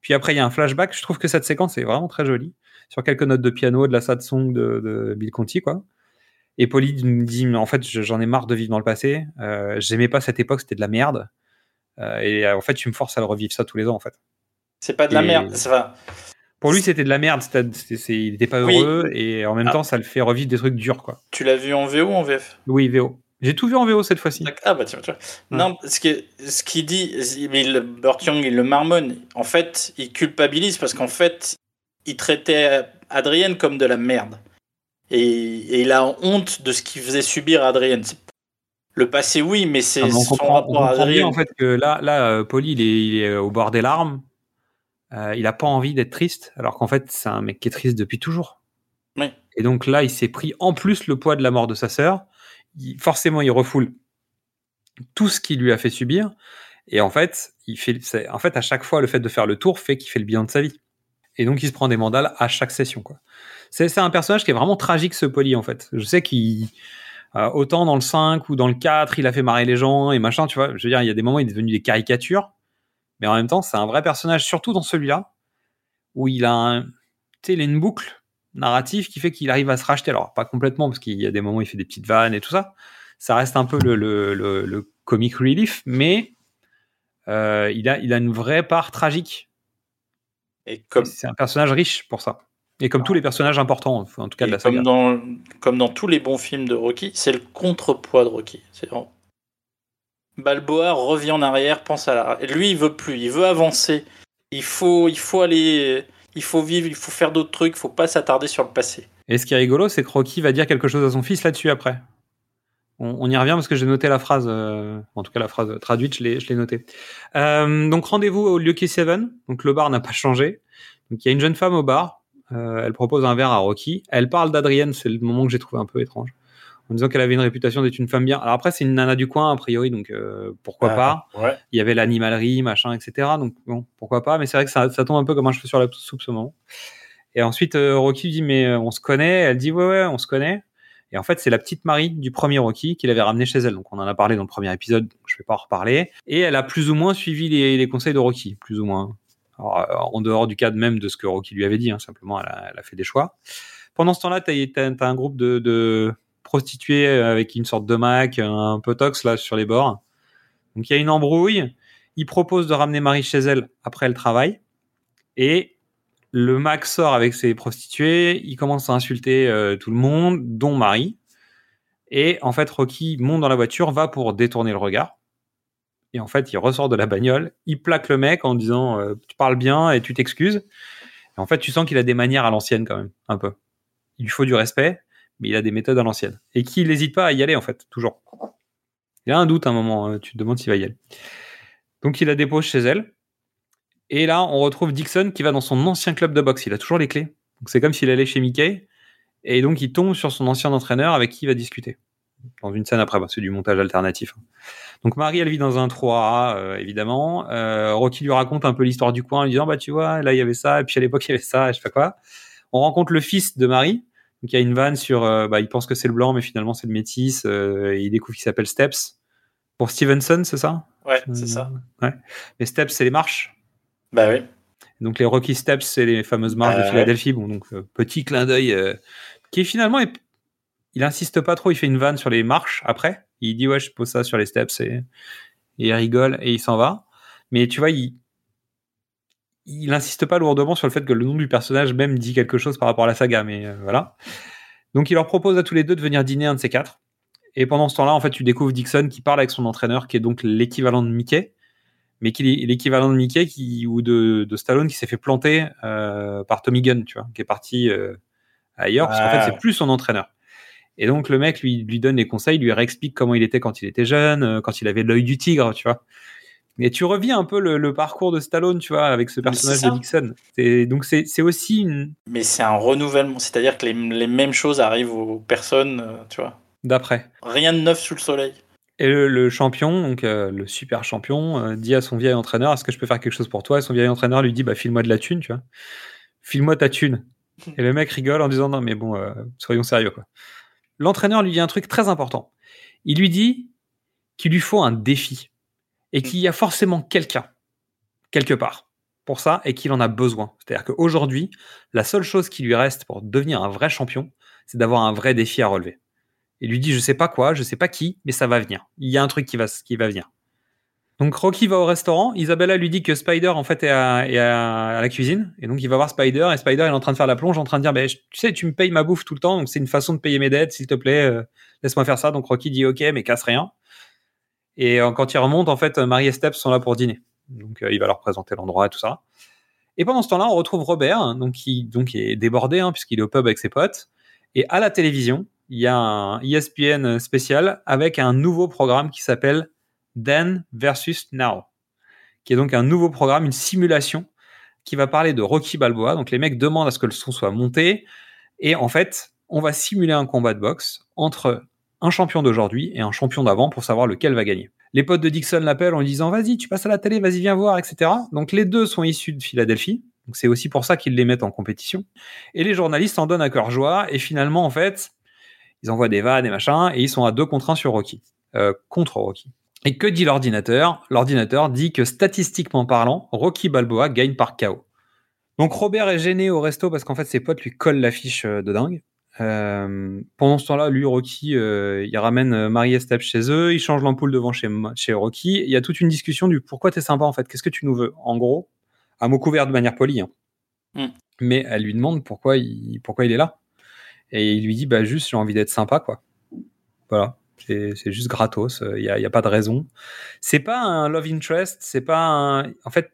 Puis après, il y a un flashback. Je trouve que cette séquence est vraiment très jolie. Sur quelques notes de piano, de la sad song de, de Bill Conti, quoi. Et Polly me dit, mais en fait, je- j'en ai marre de vivre dans le passé. Euh, J'aimais pas cette époque, c'était de la merde. Euh, et euh, en fait, tu me forces à le revivre ça tous les ans, en fait. C'est pas de la merde. Ça va. Pour lui, c'était de la merde. c'était- il était pas Oui. heureux. Et en même Ah. temps, ça le fait revivre des trucs durs, quoi. Tu l'as vu en VO ou en VF Oui, VO. J'ai tout vu en VO cette fois-ci. Ah bah tiens, tu vois. Non, ce qu'il dit, il, Burt Young, il le marmonne. En fait, il culpabilise parce qu'en fait, il traitait Adrienne comme de la merde. Et, et il a honte de ce qu'il faisait subir à Adrienne. Le passé, oui, mais c'est Ah, on son comprend, on rapport à comprend bien Adrienne. en fait que là, là, euh, Polly, il il est au bord des larmes. Euh, il a pas envie d'être triste, alors qu'en fait, c'est un mec qui est triste depuis toujours. Oui. Et donc là, il s'est pris en plus le poids de la mort de sa sœur. Il- forcément, il refoule tout ce qu'il lui a fait subir. Et en fait, il fait, en fait, à chaque fois, le fait de faire le tour fait qu'il fait le bilan de sa vie. Et donc, il se prend des mandales à chaque session, quoi. C'est, un personnage qui est vraiment tragique, ce Polly, en fait. Je sais qu'il, euh, autant dans le 5 ou dans le 4, il a fait marrer les gens et machin, tu vois. Je veux dire, il y a des moments où il est devenu des caricatures. Mais en même temps, c'est un vrai personnage, surtout dans celui-là, où il a un, il a une boucle narrative qui fait qu'il arrive à se racheter. Alors, pas complètement, parce qu'il y a des moments où il fait des petites vannes et tout ça. Ça reste un peu le, le, le, le comic relief, mais euh, il, a, il a une vraie part tragique. Et comme, C'est un personnage riche pour ça. Et comme tous les personnages importants, en tout cas de la saga. comme, dans, comme dans tous les bons films de Rocky, c'est le contrepoids de Rocky. C'est vraiment- Balboa revient en arrière, pense à la... Lui, il veut plus, il veut avancer. Il faut, il faut aller, il faut vivre, il faut faire d'autres trucs, il faut pas s'attarder sur le passé. Et ce qui est rigolo, c'est que Rocky va dire quelque chose à son fils là-dessus après. On, y revient parce que j'ai noté la phrase, euh, en tout cas la phrase traduite, je l'ai, notée. Euh, donc rendez-vous au Lucky Seven. Donc le bar n'a pas changé. Il y a une jeune femme au bar. Euh, elle propose un verre à Rocky. Elle parle d'Adrienne. C'est le moment que j'ai trouvé un peu étrange. En disant qu'elle avait une réputation d'être une femme bien. Alors après c'est une nana du coin a priori, donc euh, pourquoi Ah, pas. ouais. Il y avait l'animalerie, machin, etc. Donc bon, pourquoi pas. Mais c'est vrai que ça, ça tombe un peu comme un cheveu sur la soupe ce moment. Et ensuite, euh, Rocky dit mais euh, on se connaît. Elle dit ouais ouais on se connaît. Et en fait, c'est la petite Marie du premier Rocky qui l'avait ramenée chez elle. Donc on en a parlé dans le premier épisode. Donc je vais pas en reparler. Et elle a plus ou moins suivi les, les conseils de Rocky, plus ou moins. Alors, euh, en dehors du cadre même de ce que Rocky lui avait dit, hein, simplement, elle a, elle a fait des choix. Pendant ce temps-là, t'as as, un groupe de, de prostituées avec une sorte de Mac, un peu tox là sur les bords. Donc il y a une embrouille. Il propose de ramener Marie chez elle après le travail. Et le Max sort avec ses prostituées, il commence à insulter euh, tout le monde, dont Marie. Et en fait, Rocky monte dans la voiture, va pour détourner le regard. Et en fait, il ressort de la bagnole, il plaque le mec en disant euh, Tu parles bien et tu t'excuses. En fait, tu sens qu'il a des manières à l'ancienne quand même, un peu. Il lui faut du respect, mais il a des méthodes à l'ancienne. Et qu'il n'hésite pas à y aller, en fait, toujours. Il a un doute à un moment, hein, tu te demandes s'il va y aller. Donc il la dépose chez elle. Et là, on retrouve Dixon qui va dans son ancien club de boxe. Il a toujours les clés. Donc c'est comme s'il allait chez Mickey. Et donc il tombe sur son ancien entraîneur avec qui il va discuter. Dans une scène après, bah, c'est du montage alternatif. Donc Marie, elle vit dans un 3A, euh, évidemment. Euh, Rocky lui raconte un peu l'histoire du coin en lui disant, bah tu vois, là il y avait ça, et puis à l'époque il y avait ça, je sais pas quoi. On rencontre le fils de Marie, donc il y a une vanne sur, euh, bah, il pense que c'est le blanc, mais finalement c'est le métis. Euh, et il découvre qu'il s'appelle Steps. Pour Stevenson, c'est ça? Ouais, c'est ça. Ouais. Les Steps, c'est les marches. Bah oui. Donc les Rocky Steps, c'est les fameuses marches Ah de ouais. Philadelphie. Bon, donc euh, petit clin d'œil euh, qui finalement, est- il insiste pas trop. Il fait une vanne sur les marches après. Il dit ouais, je pose ça sur les steps et, et il rigole et il s'en va. Mais tu vois, il il insiste pas lourdement sur le fait que le nom du personnage même dit quelque chose par rapport à la saga. Mais euh, voilà. Donc il leur propose à tous les deux de venir dîner un de ces quatre. Et pendant ce temps-là, en fait, tu découvres Dixon qui parle avec son entraîneur, qui est donc l'équivalent de Mickey, mais qui est l'équivalent de Mickey qui, ou de, de Stallone qui s'est fait planter euh, par Tommy Gunn, tu vois, qui est parti euh, ailleurs, parce qu'en Ah. fait, c'est plus son entraîneur. Et donc, le mec lui, lui donne les conseils, lui réexplique comment il était quand il était jeune, quand il avait l'œil du tigre, tu vois. Et tu revis un peu le, le parcours de Stallone, tu vois, avec ce personnage de. Dixon. Donc, c'est aussi une. Mais c'est un renouvellement, c'est-à-dire que les, les mêmes choses arrivent aux personnes, euh, tu vois. D'après. Rien de neuf sous le soleil. Et le, le champion, donc euh, le super champion, euh, dit à son vieil entraîneur Est-ce que je peux faire quelque chose pour toi? Et son vieil entraîneur lui dit Bah, file-moi de la thune, tu vois. File-moi ta thune. Et le mec rigole en disant Non, mais bon, soyons sérieux, quoi. L'entraîneur lui dit un truc très important. Il lui dit qu'il lui faut un défi et qu'il y a forcément quelqu'un, quelque part, pour ça et qu'il en a besoin. C'est-à-dire qu'aujourd'hui, la seule chose qui lui reste pour devenir un vrai champion, c'est d'avoir un vrai défi à relever. Il lui dit je sais pas quoi, je sais pas qui, mais ça va venir. Il y a un truc qui va qui va venir. Donc Rocky va au restaurant, Isabella lui dit que Spider en fait est à, est à- à la cuisine et donc il va voir Spider et Spider il est en train de faire la plonge en train de dire je- tu sais tu me payes ma bouffe tout le temps donc c'est une façon de payer mes dettes s'il te plaît euh, laisse-moi faire ça donc Rocky dit ok mais casse rien et euh, quand il remonte en fait Marie et Steps sont là pour dîner. Donc euh, il va leur présenter l'endroit et tout ça. Et pendant ce temps-là on retrouve Robert hein, donc qui donc est débordé hein, puisqu'il est au pub avec ses potes. Et à la télévision il y a un ESPN spécial avec un nouveau programme qui s'appelle Dan versus Now, qui est donc un nouveau programme, une simulation qui va parler de Rocky Balboa. Donc les mecs demandent à ce que le son soit monté. Et en fait, on va simuler un combat de boxe entre un champion d'aujourd'hui et un champion d'avant pour savoir lequel va gagner. Les potes de Dixon l'appellent en lui disant vas-y, tu passes à la télé, vas-y, viens voir, etc. Donc les deux sont issus de Philadelphie. Donc c'est aussi pour ça qu'ils les mettent en compétition. Et les journalistes en donnent à cœur joie. Et finalement, en fait, ils envoient des vannes et machin, et ils sont à deux contre un sur Rocky, euh, contre Rocky. Et que dit l'ordinateur? L'ordinateur dit que statistiquement parlant, Rocky Balboa gagne par KO. Donc Robert est gêné au resto parce qu'en fait ses potes lui collent l'affiche euh, de dingue. Euh, pendant ce temps-là, lui, Rocky, euh, il ramène euh, Marie et Steph chez eux, il change l'ampoule devant chez, chez Rocky. Il y a toute une discussion du pourquoi t'es sympa en fait, qu'est-ce que tu nous veux? En gros, à mot couvert de manière polie. hein. Mm. Mais elle lui demande pourquoi il, pourquoi il est là. Et il lui dit, bah juste, j'ai envie d'être sympa, quoi. Voilà. C'est c'est juste gratos, il n'y a, y a pas de raison. C'est pas un love interest, c'est pas un... En fait,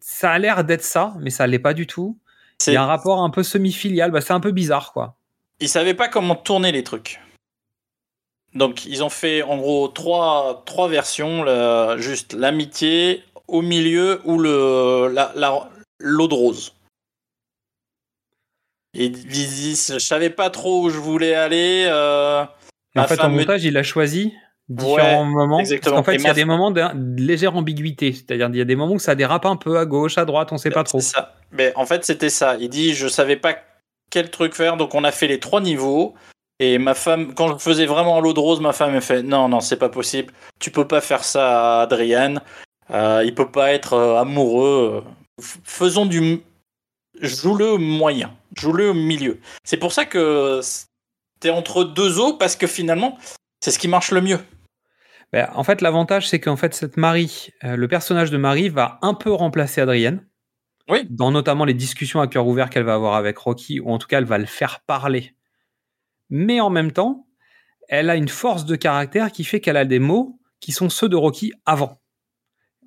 ça a l'air d'être ça, mais ça l'est pas du tout. Il y a un rapport un peu semi-filial, bah, c'est un peu bizarre, quoi. Ils savaient pas comment tourner les trucs. Donc ils ont fait en gros trois, trois versions, juste l'amitié, au milieu ou le la, l'eau de rose. Et ils disent, je savais pas trop où je voulais aller. euh, en fait, en me- montage, il a choisi différents Ouais, moments. Parce qu'en fait, il y a ma- des moments de légère ambiguïté. C'est-à-dire, il y a des moments où ça dérape un peu à gauche, à droite, on sait pas trop. ça. Mais en fait, c'était ça. Il dit, je savais pas quel truc faire, donc on a fait les trois niveaux. Et ma femme, quand je faisais vraiment l'eau de rose, ma femme me fait, non, non, c'est pas possible. Tu peux pas faire ça à Adrian. Euh, il peut pas être euh, amoureux. Faisons du, joue-le moyen, joue-le au milieu. C'est pour ça que t'es entre deux eaux parce que finalement, c'est ce qui marche le mieux. Ben, en fait, l'avantage, c'est qu'en fait, cette Marie, euh, le personnage de Marie va un peu remplacer Adrienne. Dans notamment les discussions à cœur ouvert qu'elle va avoir avec Rocky, ou en tout cas, elle va le faire parler. Mais en même temps, elle a une force de caractère qui fait qu'elle a des mots qui sont ceux de Rocky avant.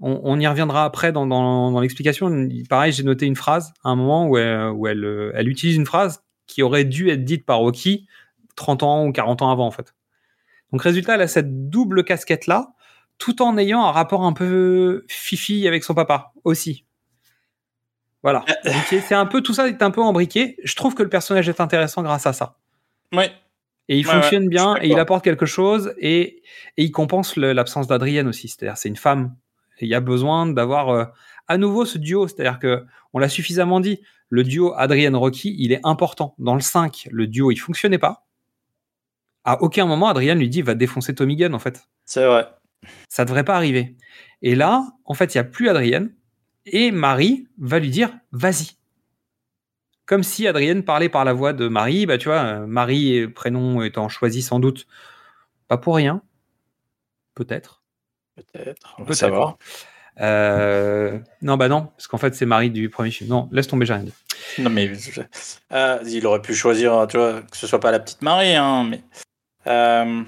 On, y reviendra après dans, l'explication. Pareil, j'ai noté une phrase à un moment où, elle, elle utilise une phrase qui aurait dû être dite par Rocky 30 ans ou 40 ans avant, en fait. Donc, résultat, elle a cette double casquette-là, tout en ayant un rapport un peu fifi avec son papa aussi. Voilà. Donc, c'est un peu, tout ça est un peu embriqué. Je trouve que le personnage est intéressant grâce à ça. Oui. Et il Ouais, fonctionne ouais, bien et il apporte quelque chose et, et il compense l'absence d'Adrienne aussi. C'est-à-dire, c'est une femme. Et il y a besoin d'avoir euh, à nouveau ce duo. C'est-à-dire que on l'a suffisamment dit. Le duo Adrienne-Rocky, il est important. Dans le 5, le duo, il fonctionnait pas. À aucun moment, Adrienne lui dit va défoncer Tommy Gunn, en fait. C'est vrai. Ça devrait pas arriver. Et là, en fait, il y a plus Adrienne. Et Marie va lui dire vas-y. Comme si Adrienne parlait par la voix de Marie, bah tu vois, euh, Marie, prénom étant choisi sans doute, pas pour rien, peut-être. Peut-être. On Peut-être. savoir. Euh, non, bah non, parce qu'en fait c'est Marie du premier film. Non, laisse tomber, j'ai rien dit. Non, mais euh, il aurait pu choisir, tu vois, que ce soit pas la petite Marie, hein, mais. euh,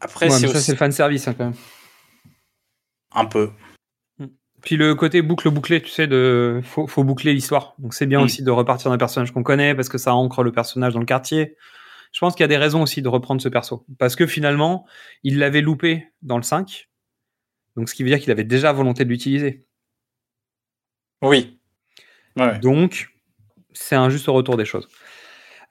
après, Ouais, c'est mais ça aussi c'est le fan service quand même. un peu. Puis le côté boucle bouclé, tu sais, de faut, faut boucler l'histoire. Donc c'est bien Mm. aussi de repartir d'un personnage qu'on connaît parce que ça ancre le personnage dans le quartier. Je pense qu'il y a des raisons aussi de reprendre ce perso parce que finalement il l'avait loupé dans le 5. Donc ce qui veut dire qu'il avait déjà volonté de l'utiliser. Oui. Ouais. Donc c'est un juste retour des choses.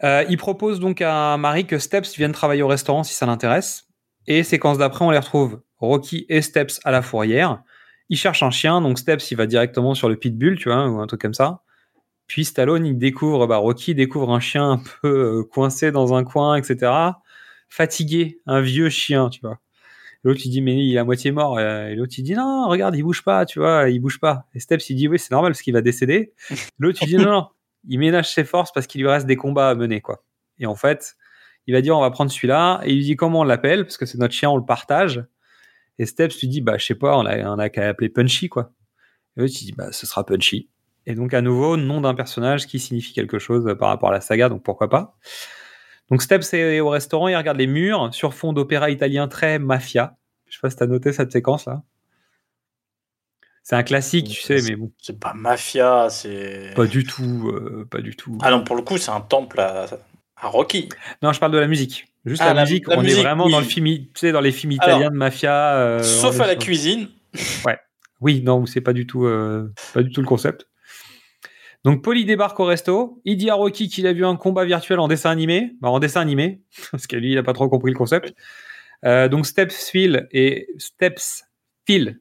Euh, il propose donc à Marie que Steps vienne travailler au restaurant si ça l'intéresse. Et séquence d'après, on les retrouve Rocky et Steps à la fourrière. Il cherche un chien, donc Steps il va directement sur le pitbull, tu vois, ou un truc comme ça. Puis Stallone, il découvre, bah, Rocky découvre un chien un peu euh, coincé dans un coin, etc. Fatigué, un vieux chien, tu vois. L'autre il dit mais il est à moitié mort. Euh, Et l'autre il dit non, regarde, il bouge pas, tu vois, il bouge pas. Et Steps il dit oui, c'est normal parce qu'il va décéder. *laughs* L'autre il dit non, non, il ménage ses forces parce qu'il lui reste des combats à mener, quoi. Et en fait, il va dire on va prendre celui-là. Et il lui dit comment on l'appelle? Parce que c'est notre chien, on le partage. Et Steps lui dit bah je sais pas, on a, on a qu'à l'appeler Punchy, quoi. Et l'autre il dit bah ce sera Punchy. Et donc à nouveau nom d'un personnage qui signifie quelque chose par rapport à la saga, donc pourquoi pas. Donc Steps est au restaurant, il regarde les murs sur fond d'opéra italien très mafia. Je sais pas si t'as noté cette séquence là. C'est un classique, tu sais, mais bon. C'est pas mafia, c'est. Pas du tout, euh, pas du tout. Ah non, pour le coup, c'est un temple à, à Rocky. Non, je parle de la musique. Juste Ah, la, la- musique, la on musique, est vraiment oui. dans le film, tu sais, dans les films Alors, italiens de mafia. euh, Sauf à la sur- cuisine. *laughs* Ouais. Oui, non, c'est pas du tout, euh, pas du tout le concept. Donc, Polly débarque au resto. Il dit à Rocky qu'il a vu un combat virtuel en dessin animé. Bah, en dessin animé, *laughs* parce que lui, il a pas trop compris le concept. Euh, donc, Steps Phil et Steps Phil.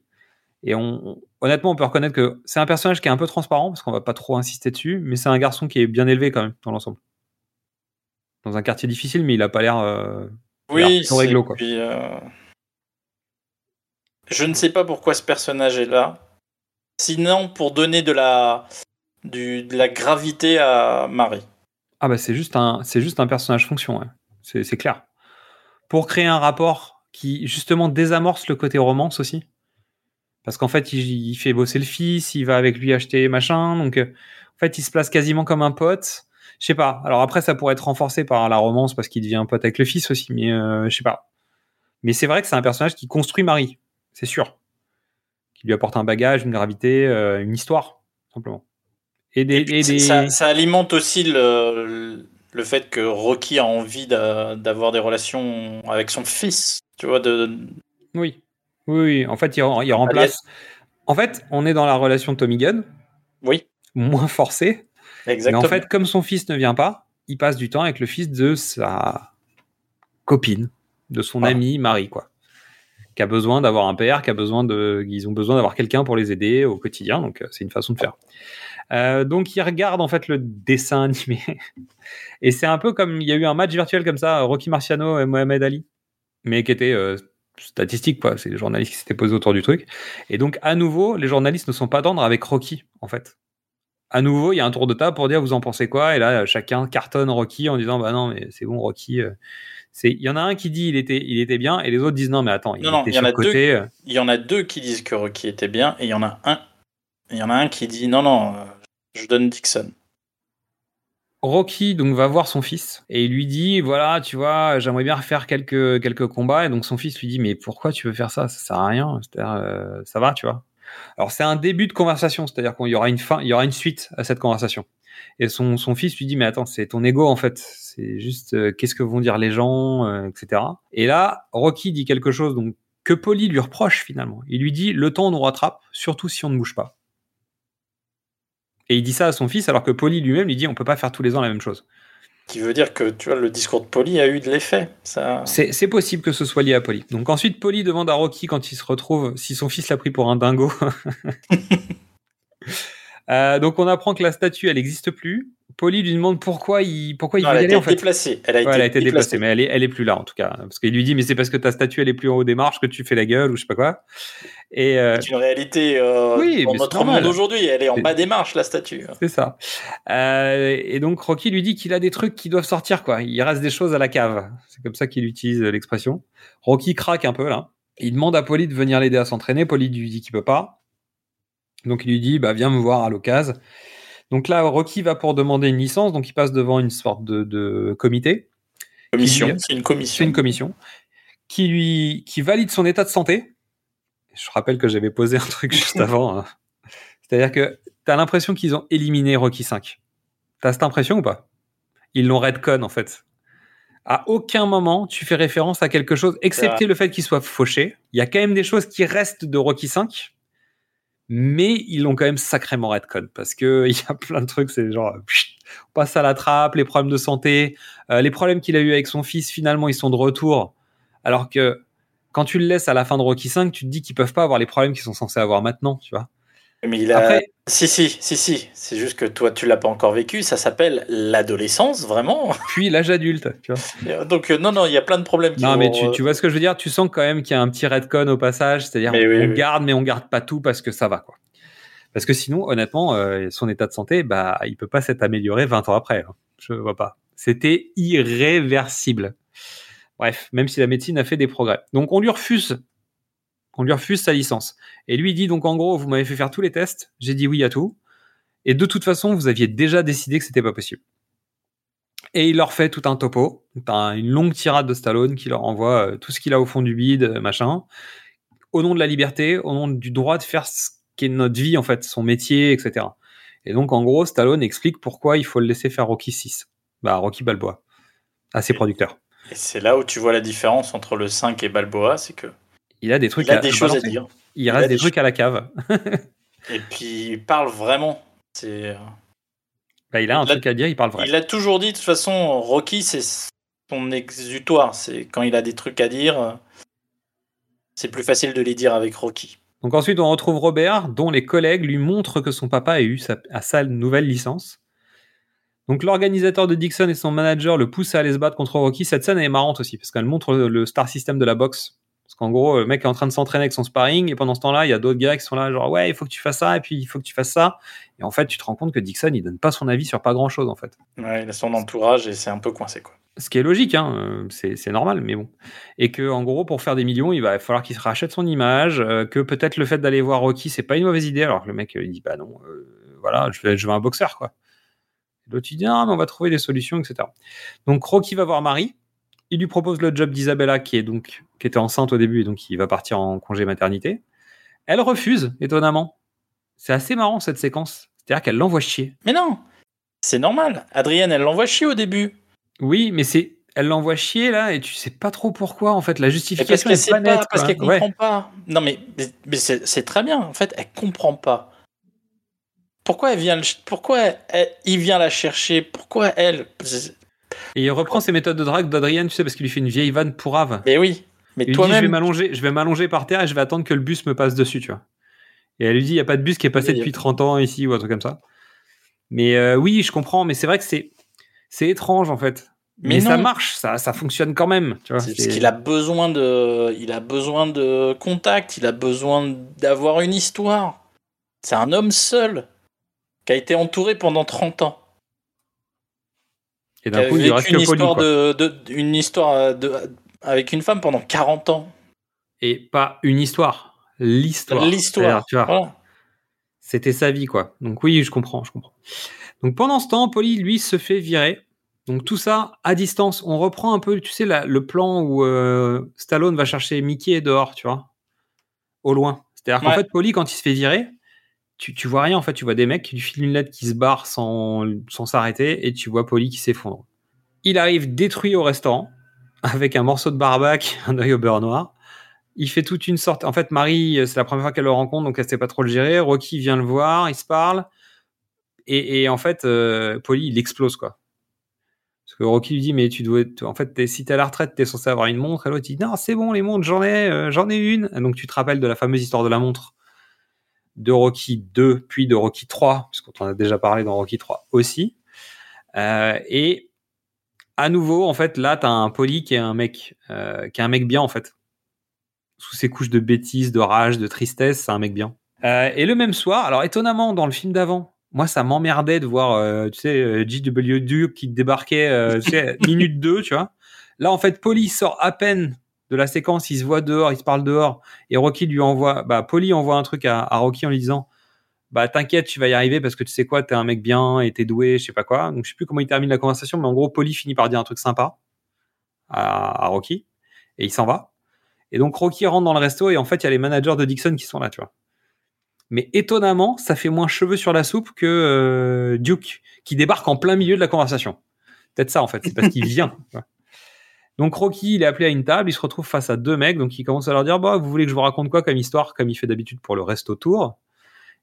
Et on, honnêtement, on peut reconnaître que c'est un personnage qui est un peu transparent, parce qu'on va pas trop insister dessus, mais c'est un garçon qui est bien élevé quand même, dans l'ensemble. Dans un quartier difficile, mais il a pas l'air, euh, Oui, réglo, quoi. puis, euh, je ne sais pas pourquoi ce personnage est là. Sinon, pour donner de la, du, de la gravité à Marie. Ah bah c'est juste un c'est juste un personnage fonction, ouais. c'est c'est clair. Pour créer un rapport qui justement désamorce le côté romance aussi, parce qu'en fait il, il fait bosser le fils, il va avec lui acheter machin, donc euh, en fait il se place quasiment comme un pote. Je sais pas. Alors après ça pourrait être renforcé par la romance parce qu'il devient un pote avec le fils aussi, mais euh, je sais pas. Mais c'est vrai que c'est un personnage qui construit Marie, c'est sûr, qui lui apporte un bagage, une gravité, euh, une histoire simplement. Et des, et des... Ça, ça alimente aussi le, le fait que Rocky a envie d'a- d'avoir des relations avec son fils. Tu vois, de, Oui. Oui, oui. En fait, il, rem- il remplace. En fait, on est dans la relation de Tommy Gunn. Oui. Moins forcée. Exactement. Mais en fait, comme son fils ne vient pas, il passe du temps avec le fils de sa copine, de son amie Marie, quoi. Qui a besoin d'avoir un père, qui a besoin de. Ils ont besoin d'avoir quelqu'un pour les aider au quotidien. Donc, euh, c'est une façon de faire. Euh, donc, il regarde en fait le dessin *laughs* animé. Et c'est un peu comme. Il y a eu un match virtuel comme ça, Rocky Marciano et Mohamed Ali. Mais qui était. euh, statistique quoi c'est les journalistes qui s'étaient posés autour du truc et donc à nouveau les journalistes ne sont pas tendres avec Rocky en fait à nouveau il y a un tour de table pour dire vous en pensez quoi? Et là chacun cartonne Rocky en disant bah non mais c'est bon Rocky euh, c'est il y en a un qui dit il était il était bien et les autres disent non mais attends il Non, non, était il y en a surcoté, deux. euh. Il y en a deux qui disent que Rocky était bien et il y en a un. Il y en a un qui dit non, non, euh, Je donne Dixon. Rocky donc va voir son fils et il lui dit voilà tu vois j'aimerais bien refaire quelques quelques combats et donc son fils lui dit mais pourquoi tu veux faire ça? Ça sert à rien euh, ça va tu vois alors c'est un début de conversation c'est-à-dire qu'il y aura une fin il y aura une suite à cette conversation. Et son, son fils lui dit mais attends c'est ton ego en fait. C'est juste euh, qu'est-ce que vont dire les gens euh, etc et là Rocky dit quelque chose que Polly lui reproche finalement. Il lui dit le temps nous rattrape surtout si on ne bouge pas. Et il dit ça à son fils alors que Polly lui-même lui dit on peut pas faire tous les ans la même chose. Qui veut dire que tu vois, le discours de Polly a eu de l'effet. Ça... C'est possible que ce soit lié à Polly. Donc ensuite, Polly demande à Rocky quand il se retrouve si son fils l'a pris pour un dingo. *laughs* euh, donc on apprend que la statue, elle n'existe plus. Polly lui demande pourquoi il, pourquoi il non, veut elle y aller a en été fait. déplacée. Elle a, Ouais, été, elle a été déplacée. mais elle est, elle est plus là en tout cas. Parce qu'il lui dit, mais c'est parce que ta statue elle est plus en haut des marches que tu fais la gueule ou je sais pas quoi. Et euh, C'est une réalité euh, Oui, dans notre normal. monde d'aujourd'hui. Elle est en bas des marches, la statue. c'est ça. Euh, et donc Rocky lui dit qu'il a des trucs qui doivent sortir quoi. Il reste des choses à la cave. C'est comme ça qu'il utilise l'expression. Rocky craque un peu là. Il demande à Polly de venir l'aider à s'entraîner. Polly lui dit qu'il peut pas. Donc il lui dit bah viens me voir à l'occasion. Donc là Rocky va pour demander une licence. Donc il passe devant une sorte de, de comité. Commission. C'est une commission. C'est une commission qui lui qui valide son état de santé. Je rappelle que j'avais posé un truc juste *laughs* avant. hein. C'est-à-dire que tu as l'impression qu'ils ont éliminé Rocky 5. T'as cette impression ou pas? Ils l'ont redcon en fait. À aucun moment tu fais référence à quelque chose, excepté vrai. le fait qu'il soit fauché. Il y a quand même des choses qui restent de Rocky 5, mais ils l'ont quand même sacrément redcon parce que *laughs* il y a plein de trucs, c'est genre on passe à la trappe, les problèmes de santé, euh, les problèmes qu'il a eu avec son fils, finalement ils sont de retour, alors que quand tu le laisses à la fin de Rocky 5, tu te dis qu'ils peuvent pas avoir les problèmes qu'ils sont censés avoir maintenant, tu vois. Mais il a... Après- Si, si, si, si. C'est juste que toi, tu l'as pas encore vécu. Ça s'appelle l'adolescence, vraiment. *laughs* Puis l'âge adulte, tu vois. Donc, euh, non, non, il y a plein de problèmes. qui Non, vont, mais tu, euh, tu vois ce que je veux dire? Tu sens quand même qu'il y a un petit redcon au passage, c'est-à-dire on oui. garde, mais on garde pas tout parce que ça va, quoi. Parce que sinon, honnêtement, euh, son état de santé, bah, il peut pas s'être amélioré 20 ans après. hein. Je vois pas. C'était irréversible. Bref, même si la médecine a fait des progrès. Donc, on lui refuse. On lui refuse sa licence. Et lui il dit donc en gros, vous m'avez fait faire tous les tests, j'ai dit oui à tout. Et de toute façon, vous aviez déjà décidé que c'était pas possible. Et il leur fait tout un topo, une longue tirade de Stallone qui leur envoie euh, tout ce qu'il a au fond du bide, euh, machin, au nom de la liberté, au nom du droit de faire ce qui est notre vie, en fait, son métier, etc. Et donc, en gros, Stallone explique pourquoi il faut le laisser faire Rocky 6, bah, Rocky Balboa, à ses producteurs. Et c'est là où tu vois la différence entre le 5 et Balboa, c'est que Il a des trucs il a à dire. Il, reste des des trucs à la cave. Et puis, il parle vraiment. C'est. euh, Bah, il a un Il a- truc à dire, il parle vrai. Il a toujours dit, de toute façon, Rocky, c'est son exutoire. C'est quand il a des trucs à dire, euh, c'est plus facile de les dire avec Rocky. Donc ensuite, on retrouve Robert, dont les collègues lui montrent que son papa a eu sa, sa nouvelle licence. Donc l'organisateur de Dixon et son manager le poussent à aller se battre contre Rocky. Cette scène est marrante aussi, parce qu'elle montre le, le star system de la boxe. Qu'en gros, le mec est en train de s'entraîner avec son sparring, et pendant ce temps-là, il y a d'autres gars qui sont là, genre, ouais, il faut que tu fasses ça, et puis il faut que tu fasses ça. Et en fait, tu te rends compte que Dixon, il donne pas son avis sur pas grand-chose, en fait. Ouais, il a son entourage et c'est un peu coincé, quoi. Ce qui est logique, hein, euh, c'est normal, mais bon. Et que en gros, pour faire des millions, il va falloir qu'il se rachète son image, euh, que peut-être le fait d'aller voir Rocky, c'est pas une mauvaise idée, alors que le mec euh, il dit bah non, euh, voilà, je veux, je un boxeur quoi. Et L'autre il dit ah mais on va trouver des solutions, etc. Donc Rocky va voir Marie, il lui propose le job d'Isabella qui est donc qui était enceinte au début et donc il va partir en congé maternité. Elle refuse, étonnamment. C'est assez marrant cette séquence, c'est-à-dire qu'elle l'envoie chier. Mais non, c'est normal. Adrienne, elle l'envoie chier au début. Oui, mais c'est elle l'envoie chier là et tu sais pas trop pourquoi en fait la parce justification qu'elle est pas nette. parce qu'elle Ouais. comprend pas. Non, mais, c'est très bien. En fait, elle comprend pas. Pourquoi elle vient, le ch- pourquoi elle- il vient la chercher? Pourquoi elle Et il reprend ses méthodes de drague d'Adrien, tu sais, parce qu'il lui fait une vieille vanne pourrave. Mais oui. Mais dit, je vais toi-même, m'allonger, je vais m'allonger par terre et je vais attendre que le bus me passe dessus, tu vois. Et elle lui dit, il y a pas de bus qui est passé Oui. depuis 30 ans ici ou un truc comme ça. Mais euh, oui, je comprends, mais c'est vrai que c'est c'est étrange en fait. Mais, Mais ça marche, ça, ça fonctionne quand même, tu vois. c'est c'est- parce qu'il a besoin de, il a besoin de contact, il a besoin d'avoir une histoire. C'est un homme seul qui a été entouré pendant 30 ans. Et d'un coup, il reste une que histoire de, de- une histoire de, avec une femme pendant 40 ans. Et pas une histoire, l'histoire. L'histoire. Voilà. C'était sa vie, quoi. Donc oui, je comprends, je comprends. Donc pendant ce temps, Polly, lui, se fait virer. Donc tout ça à distance. On reprend un peu, tu sais, la- le plan où euh, Stallone va chercher Mickey dehors, tu vois, au loin. C'est-à-dire qu'en fait, Polly, quand il se fait virer, tu, vois rien. En fait, tu vois des mecs qui lui filent une lettre qui se barre sans s'arrêter, et tu vois Polly qui s'effondre. Il arrive détruit au restaurant avec un morceau de barbac, *laughs* un œil au beurre noir. Il fait toute une sorte. En fait, Marie, euh, c'est la première fois qu'elle le rencontre, donc elle sait pas trop le gérer. Rocky vient le voir, ils se parlent. Et, en fait, euh, Polly, il explose, quoi. Parce que Rocky lui dit, mais tu dois. être- En fait, t'es- si t'es à la retraite, t'es censé avoir une montre. Et l'autre, il dit, non, c'est bon, les montres, j'en ai, euh, j'en ai une. Et donc, tu te rappelles de la fameuse histoire de la montre de Rocky 2, puis de Rocky 3, puisqu'on en a déjà parlé dans Rocky 3 aussi. Euh, et à nouveau, en fait, là, t'as un Polly qui est un mec, euh, qui est un mec bien, en fait. Sous ses couches de bêtises, de rage, de tristesse, c'est un mec bien. Euh, et le même soir, alors étonnamment, dans le film d'avant, moi, ça m'emmerdait de voir, tu sais, J.W. Duke qui débarquait, tu sais, *laughs* minute 2, tu vois. Là, en fait, Polly sort à peine de la séquence, il se voit dehors, il se parle dehors, et Rocky lui envoie, bah, Polly envoie un truc à, à Rocky en lui disant, bah, t'inquiète, tu vas y arriver parce que tu sais quoi, t'es un mec bien et t'es doué, je sais pas quoi. Donc, je sais plus comment il termine la conversation, mais en gros, Polly finit par dire un truc sympa à, à Rocky, et il s'en va. Et donc, Rocky rentre dans le resto, et en fait, il y a les managers de Dixon qui sont là, tu vois. Mais étonnamment, ça fait moins cheveux sur la soupe que euh, Duke, qui débarque en plein milieu de la conversation. Peut-être ça, en fait, c'est parce qu'il *laughs* vient. tu vois. Donc Rocky, il est appelé à une table, il se retrouve face à deux mecs, donc il commence à leur dire bah vous voulez que je vous raconte quoi comme histoire, comme il fait d'habitude pour le resto tour?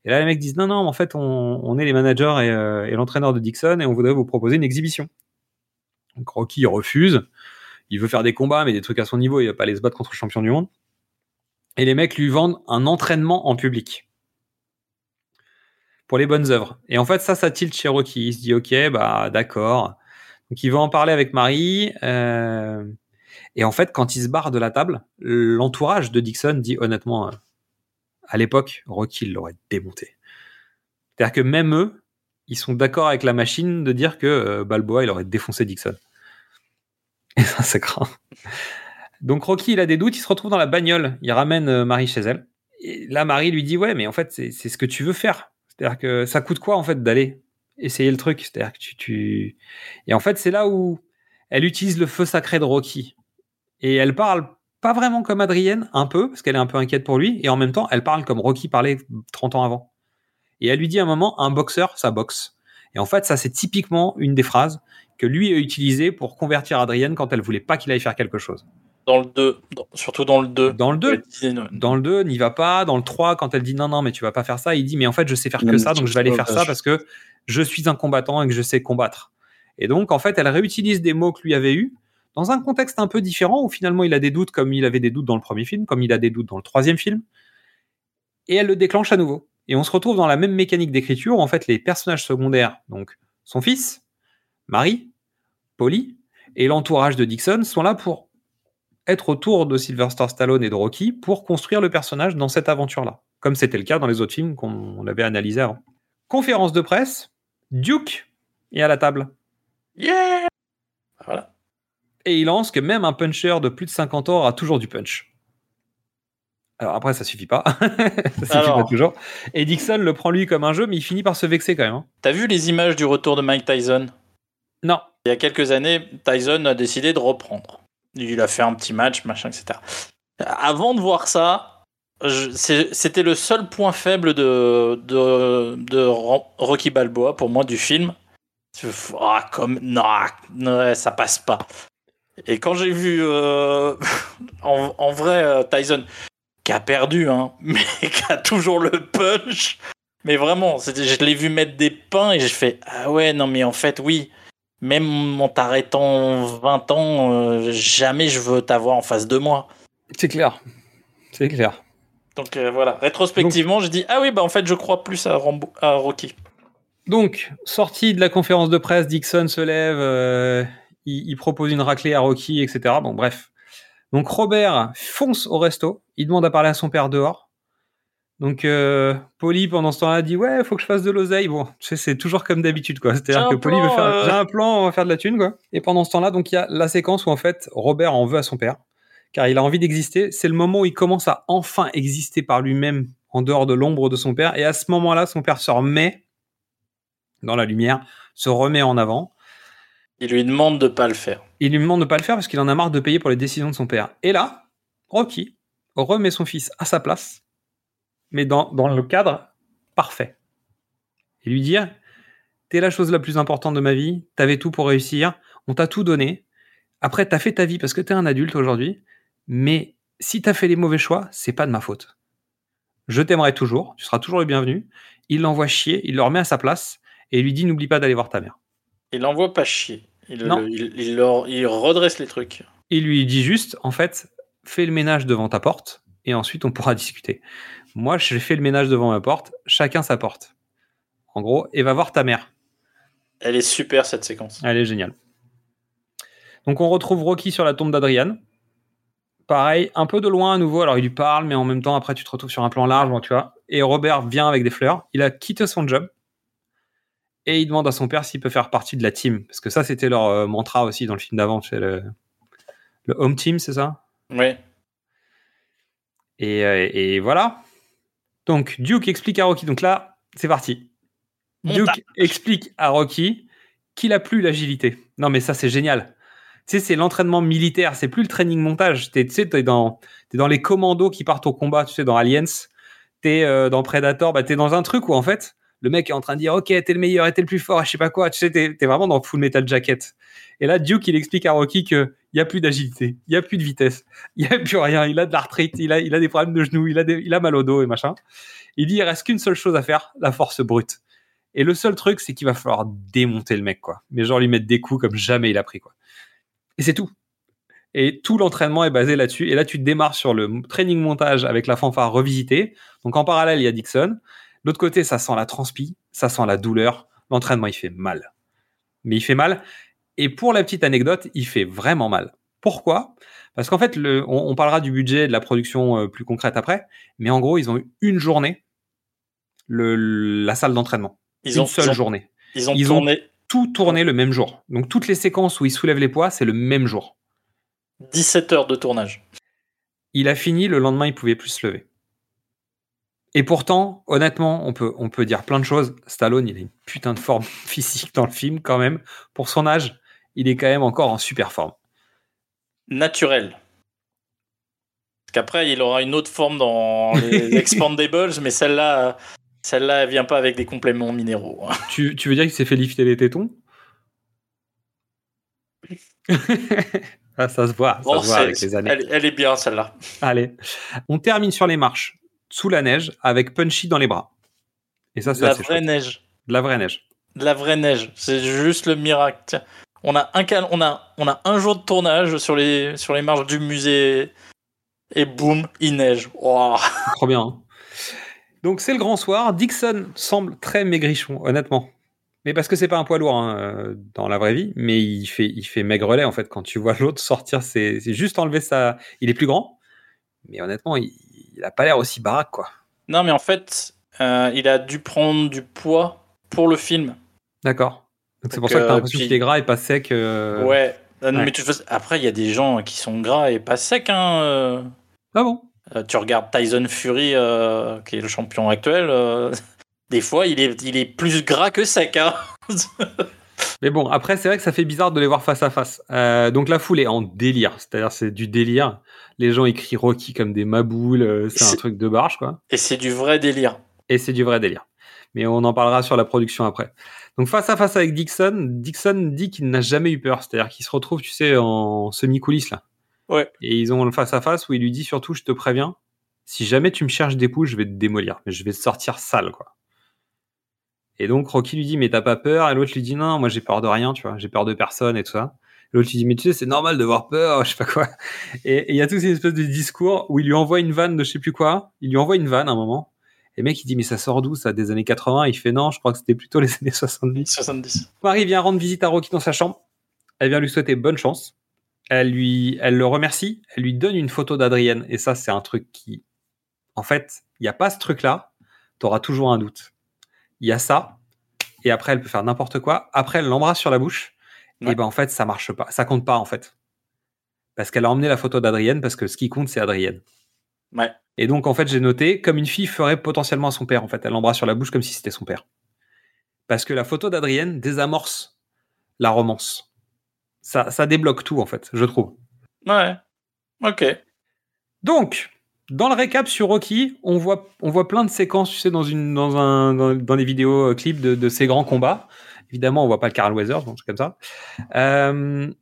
Et là les mecs disent non non, en fait on, est les managers et, euh, et l'entraîneur de Dixon et on voudrait vous proposer une exhibition. Donc Rocky refuse, il veut faire des combats mais des trucs à son niveau, il va pas aller se battre contre le champion du monde. Et les mecs lui vendent un entraînement en public pour les bonnes œuvres. Et en fait ça ça tilt chez Rocky, il se dit ok bah d'accord. Donc il va en parler avec Marie. euh, et en fait, quand il se barre de la table, l'entourage de Dixon dit honnêtement, euh, à l'époque, Rocky l'aurait démonté. C'est-à-dire que même eux, ils sont d'accord avec la machine de dire que euh, Balboa, il aurait défoncé Dixon. Et ça, c'est grave. Donc Rocky, il a des doutes, il se retrouve dans la bagnole, il ramène Marie chez elle. Et là, Marie lui dit, ouais, mais en fait, c'est ce que tu veux faire. C'est-à-dire que ça coûte quoi, en fait, d'aller essayer le truc C'est-à-dire que tu, tu... Et en fait, c'est là où elle utilise le feu sacré de Rocky. Et elle parle pas vraiment comme Adrienne, un peu, parce qu'elle est un peu inquiète pour lui, et en même temps, elle parle comme Rocky parlait 30 ans avant. Et elle lui dit à un moment, un boxeur, ça boxe. Et en fait, ça, c'est typiquement une des phrases que lui a utilisées pour convertir Adrienne quand elle voulait pas qu'il aille faire quelque chose. Dans le 2, dans- surtout dans le 2. Dans le 2, dans le 2, n'y va pas. Dans le 3, quand elle dit non, non, mais tu vas pas faire ça, il dit, mais en fait, je sais faire Non, que ça, donc je vais aller faire ça parce que je suis un combattant et que je sais combattre. Et donc, en fait, elle réutilise des mots que lui avait eus dans un contexte un peu différent où finalement il a des doutes comme il avait des doutes dans le premier film, comme il a des doutes dans le troisième film. Et elle le déclenche à nouveau. Et on se retrouve dans la même mécanique d'écriture où en fait les personnages secondaires, donc son fils, Marie, Polly et l'entourage de Dixon sont là pour être autour de Sylvester Stallone et de Rocky pour construire le personnage dans cette aventure-là, comme c'était le cas dans les autres films qu'on avait analysés avant. Conférence de presse, Duke est à la table. Yeah Voilà. Et il lance que même un puncher de plus de 50 ans aura toujours du punch. Alors après, ça suffit pas. *laughs* ça suffit Alors. pas toujours. Et Dixon le prend lui comme un jeu, mais il finit par se vexer quand même. hein. T'as vu les images du retour de Mike Tyson? Non. Il y a quelques années, Tyson a décidé de reprendre. Il a fait un petit match, machin, etc. Avant de voir ça, c'était le seul point faible de, de, de Ro- Rocky Balboa pour moi du film. Ah, comme non, ça passe pas. Et quand j'ai vu euh, *laughs* en, vrai euh, Tyson qui a perdu, hein, *laughs* mais qui a toujours le punch. Mais vraiment, je l'ai vu mettre des pains et j'ai fait ah ouais non mais en fait oui. Même en t'arrêtant 20 ans, euh, jamais je veux t'avoir en face de moi. C'est clair. C'est clair. Donc euh, voilà, rétrospectivement, j'ai dit ah oui bah en fait je crois plus à, Rambo- à Rocky. Donc, sortie de la conférence de presse, Dixon se lève, euh, il, il propose une raclée à Rocky, etc. Bon, bref. Donc, Robert fonce au resto, il demande à parler à son père dehors. Donc, euh, Polly, pendant ce temps-là, dit Ouais, faut que je fasse de l'oseille. Bon, tu sais, c'est toujours comme d'habitude, quoi. C'est-à-dire que Polly veut faire euh. J'ai un plan, on va faire de la thune, quoi. Et pendant ce temps-là, donc, il y a la séquence où, en fait, Robert en veut à son père, car il a envie d'exister. C'est le moment où il commence à enfin exister par lui-même en dehors de l'ombre de son père. Et à ce moment-là, son père se remet dans la lumière, se remet en avant. Il lui demande de pas le faire. Il lui demande de pas le faire parce qu'il en a marre de payer pour les décisions de son père. Et là, Rocky remet son fils à sa place, mais dans, dans le cadre parfait. Et lui dire, t'es la chose la plus importante de ma vie, t'avais tout pour réussir, on t'a tout donné. Après, t'as fait ta vie parce que t'es un adulte aujourd'hui, mais si t'as fait les mauvais choix, c'est pas de ma faute. Je t'aimerai toujours, tu seras toujours le bienvenu. Il l'envoie chier, il le remet à sa place et lui dit n'oublie pas d'aller voir ta mère. Il l'envoie pas chier. Il, Non. il, il redresse les trucs. Il lui dit juste, en fait, fais le ménage devant ta porte et ensuite on pourra discuter. Moi, j'ai fait le ménage devant ma porte, chacun sa porte. En gros, et va voir ta mère. Elle est super cette séquence. Elle est géniale. Donc on retrouve Rocky sur la tombe d'Adrian. Pareil, un peu de loin à nouveau. Alors il lui parle, mais en même temps, après tu te retrouves sur un plan large, bon, tu vois. Et Robert vient avec des fleurs. Il a quitté son job. Et il demande à son père s'il peut faire partie de la team. Parce que ça, c'était leur euh, mantra aussi dans le film d'avant. sais, le, le home team, c'est ça? Oui. Et, euh, et voilà. Donc Duke explique à Rocky. Donc là, c'est parti. Duke explique à Rocky qu'il a plus l'agilité. Non, mais ça, c'est génial. Tu sais, c'est l'entraînement militaire, c'est plus le training montage. Tu sais, t'es dans, t'es dans les commandos qui partent au combat, tu sais, dans Aliens. T'es euh, dans Predator, bah, t'es dans un truc où, en fait, le mec est en train de dire, OK, t'es le meilleur, et t'es le plus fort, et je sais pas quoi. Tu sais, t'es, t'es vraiment dans Full Metal Jacket. Et là, Duke, il explique à Rocky que il y a plus d'agilité, il y a plus de vitesse, il y a plus rien, il a de l'arthrite, il a, il a des problèmes de genoux, il a, des- il a mal au dos et machin. Il dit, il reste qu'une seule chose à faire, la force brute. Et le seul truc, c'est qu'il va falloir démonter le mec, quoi. Mais genre lui mettre des coups comme jamais il a pris, quoi. Et c'est tout. Et tout l'entraînement est basé là-dessus. Et là, tu démarres sur le training montage avec la fanfare revisitée. Donc en parallèle, il y a Dixon. L'autre côté, ça sent la transpi, ça sent la douleur. L'entraînement, il fait mal. Mais il fait mal. Et pour la petite anecdote, il fait vraiment mal. Pourquoi? Parce qu'en fait, le, on, on parlera du budget de la production euh, plus concrète après. Mais en gros, ils ont eu une journée, le, la salle d'entraînement. Ils une ont- seule ils ont- journée. ils ont tourné- tout tourné le même jour. Donc toutes les séquences où il soulève les poids, c'est le même jour. 17 heures de tournage. Il a fini, le lendemain, il pouvait plus se lever. Et pourtant, honnêtement, on peut, on peut dire plein de choses. Stallone, il a une putain de forme *laughs* physique dans le film quand même. Pour son âge, il est quand même encore en super forme. Naturel. Parce qu'après, il aura une autre forme dans les *laughs* Expandables, mais celle-là, celle-là, elle vient pas avec des compléments minéraux. *laughs* Tu, tu veux dire qu'il s'est fait lifter les tétons? *laughs* Ah, ça se voit, ça se voit avec les années. elle, elle est bien, celle-là. Allez, on termine sur les marches, sous la neige, avec Punchy dans les bras. Et ça, c'est La vraie chouette. neige. De la vraie neige. De la vraie neige. C'est juste le miracle. On a un, cal- on a, on a un jour de tournage sur les, sur les marches du musée. Et boum, il neige. Wow. Trop bien. hein. Donc c'est le grand soir. Dixon semble très maigrichon, honnêtement. Mais parce que c'est pas un poids lourd hein, euh, dans la vraie vie, mais il fait, il fait maigrelet en fait quand tu vois *laughs* l'autre sortir. C'est c'est juste enlever sa. Il est plus grand, mais honnêtement, il, il a pas l'air aussi baraque quoi. Non, mais en fait, euh, il a dû prendre du poids pour le film. D'accord. Donc c'est pour ça que t'as euh, l'impression qu'il est gras et pas sec. euh, Ouais. Euh, ouais. Mais tu Après, il y a des gens qui sont gras et pas secs. Hein, euh. Ah bon? Tu regardes Tyson Fury, qui est le champion actuel. *laughs* Des fois, il est, il est plus gras que sec. Hein. *laughs* Mais bon, après, c'est vrai que ça fait bizarre de les voir face à face. Euh, donc la foule est en délire, c'est-à-dire c'est du délire. Les gens écrient Rocky comme des maboules, c'est un truc de barge quoi. Et c'est du vrai délire. Et c'est du vrai délire. Mais on en parlera sur la production après. Donc face à face avec Dixon, Dixon dit qu'il n'a jamais eu peur, c'est-à-dire qu'il se retrouve, tu sais, en semi-coulisse là. Ouais. Et ils ont le face à face où il lui dit surtout, je te préviens, si jamais tu me cherches des poules, je vais te démolir, mais je vais te sortir sale quoi. Et donc Rocky lui dit mais t'as pas peur? Et l'autre lui dit non, moi j'ai peur de rien, tu vois, j'ai peur de personne et tout ça. L'autre lui dit mais tu sais c'est normal d'avoir peur, *laughs* je sais pas quoi. Et il y a tout ces espèces de discours où il lui envoie une vanne de je sais plus quoi. Il lui envoie une vanne à un moment. Et le mec il dit mais ça sort d'où ça des années 80 Il fait non, je crois que c'était plutôt les *laughs* années 70. 70. Marie vient rendre visite à Rocky dans sa chambre. Elle vient lui souhaiter bonne chance. Elle lui, elle le remercie. Elle lui donne une photo d'Adrienne. Et ça, c'est un truc qui, en fait, il n'y a pas ce truc-là. T'auras toujours un doute. Il y a ça. Et après, elle peut faire n'importe quoi. Après, elle l'embrasse sur la bouche. Et ben, en fait, ça marche pas. Ça compte pas, en fait. Parce qu'elle a emmené la photo d'Adrienne parce que ce qui compte, c'est Adrienne. Ouais. Et donc, en fait, j'ai noté comme une fille ferait potentiellement à son père. En fait, elle l'embrasse sur la bouche comme si c'était son père. Parce que la photo d'Adrienne désamorce la romance. Ça, ça débloque tout, en fait, je trouve. Ouais. Ok. Donc, dans le récap sur Rocky, on voit, on voit plein de séquences, tu sais, dans, une, dans, un, dans, dans les vidéos euh, clips de, de ces grands combats. Évidemment, on voit pas le Carl Weathers, donc c'est comme ça. Euh,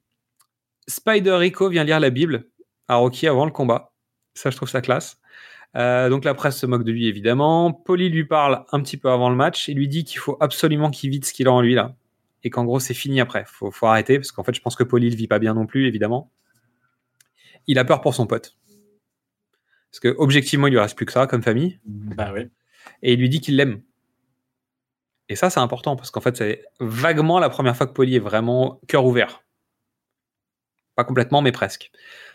Spider Rico vient lire la Bible à Rocky avant le combat. Ça, je trouve ça classe. Euh, donc la presse se moque de lui, évidemment. Polly lui parle un petit peu avant le match et lui dit qu'il faut absolument qu'il vide ce qu'il a en lui, là. Et qu'en gros, c'est fini après. Faut, faut arrêter, parce qu'en fait, je pense que Polly le vit pas bien non plus, évidemment. Il a peur pour son pote. Parce que objectivement, il lui reste plus que ça comme famille. Bah oui. Et il lui dit qu'il l'aime. Et ça, c'est important parce qu'en fait, c'est vaguement la première fois que Polly est vraiment cœur ouvert. Pas complètement, mais presque.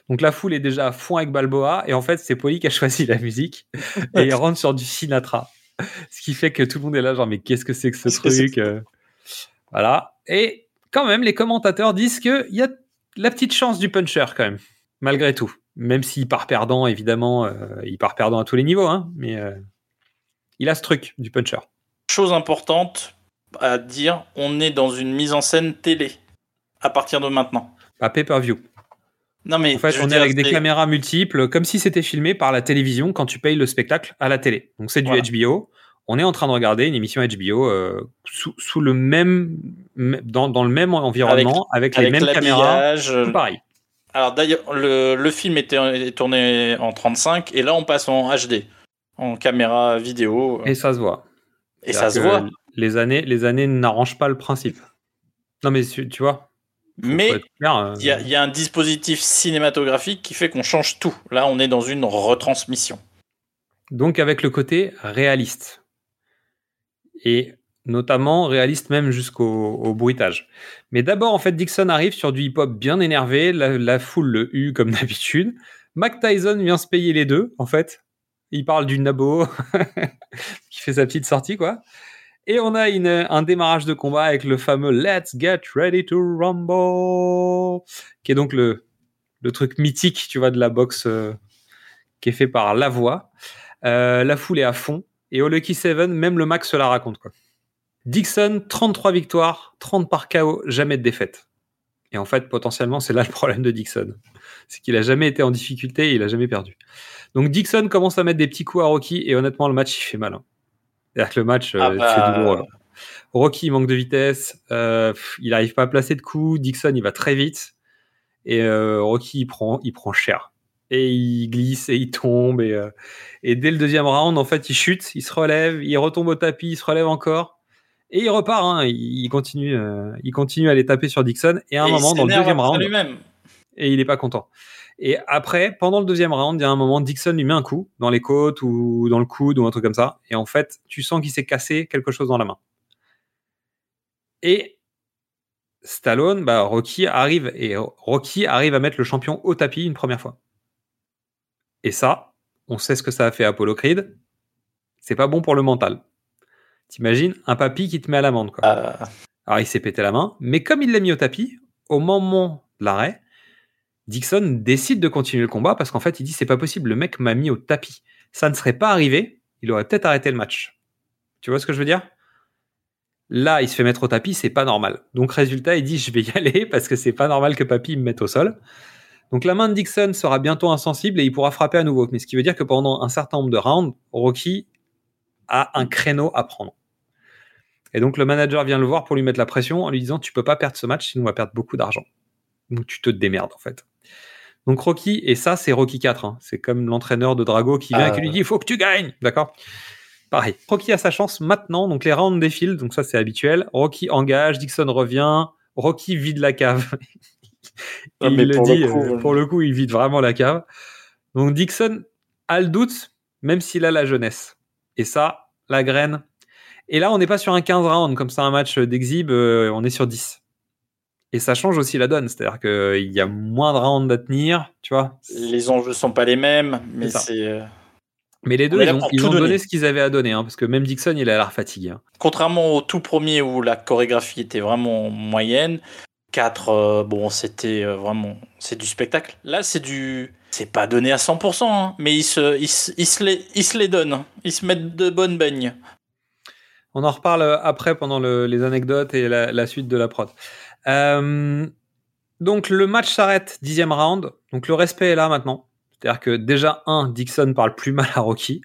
Donc la foule est déjà à fond avec Balboa et en fait, c'est Polly qui a *laughs* choisi la musique et il rentre sur du Sinatra. Ce qui fait que tout le monde est là, genre, mais qu'est-ce que c'est que ce truc euh, Voilà. Et quand même, les commentateurs disent qu'il y a la petite chance du puncher quand même, malgré tout. Même s'il part perdant, évidemment, euh, il part perdant à tous les niveaux, hein, mais euh, il a ce truc du puncher. Chose importante à dire, on est dans une mise en scène télé à partir de maintenant. Pas pay-per-view. Non mais En fait, on est dire, avec des caméras multiples, comme si c'était filmé par la télévision quand tu payes le spectacle à la télé. Donc c'est du Voilà. HBO. On est en train de regarder une émission HBO euh, sous, sous le même, dans, dans le même environnement, avec, les avec mêmes caméras. euh, Tout pareil. Alors d'ailleurs, le, le film était est tourné en 35 et là on passe en HD, en caméra vidéo. Et ça se voit. Et ça se voit. Les années, les années n'arrangent pas le principe. Non mais tu vois. Mais euh, il y, a- il y a un dispositif cinématographique qui fait qu'on change tout. Là, on est dans une retransmission. Donc avec le côté réaliste. Et notamment réaliste même jusqu'au au bruitage. Mais d'abord, en fait, Dixon arrive sur du hip-hop bien énervé, la, la foule le hue comme *laughs* d'habitude. Mac Tyson vient se payer les deux, en fait. Il parle du nabo *laughs* qui fait sa petite sortie, quoi. Et on a une, un démarrage de combat avec le fameux Let's get ready to rumble, qui est donc le, le truc mythique, tu vois, de la boxe euh, qui est fait par la voix. Euh, la foule est à fond. Et au Lucky Seven, même le max se la raconte. Quoi. Dixon, 33 victoires, 30 par KO, jamais de défaite. Et en fait, potentiellement, c'est là le problème de Dixon. C'est qu'il a jamais été en difficulté il a jamais perdu. Donc Dixon commence à mettre des petits coups à Rocky et honnêtement, le match, il fait mal. hein. C'est-à-dire que le match, euh, Ah bah, c'est douloureux. Rocky, il manque de vitesse. euh, il n'arrive pas à placer de coups. Dixon, il va très vite. Et euh, Rocky, il prend, il prend cher. Et il glisse et il tombe. Et, euh, et dès le deuxième round, en fait, il chute, il se relève, il retombe au tapis, il se relève encore. Et il repart. hein. Il, continue, il continue à aller taper sur Dixon. Et à un Et moment, dans le deuxième round, et il est pas content. Et après, pendant le deuxième round, il y a un moment, Dixon lui met un coup dans les côtes ou dans le coude ou un truc comme ça. Et en fait, tu sens qu'il s'est cassé quelque chose dans la main. Et Stallone, bah, Rocky arrive et Rocky arrive à mettre le champion au tapis une première fois. Et ça, on sait ce que ça a fait à Apollo Creed. C'est pas bon pour le mental. T'imagines un papy qui te met à l'amende, quoi. Alors il s'est pété la main, mais comme il l'a mis au tapis, au moment de l'arrêt, Dixon décide de continuer le combat parce qu'en fait il dit c'est pas possible, le mec m'a mis au tapis. Ça ne serait pas arrivé, il aurait peut-être arrêté le match. Tu vois ce que je veux dire? Là, il se fait mettre au tapis, c'est pas normal. Donc résultat, il dit je vais y *laughs* aller parce que c'est pas normal que papy me mette au sol. Donc la main de Dixon sera bientôt insensible et il pourra frapper à nouveau. Mais ce qui veut dire que pendant un certain nombre de rounds, Rocky a un créneau à prendre. Et donc le manager vient le voir pour lui mettre la pression en lui disant tu peux pas perdre ce match sinon on va perdre beaucoup d'argent. Donc tu te démerdes en fait. Donc Rocky, et ça c'est Rocky 4, hein. c'est comme l'entraîneur de Drago qui vient et qui lui dit il faut que tu gagnes, d'accord? Pareil. Rocky a sa chance maintenant, donc les rounds défilent, donc ça c'est habituel. Rocky engage, Dixon revient, Rocky vide la cave. Ah, il le pour le dit, coup, euh, pour le coup, il vide vraiment la cave. Donc Dixon a le doute, même s'il a la jeunesse. Et ça, la graine. Et là, on n'est pas sur un 15 rounds, comme ça, un match d'exhib, euh, on est sur 10. Et ça change aussi la donne, c'est-à-dire qu'il y a moins de rounds à tenir, tu vois. Les enjeux sont pas les mêmes, mais C'est euh, Mais les deux, ils ont, ils ont donné ce qu'ils avaient à donner, hein, parce que même Dixon, il a l'air fatigué. hein. Contrairement au tout premier où la chorégraphie était vraiment moyenne, 4, bon, c'était euh, vraiment. C'est du spectacle. Là, c'est du. C'est pas donné à 100%, hein, mais ils se, ils, se- ils se les, ils se les donnent. Ils se mettent de bonnes beignes. On en reparle après pendant le- les anecdotes et la, la suite de la prod. Euh, donc le match s'arrête, dixième round. Donc le respect est là maintenant. C'est-à-dire que déjà, un, Dixon parle plus mal à Rocky.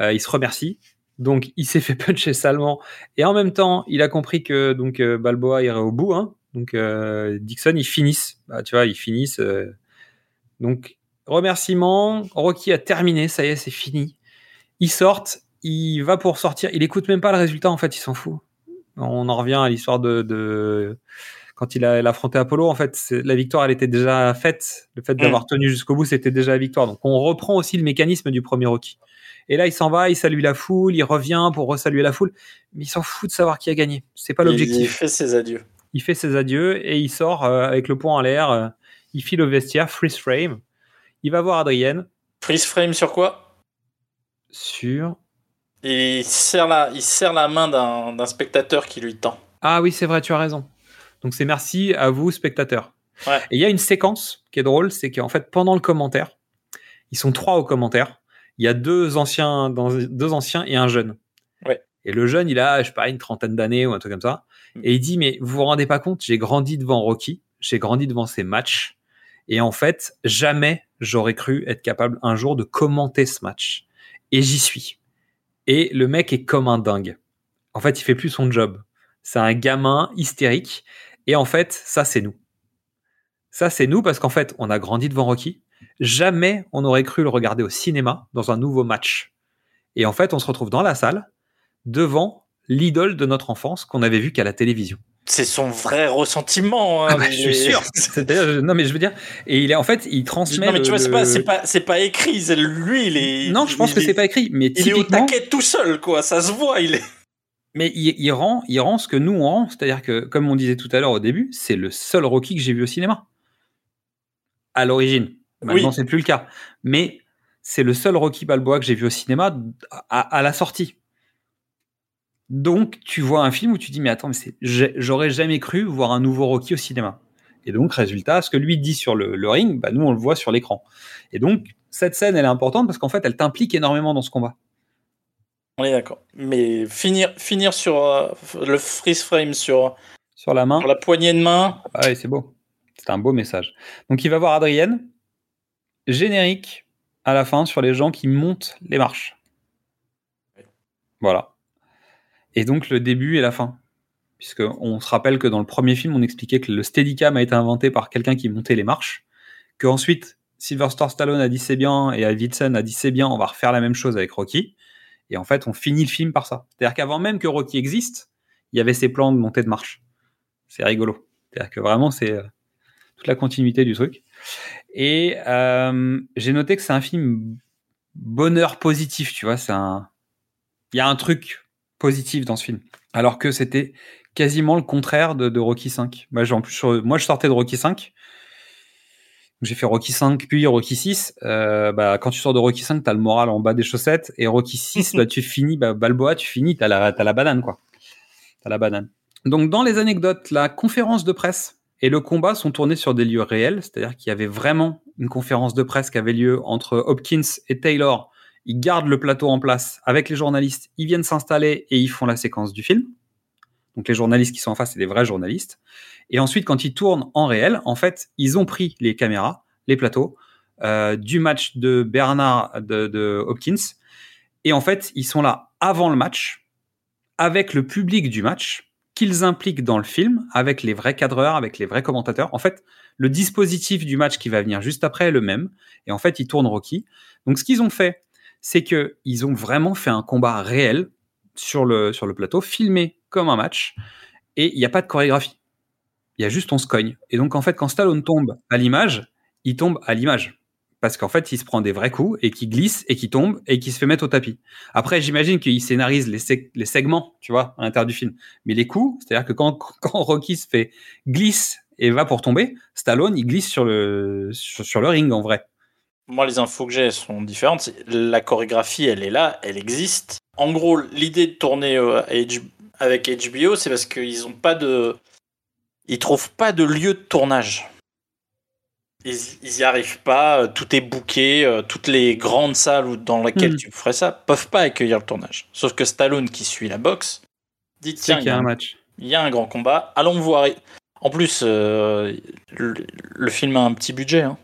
Euh, il se remercie. Donc *laughs* il s'est fait puncher salement. Et en même temps, il a compris que donc euh, Balboa irait au bout. hein. Donc Dixon, ils finissent. Bah, tu vois, ils finissent. Donc remerciement. Rocky a terminé. Ça y est, c'est fini. Ils sortent. Il va pour sortir. Il écoute même pas le résultat. En fait, il s'en fout. On en revient à l'histoire de, de- quand il a, affronté Apollo. En fait, la victoire, elle était déjà faite. Le fait d'avoir tenu jusqu'au bout, c'était déjà la victoire. Donc, on reprend aussi le mécanisme du premier Rocky. Et là, il s'en va, il salue la foule, il revient pour resaluer la foule, mais il s'en fout de savoir qui a gagné. C'est pas l'objectif. Il fait ses adieux. Il fait ses adieux et il sort euh, avec le poing en l'air. euh, il file au vestiaire, freeze frame. Il va voir Adrienne Freeze frame sur quoi? Sur. Il serre, la, il serre la main d'un spectateur qui lui tend. Ah oui, c'est vrai, tu as raison. Donc c'est merci à vous, spectateurs. Ouais. Et il y a une séquence qui est drôle, c'est qu'en fait, pendant le commentaire, ils sont trois au commentaire. Il y a deux anciens, deux anciens et un jeune. Ouais. Et le jeune, il a, je sais pas, une trentaine d'années ou un truc comme ça. Et il dit, mais vous vous rendez pas compte, j'ai grandi devant Rocky, j'ai grandi devant ces matchs. Et en fait, jamais j'aurais cru être capable un jour de commenter ce match. Et j'y suis. Et le mec est comme un dingue. En fait, il fait plus son job. C'est un gamin hystérique. Et en fait, ça, c'est nous. Ça, c'est nous parce qu'en fait, on a grandi devant Rocky. Jamais on aurait cru le regarder au cinéma dans un nouveau match. Et en fait, on se retrouve dans la salle devant l'idole de notre enfance qu'on avait vu qu'à la télévision. C'est son vrai ressentiment. hein, Ah bah, je suis sûr. *laughs* Non mais je veux dire, et il est en fait, il transmet. Non, mais tu vois, le- c'est pas, c'est pas, c'est pas écrit. c'est Lui, il est. Non, je pense que est- c'est pas écrit, mais Il est au taquet tout seul, quoi. Ça se voit, il est. mais il, il rend, il rend ce que nous on rend, c'est-à-dire que, comme on disait tout à l'heure au début, c'est le seul Rocky que j'ai vu au cinéma. À l'origine. Maintenant, Oui. c'est plus le cas. Mais c'est le seul Rocky Balboa que j'ai vu au cinéma à, à la sortie. Donc, tu vois un film où tu dis, mais attends, mais j'aurais jamais cru voir un nouveau Rocky au cinéma. Et donc, résultat, ce que lui dit sur le, le ring, bah, nous, on le voit sur l'écran. Et donc, cette scène, elle est importante parce qu'en fait, elle t'implique énormément dans ce combat. On est d'accord. Mais finir, finir sur euh, le freeze frame sur, Sur la main. sur la poignée de main. Ah ouais, c'est beau. C'est un beau message. Donc, il va voir Adrienne. Générique à la fin sur les gens qui montent les marches. Voilà. Et donc, le début et la fin. Puisque on se rappelle que dans le premier film, on expliquait que le Steadicam a été inventé par quelqu'un qui montait les marches. Que ensuite, Sylvester Stallone a dit c'est bien et Davidson a dit c'est bien, on va refaire la même chose avec Rocky. Et en fait, on finit le film par ça. C'est-à-dire qu'avant même que Rocky existe, il y avait ces plans de montée de marche. C'est rigolo. C'est-à-dire que vraiment, c'est euh, toute la continuité du truc. Et euh, j'ai noté que c'est un film bonheur positif, tu vois. C'est un, il y a un truc positif dans ce film, alors que c'était quasiment le contraire de, de Rocky 5. Moi, en plus, je- moi, je sortais de Rocky 5. J'ai fait Rocky 5 puis Rocky 6. Euh, bah, quand tu sors de Rocky 5, t'as le moral en bas des chaussettes. Et Rocky 6, *laughs* bah, tu finis, bah, Balboa, tu finis, t'as la, t'as la banane, quoi. T'as la banane. Donc, dans les anecdotes, la conférence de presse et le combat sont tournés sur des lieux réels. C'est-à-dire qu'il y avait vraiment une conférence de presse qui avait lieu entre Hopkins et Taylor. Ils gardent le plateau en place avec les journalistes. Ils viennent s'installer et ils font la séquence du film. Donc les journalistes qui sont en face, c'est des vrais journalistes. Et ensuite, quand ils tournent en réel, en fait, ils ont pris les caméras, les plateaux euh, du match de Bernard de, Hopkins. Et en fait, ils sont là avant le match, avec le public du match, qu'ils impliquent dans le film, avec les vrais cadreurs, avec les vrais commentateurs. En fait, le dispositif du match qui va venir juste après est le même. Et en fait, ils tournent Rocky. Donc, ce qu'ils ont fait, c'est que ils ont vraiment fait un combat réel sur le, plateau, filmé comme un match, et il n'y a pas de chorégraphie. Il y a juste on se cogne. Et donc, en fait, quand Stallone tombe à l'image, il tombe à l'image. Parce qu'en fait, il se prend des vrais coups et qui glisse et qui tombe et qui se fait mettre au tapis. Après, j'imagine qu'il scénarise les, seg- les segments, tu vois, à l'intérieur du film. Mais les coups, c'est-à-dire que quand, *laughs* Rocky se fait glisse et va pour tomber, Stallone, il glisse sur le ring en vrai. Moi, les infos que j'ai sont différentes. La chorégraphie, elle est là, elle existe. En gros, l'idée de tourner euh, avec HBO, c'est parce qu'ils ont pas de, ils trouvent pas de lieu de tournage. ils, ils y arrivent pas, euh, tout est booké, euh, toutes les grandes salles dans lesquelles Mhm. tu ferais ça peuvent pas accueillir le tournage. Sauf que Stallone qui suit la boxe dit tiens, qu'il y a un match. il y a un grand combat, allons voir. En plus, euh, le, le film a un petit budget. hein.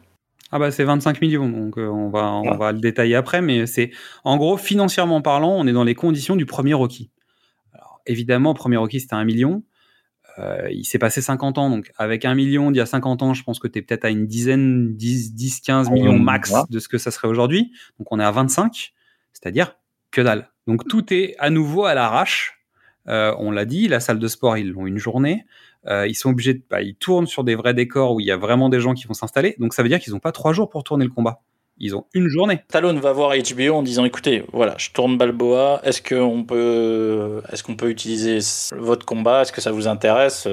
Ah bah c'est 25 millions, donc euh, on va on va le détailler après, mais c'est en gros financièrement parlant, on est dans les conditions du premier Rocky. Alors évidemment, premier Rocky c'était un million. Euh, il s'est passé 50 ans, donc avec un million d'il y a 50 ans, je pense que tu es peut-être à une dizaine, 10, 10 15 millions max de ce que ça serait aujourd'hui. Donc on est à 25, c'est-à-dire que dalle. Donc tout est à nouveau à l'arrache. Euh, on l'a dit, la salle de sport, ils l'ont une journée. Euh, ils sont obligés de, bah, ils tournent sur des vrais décors où il y a vraiment des gens qui vont s'installer. Donc ça veut dire qu'ils n'ont pas trois jours pour tourner le combat. Ils ont une journée. Stallone va voir HBO en disant écoutez, voilà, je tourne Balboa, est-ce qu'on peut, est-ce qu'on peut utiliser votre combat, est-ce que ça vous intéresse?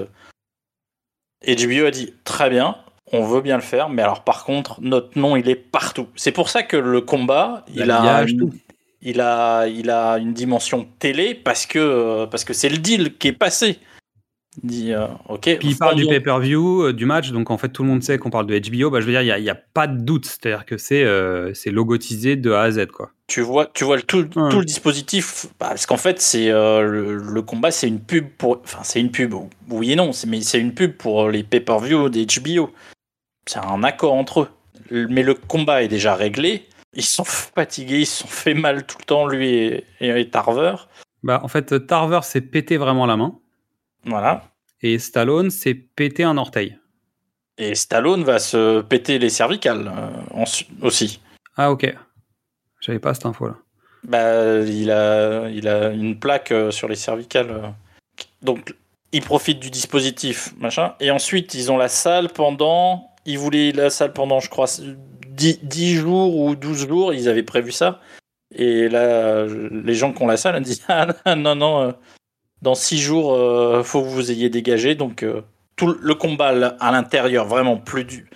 HBO a dit très bien, on veut bien le faire, mais alors par contre, notre nom il est partout. C'est pour ça que le combat, il a, une, il a, il a une dimension télé parce que, parce que c'est le deal qui est passé. Il dit euh, ok. Puis il parle du pay-per-view, euh, du match, donc en fait tout le monde sait qu'on parle de HBO. Bah, je veux dire, il n'y a, pas de doute, c'est-à-dire que c'est euh, logotisé de A à Z. Quoi. tu vois, tu vois le, tout, tout le dispositif, bah, parce qu'en fait, c'est euh, le, le combat, c'est une pub pour, enfin, c'est une pub, oui et non, mais c'est une pub pour les pay-per-view des HBO. C'est un accord entre eux. Mais le combat est déjà réglé. Ils sont fatigués, ils se sont fait mal tout le temps, lui et, et, et Tarver. Bah, en fait, Tarver s'est pété vraiment la main Voilà. Et Stallone s'est pété un orteil. Et Stallone va se péter les cervicales euh, aussi. Ah, ok. J'avais pas cette info-là. Bah, il a, il a une plaque euh, sur les cervicales. euh. Donc, il profite du dispositif, machin. Et ensuite, ils ont la salle pendant. Ils voulaient la salle pendant, je crois, 10, 10 jours ou 12 jours. Ils avaient prévu ça. Et là, les gens qui ont la salle ont dit *laughs* Ah non, non, dans 6 jours, euh, faut que vous ayez dégagé. Donc, euh, tout le combat à l'intérieur, vraiment plus, du,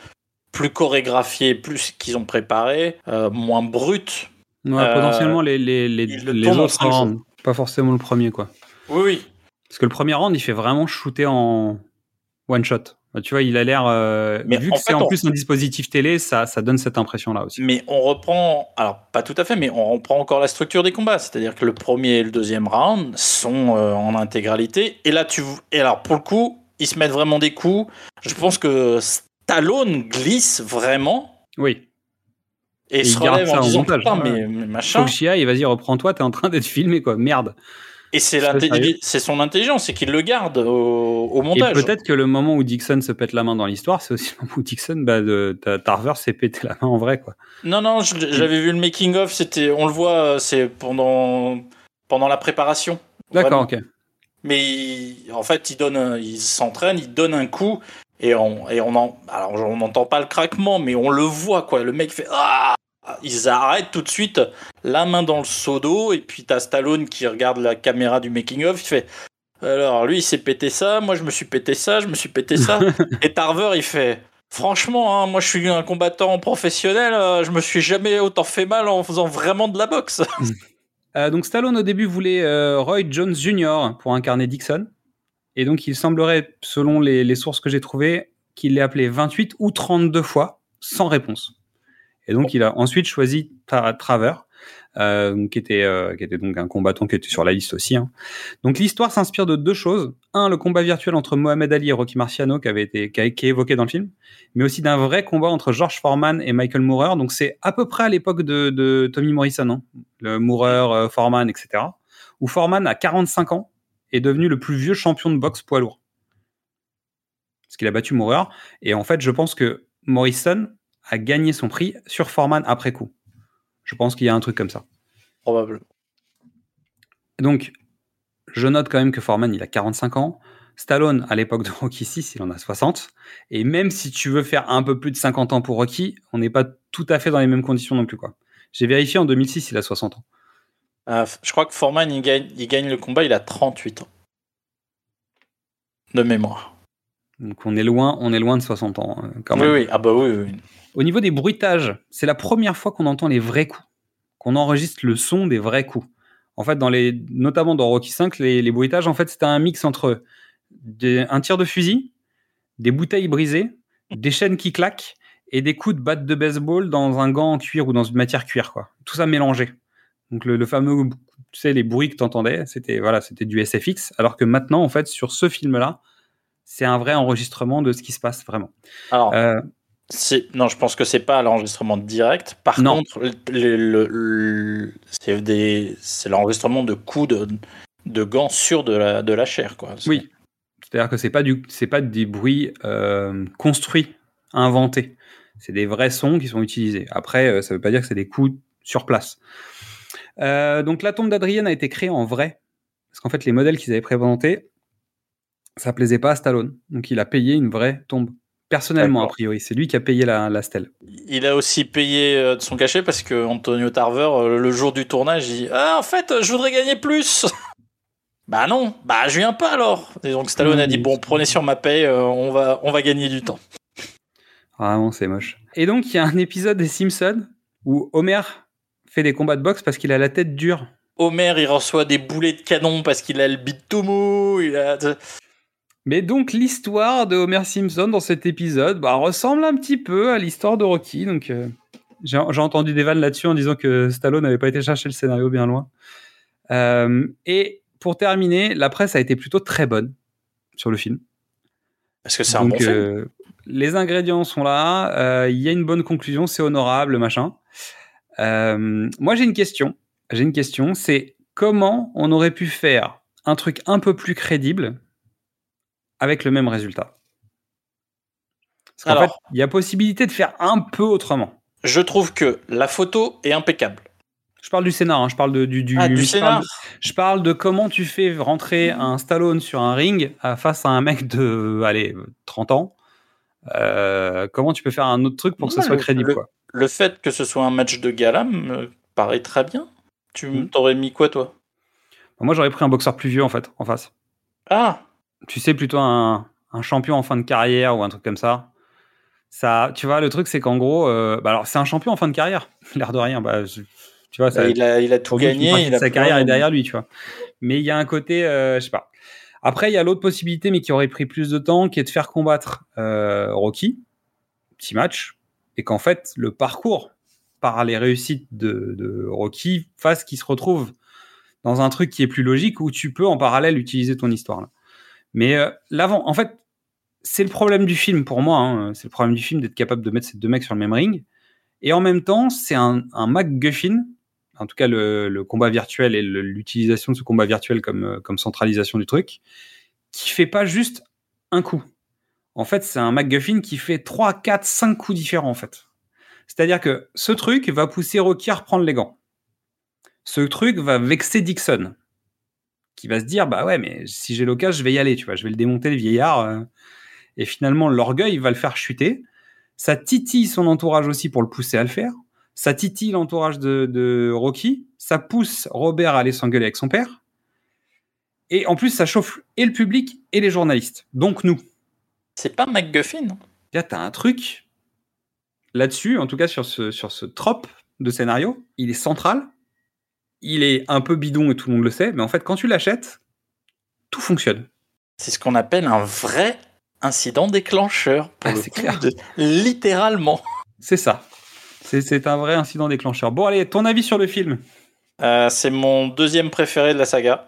plus chorégraphié, plus qu'ils ont préparé, euh, moins brut. Ouais, potentiellement, les, les, les, il le les autres rounds. Pas forcément le premier, quoi. Oui, oui. Parce que le premier round, il fait vraiment shooter en one shot. Bah, Tu vois, il a l'air. euh, Mais vu que c'est en on- plus un dispositif télé, ça, ça donne cette impression-là aussi. Mais on reprend, alors pas tout à fait, mais on reprend encore la structure des combats. C'est-à-dire que le premier et le deuxième round sont euh, en intégralité. Et là, tu. Et alors, pour le coup, ils se mettent vraiment des coups. Je pense que Stallone glisse vraiment Oui. et, Et se il relève en en disant montage, Putain, ouais. mais, mais Faut machin. que j'y aille, vas-y, reprends-toi, t'es en train d'être filmé, quoi. Merde. Et c'est son intelligence, c'est qu'il le garde au, au Et montage. peut-être que le moment où Dixon se pète la main dans l'histoire, c'est aussi le moment où Dixon, bah, de, ta- Tarver s'est pété la main en vrai, quoi. Non, non, j'avais vu le making of. C'était, on le voit, euh, c'est pendant pendant la préparation. D'accord, ok. Mais il- en fait, il donne, un- il s'entraîne, il donne un coup et on et on en, alors on n'entend pas le craquement, mais on le voit quoi. Le mec fait ah, ils arrêtent tout de suite, la main dans le seau d'eau et puis t'as Stallone qui regarde la caméra du making of, il fait alors lui il s'est pété ça, moi je me suis pété ça, je me suis pété ça *laughs* et Tarver il fait Franchement, hein, moi je suis un combattant professionnel, euh, je me suis jamais autant fait mal en faisant vraiment de la boxe. *laughs* Euh, donc Stallone au début voulait euh, Roy Jones Jr. pour incarner Dixon. Et donc il semblerait, selon les, les sources que j'ai trouvées, qu'il l'ait appelé 28 ou 32 fois sans réponse. Et donc il a ensuite choisi Tra- Traver, euh, qui, était, euh, qui était donc un combattant qui était sur la liste aussi. hein. Donc l'histoire s'inspire de deux choses. Un, le combat virtuel entre Mohamed Ali et Rocky Marciano qui, avait été, qui, a- qui est évoqué dans le film, mais aussi d'un vrai combat entre George Foreman et Michael Moorer. Donc c'est à peu près à l'époque de, de Tommy Morrison, hein, le Moorer, euh, Foreman, etc. Où Foreman, à 45 ans, est devenu le plus vieux champion de boxe poids lourd. Parce qu'il a battu Moorer. Et en fait, je pense que Morrison a gagné son prix sur Foreman après coup. Je pense qu'il y a un truc comme ça. Probablement. Donc, je note quand même que Foreman, il a 45 ans. Stallone, à l'époque de Rocky 6, il en a 60. Et même si tu veux faire un peu plus de 50 ans pour Rocky, on n'est pas tout à fait dans les mêmes conditions non plus. quoi. J'ai vérifié en 2006, il a 60 ans. Euh, je crois que Foreman il gagne, il gagne le combat, il a 38 ans. De mémoire. Donc on est loin, on est loin de 60 ans euh, quand même. Oui, oui, ah bah oui, oui. Au niveau des bruitages, c'est la première fois qu'on entend les vrais coups, qu'on enregistre le son des vrais coups. En fait, dans les, notamment dans Rocky 5, les, les bruitages, en fait, c'était un mix entre des- un tir de fusil, des bouteilles brisées, des chaînes qui claquent et des coups de batte de baseball dans un gant en cuir ou dans une matière cuir, quoi. Tout ça mélangé. Donc le, le fameux, tu sais, les bruits que t'entendais, c'était voilà, c'était du SFX. Alors que maintenant, en fait, sur ce film-là, c'est un vrai enregistrement de ce qui se passe vraiment. Alors, Euh, non, je pense que c'est pas l'enregistrement direct. Par Non. contre, le- le- le- c'est l'enregistrement de coups de, de gants sur de la, de la chair, quoi. Oui. C'est-à-dire que c'est pas du, c'est pas des bruits euh, construits, inventés. C'est des vrais sons qui sont utilisés. Après, euh, ça veut pas dire que c'est des coups sur place. Euh, donc la tombe d'Adrienne a été créée en vrai, parce qu'en fait les modèles qu'ils avaient présentés, ça plaisait pas à Stallone. Donc il a payé une vraie tombe. Personnellement, a priori, c'est lui qui a payé la, la stèle. Il a aussi payé euh, de son cachet parce que Antonio Tarver, euh, le jour du tournage, il dit Ah, en fait, je voudrais gagner plus *laughs* Bah non, bah je viens pas alors Et donc Stallone a dit Bon, prenez sur ma paye, euh, on, va, on va gagner du temps. Vraiment, c'est moche. Et donc, il y a un épisode des Simpsons où Homer fait des combats de boxe parce qu'il a la tête dure. Homer, il reçoit des boulets de canon parce qu'il a le bit tout mou, il a. Mais donc l'histoire de Homer Simpson dans cet épisode bah, ressemble un petit peu à l'histoire de Rocky. Donc euh, j'ai entendu des vannes là-dessus en disant que Stallone n'avait pas été chercher le scénario bien loin. Euh, et pour terminer, la presse a été plutôt très bonne sur le film. Parce que c'est un bon film. euh, les ingrédients sont là, il y a une bonne conclusion, c'est honorable, machin. Moi, j'ai une question. J'ai une question, c'est comment on aurait pu faire un truc un peu plus crédible avec le même résultat Parce qu'en fait, il y a possibilité de faire un peu autrement. Je trouve que la photo est impeccable. Je parle du scénar, hein, je parle de, du, du, Ah, du je, scénar. parle de, je parle de comment tu fais rentrer un Stallone sur un ring euh, face à un mec de, allez, 30 ans. Euh, comment tu peux faire un autre truc pour que Ouais, soit le- crédible le, quoi? le fait que ce soit un match de gala me paraît très bien. Tu Hmm. t'aurais mis quoi, toi? Moi, j'aurais pris un boxeur plus vieux en fait, en face. Ah Tu sais, plutôt un, un champion en fin de carrière ou un truc comme ça. Ça, tu vois, le truc, c'est qu'en gros, euh, bah alors c'est un champion en fin de carrière, *laughs* l'air de rien. Bah, je- tu vois, ça, il, a, il a tout gagné. Il a sa carrière est derrière lui, tu vois. Mais il y a un côté, euh, je sais pas. Après, il y a l'autre possibilité, mais qui aurait pris plus de temps, qui est de faire combattre euh, Rocky, petit match, et qu'en fait, le parcours par les réussites de, de Rocky fasse qu'il se retrouve dans un truc qui est plus logique où tu peux en parallèle utiliser ton histoire. Là. Mais euh, l'avant, en fait, c'est le problème du film pour moi. hein. C'est le problème du film d'être capable de mettre ces deux mecs sur le même ring. Et en même temps, c'est un, un MacGuffin, en tout cas le, le combat virtuel et l'utilisation de ce combat virtuel comme, euh, comme centralisation du truc, qui fait pas juste un coup. En fait, c'est un MacGuffin qui fait 3, 4, 5 coups différents, en fait. C'est-à-dire que ce truc va pousser Rocky à reprendre les gants. Ce truc va vexer Dixon, qui va se dire, bah ouais, mais si j'ai l'occasion, je vais y aller, tu vois, je vais le démonter, le vieillard. euh. et finalement, l'orgueil va le faire chuter. Ça titille son entourage aussi pour le pousser à le faire. Ça titille l'entourage de, de Rocky. Ça pousse Robert à aller s'engueuler avec son père. Et en plus, ça chauffe et le public et les journalistes. Donc nous. C'est pas MacGuffin. non Là, t'as un truc là-dessus, en tout cas sur ce, sur ce trope de scénario. Il est central. Il est un peu bidon et tout le monde le sait. Mais en fait, quand tu l'achètes, tout fonctionne. C'est ce qu'on appelle un vrai incident déclencheur. Pour Ah, le c'est coup, clair. de- littéralement. C'est ça. C'est- C'est un vrai incident déclencheur. Bon, allez, ton avis sur le film Euh, c'est mon deuxième préféré de la saga.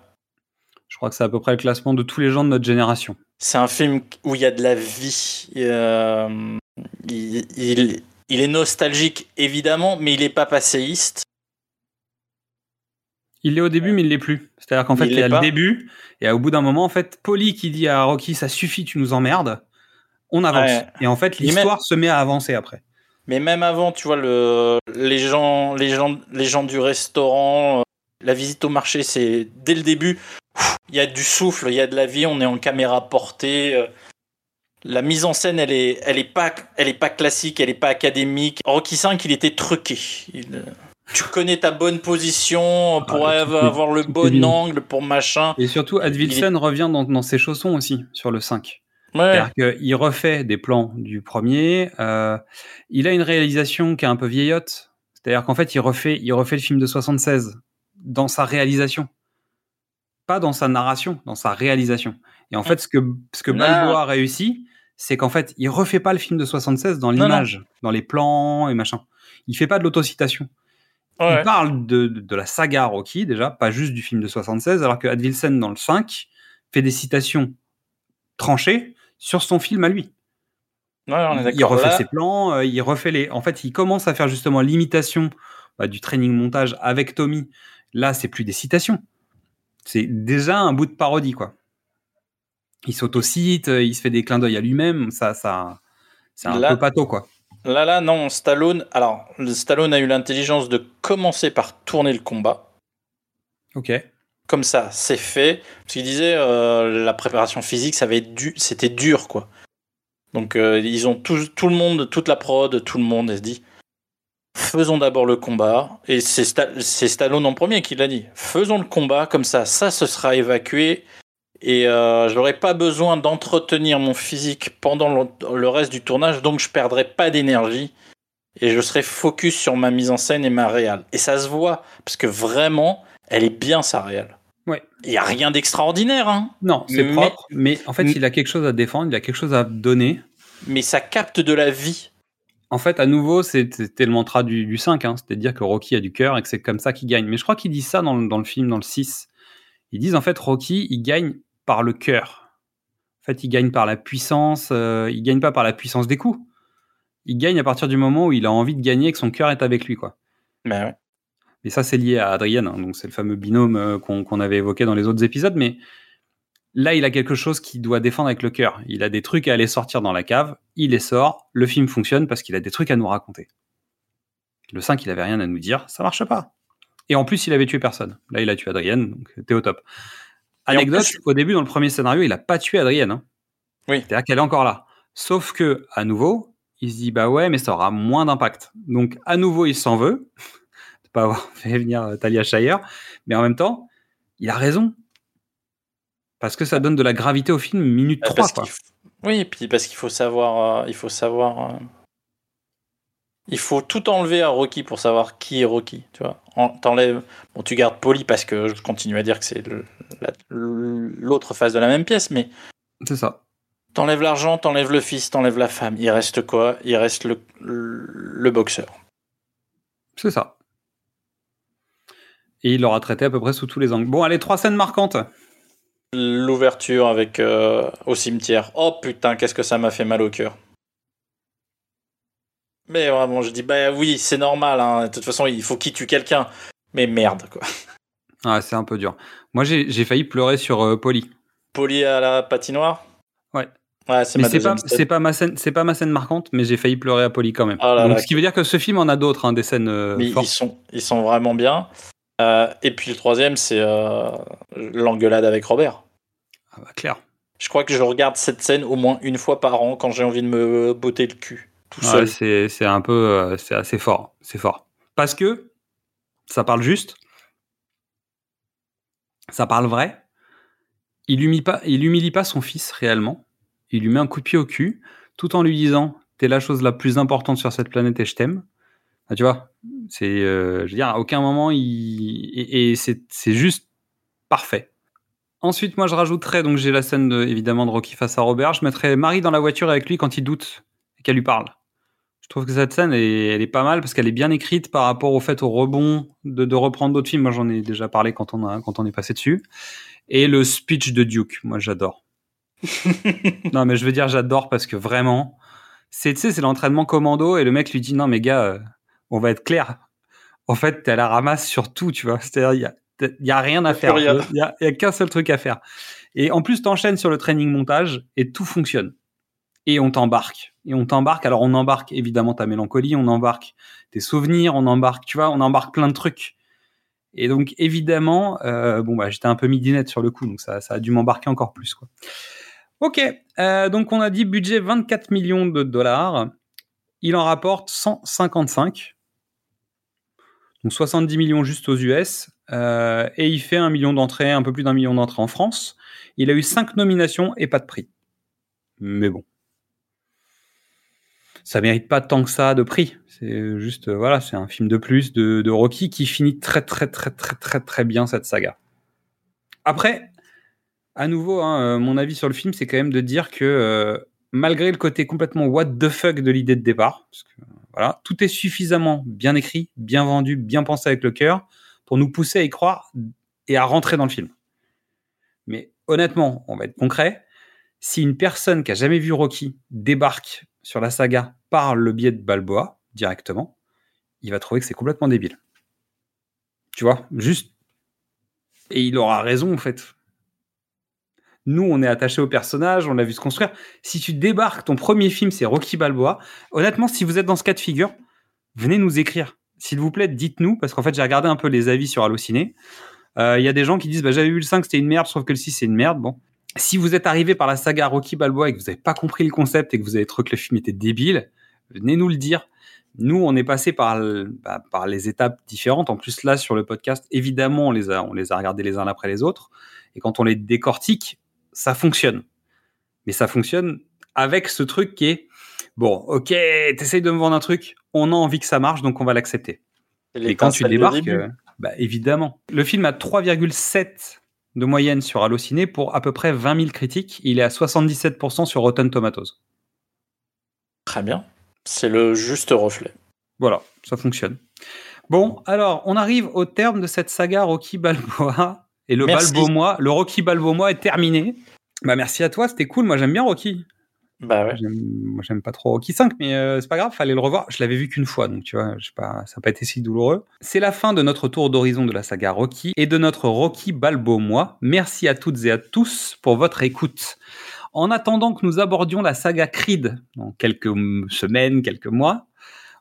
Je crois que c'est à peu près le classement de tous les gens de notre génération. C'est un film où il y a de la vie. Euh, il, il- il est nostalgique, évidemment, mais il n'est pas passéiste. Il l'est au début, mais il l'est plus. C'est-à-dire qu'en fait, Il il y a le début, et au bout d'un moment, en fait, Polly qui dit à Rocky, ça suffit, tu nous emmerdes, on avance. Ouais. Et en fait, met- l'histoire se met à avancer après. Mais même avant, tu vois, le, les, gens, les, gens, les gens du restaurant, euh, la visite au marché, c'est dès le début, il y a du souffle, il y a de la vie, on est en caméra portée. euh, La mise en scène, elle est, elle est pas, elle est pas classique, elle est pas académique. Rocky 5, il était truqué. Il, euh, tu connais ta bonne position pour Ah, est- avoir le bon angle, pour machin. Et surtout, Ad Wilson revient dans, dans ses chaussons aussi, sur le 5. Ouais. C'est-à-dire qu'il refait des plans du premier. euh, il a une réalisation qui est un peu vieillotte. C'est-à-dire qu'en fait, il refait, il refait le film de 76 dans sa réalisation. Pas dans sa narration, dans sa réalisation. Et en fait, ce que, ce que Non. Balboa a réussi, c'est qu'en fait, il refait pas le film de 76 dans l'image, dans les plans et machin. Il fait pas de l'autocitation. Ouais. Il parle de, de, de la saga Rocky, déjà, pas juste du film de 76, alors que Advilsen, dans le 5, fait des citations tranchées sur son film à lui. Ouais, on est il refait Là, ses plans, euh, il refait les. En fait, il commence à faire justement l'imitation bah, du training montage avec Tommy. Là, c'est plus des citations. C'est déjà un bout de parodie, quoi. Il s'autocite, euh, il se fait des clins d'œil à lui-même. Ça, ça, c'est un Là- peu pato, quoi. Là, là, non, Stallone. Alors, Stallone a eu l'intelligence de commencer par tourner le combat. Ok. Comme ça, c'est fait. Parce qu'il disait, euh, la préparation physique, ça avait du... c'était dur, quoi. Donc, euh, ils ont tout, tout le monde, toute la prod, tout le monde se dit faisons d'abord le combat. Et c'est Sta- c'est Stallone en premier qui l'a dit faisons le combat, comme ça, ça se sera évacué. Et euh, je n'aurai pas besoin d'entretenir mon physique pendant le, le reste du tournage, donc je perdrai pas d'énergie. Et je serai focus sur ma mise en scène et ma réal. Et ça se voit, parce que vraiment, elle est bien sa réal. Ouais. Il n'y a rien d'extraordinaire, hein. Non, c'est Mais- propre, mais en fait, mais- il a quelque chose à défendre, il a quelque chose à donner. Mais ça capte de la vie. En fait, à nouveau, c'était le mantra du, du 5, hein, c'est-à-dire que Rocky a du cœur et que c'est comme ça qu'il gagne. Mais je crois qu'ils disent ça dans, le- dans le film, dans le 6. Ils disent en fait, Rocky, il gagne par le cœur. En fait, il gagne par la puissance, euh, il gagne pas par la puissance des coups. Il gagne à partir du moment où il a envie de gagner et que son cœur est avec lui, quoi. Ben ouais. Et ça, c'est lié à Adrienne, hein, donc c'est le fameux binôme euh, qu'on qu'on avait évoqué dans les autres épisodes. Mais là, il a quelque chose qu'il doit défendre avec le cœur. Il a des trucs à aller sortir dans la cave, il les sort, le film fonctionne parce qu'il a des trucs à nous raconter. Le 5, il avait rien à nous dire, ça marche pas. Et en plus, il avait tué personne. Là, il a tué Adrienne, donc t'es au top. Anecdote, plus- au début, dans le premier scénario, il a pas tué Adrienne. hein. Oui. C'est-à-dire qu'elle est encore là. Sauf que, à nouveau, il se dit, bah ouais, mais ça aura moins d'impact. Donc, à nouveau, il s'en veut *laughs* de pas avoir *laughs* fait venir euh, Talia Shire. Mais en même temps, il a raison. Parce que ça donne de la gravité au film minute Euh, 3, parce quoi. qu'il f- Oui, et puis parce qu'il faut savoir, euh, il faut savoir, euh, il faut tout enlever à Rocky pour savoir qui est Rocky, tu vois. En- T'enlèves, bon, tu gardes Polly parce que je continue à dire que c'est la- l'autre face de la même pièce, mais C'est ça. t'enlèves l'argent, t'enlèves le fils, t'enlèves la femme, il reste quoi? Il reste le, le, le boxeur. C'est ça. Et il l'aura traité à peu près sous tous les angles. Bon, allez, trois scènes marquantes. L'ouverture avec euh, au cimetière. Oh putain, qu'est-ce que ça m'a fait mal au cœur. Mais vraiment, je dis bah oui, c'est normal. hein. De toute façon, il faut qu'il tue quelqu'un. Mais merde quoi. Ah, c'est un peu dur. Moi, j'ai failli pleurer sur euh, Polly. Poli à la patinoire? Ouais. Ouais, c'est ma c'est pas, ma scène, c'est pas ma scène marquante, mais j'ai failli pleurer à Polly quand même. Là Donc, là. ce qui veut dire que ce film en a d'autres, hein, des scènes euh, Mais fortes. ils sont, ils sont vraiment bien. Euh, et puis le troisième, c'est l'engueulade avec Robert. Ah bah, clair. Je crois que je regarde cette scène au moins une fois par an quand j'ai envie de me botter le cul. Tout Ouais, c'est, un peu, euh, c'est assez fort, c'est fort. Parce que ça parle juste, ça parle vrai. Il humilie pas, il humilie pas son fils réellement. Il lui met un coup de pied au cul, tout en lui disant "T'es la chose la plus importante sur cette planète et je t'aime." Ah, tu vois, c'est, euh, je veux dire, à aucun moment il et, et c'est juste parfait. Ensuite, moi, je rajouterais donc j'ai la scène de, évidemment de Rocky face à Robert. Je mettrais Marie dans la voiture avec lui quand il doute et qu'elle lui parle. Je trouve que cette scène, est, elle est pas mal parce qu'elle est bien écrite par rapport au fait au rebond de, de reprendre d'autres films. Moi, j'en ai déjà parlé quand on, a, quand on est passé dessus. Et le speech de Duke, moi, j'adore. *laughs* non, mais je veux dire, j'adore parce que vraiment, c'est, tu c'est l'entraînement commando et le mec lui dit non, mais gars, euh, on va être clair. En fait, t'es à la ramasse sur tout, tu vois. C'est-à-dire, il y a, il y a rien à Plus faire. Il y a, a qu'un seul truc à faire. Et en plus, t'enchaînes sur le training montage et tout fonctionne et on t'embarque. Et on t'embarque. Alors, on embarque évidemment ta mélancolie, on embarque tes souvenirs, on embarque, tu vois, on embarque plein de trucs. Et donc, évidemment, euh, bon, bah, j'étais un peu midinette sur le coup, donc ça, a dû m'embarquer encore plus, quoi. Ok, euh, donc on a dit budget 24 millions de dollars. Il en rapporte 155. Donc 70 millions juste aux US. euh, et il fait un million d'entrées, un peu plus d'un million d'entrées en France. Il a eu cinq nominations et pas de prix. Mais bon ça mérite pas tant que ça de prix. C'est juste, euh, voilà, c'est un film de plus de, Rocky qui finit très, très, très, très, très, très bien cette saga. Après, à nouveau, hein, euh, mon avis sur le film, c'est quand même de dire que euh, malgré le côté complètement what the fuck de l'idée de départ. Voilà, tout est suffisamment bien écrit, bien vendu, bien pensé avec le cœur pour nous pousser à y croire et à rentrer dans le film. Mais honnêtement, on va être concret. Si une personne qui a jamais vu Rocky débarque sur la saga par le biais de Balboa directement, il va trouver que c'est complètement débile. Tu vois, juste. Et il aura raison en fait. Nous, on est attaché au personnage, on l'a vu se construire. Si tu débarques, ton premier film, c'est Rocky Balboa. Honnêtement, si vous êtes dans ce cas de figure, venez nous écrire. S'il vous plaît, dites-nous, parce qu'en fait, j'ai regardé un peu les avis sur Allociné. Euh, Il y a des gens qui disent, bah, j'avais vu le 5, c'était une merde, sauf que le 6, c'est une merde. Bon. Si vous êtes arrivé par la saga Rocky Balboa et que vous n'avez pas compris le concept et que vous avez trouvé que le film était débile, venez nous le dire. Nous, on est passé par, le- bah, par les étapes différentes. En plus, là, sur le podcast, évidemment, on les a, on les a regardés les uns après les autres. Et quand on les décortique, ça fonctionne. Mais ça fonctionne avec ce truc qui est bon, ok, t'essayes de me vendre un truc, on a envie que ça marche, donc on va l'accepter. Et quand tu débarques, euh, bah, évidemment. Le film a 3,7 de moyenne sur Allociné pour à peu près 20 000 critiques. Il est à 77% sur Rotten Tomatoes. Très bien. C'est le juste reflet. Voilà, ça fonctionne. Bon, alors, on arrive au terme de cette saga Rocky Balboa. Et le. Balboa, le Rocky Balboa est terminé. Bah, merci à toi, c'était cool. Moi, j'aime bien Rocky. Bah ouais. Moi, j'aime pas trop Rocky 5, mais euh, c'est pas grave, fallait le revoir. Je l'avais vu qu'une fois, donc tu vois, pas, ça n'a pas été si douloureux. C'est la fin de notre tour d'horizon de la saga Rocky et de notre Rocky Balbo moi. Merci à toutes et à tous pour votre écoute. En attendant que nous abordions la saga Creed dans quelques semaines, quelques mois,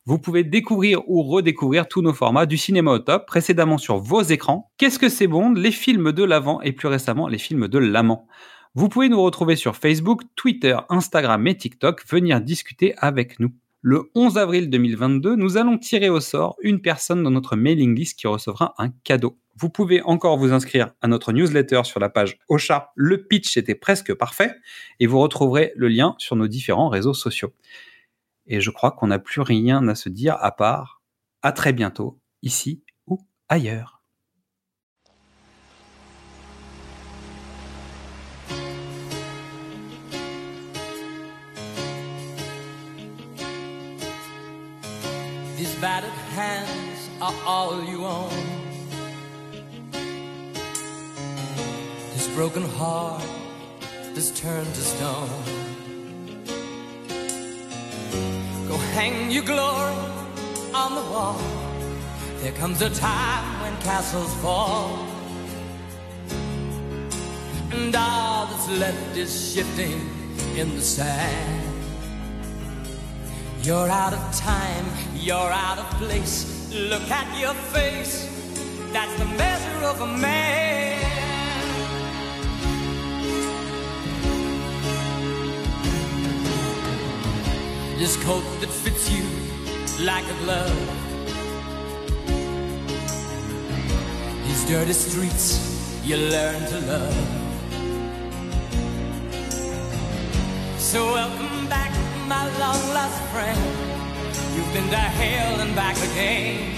vous pouvez découvrir ou redécouvrir tous nos formats du cinéma au top précédemment sur vos écrans. Qu'est-ce que c'est Bond Les films de l'avant et plus récemment les films de l'amant. Vous pouvez nous retrouver sur Facebook, Twitter, Instagram et TikTok, venir discuter avec nous. Le 11 avril 2022, nous allons tirer au sort une personne dans notre mailing list qui recevra un cadeau. Vous pouvez encore vous inscrire à notre newsletter sur la page Ocha. Le pitch était presque parfait et vous retrouverez le lien sur nos différents réseaux sociaux. Et je crois qu'on n'a plus rien à se dire à part à très bientôt, ici ou ailleurs. These battered hands are all you own. This broken heart is turned to stone. Go hang your glory on the wall. There comes a time when castles fall. And all that's left is shifting in the sand. You're out of time, you're out of place. Look at your face, that's the measure of a man. This coat that fits you like a glove. These dirty streets you learn to love. So welcome back, my long lost friend. You've been to hell and back again.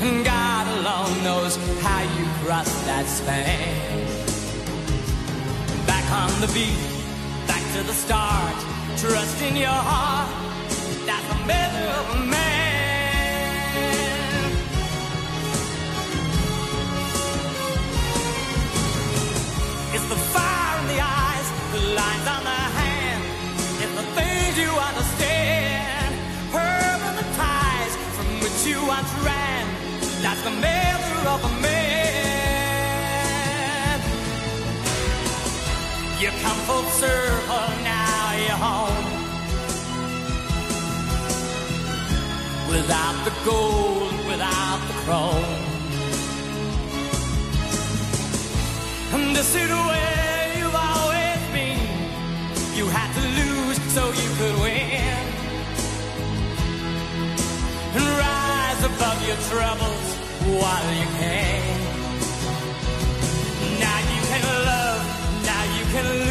And God alone knows how you crossed that span. Back on the beat, back to the start. Trust in your heart, that's the measure of a man. Full circle, now you're home. Without the gold, without the chrome. And this is where you've always been. You had to lose so you could win. And rise above your troubles while you can. Now you can love, now you can lose,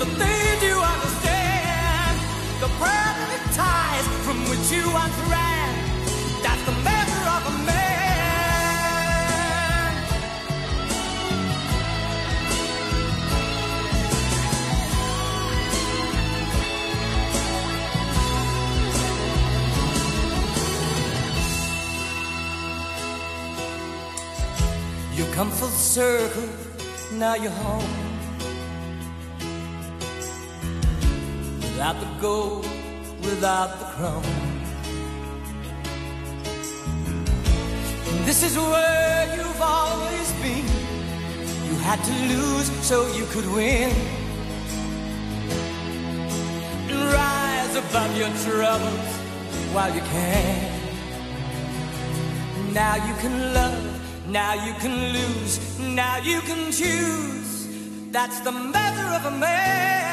the things you understand, the permanent ties from which you unthread. That's the measure of a man. You come full circle, now you're home. Gold, without the crown. This is where you've always been. You had to lose so you could win. And rise above your troubles while you can. Now you can love, now you can lose, now you can choose. That's the measure of a man.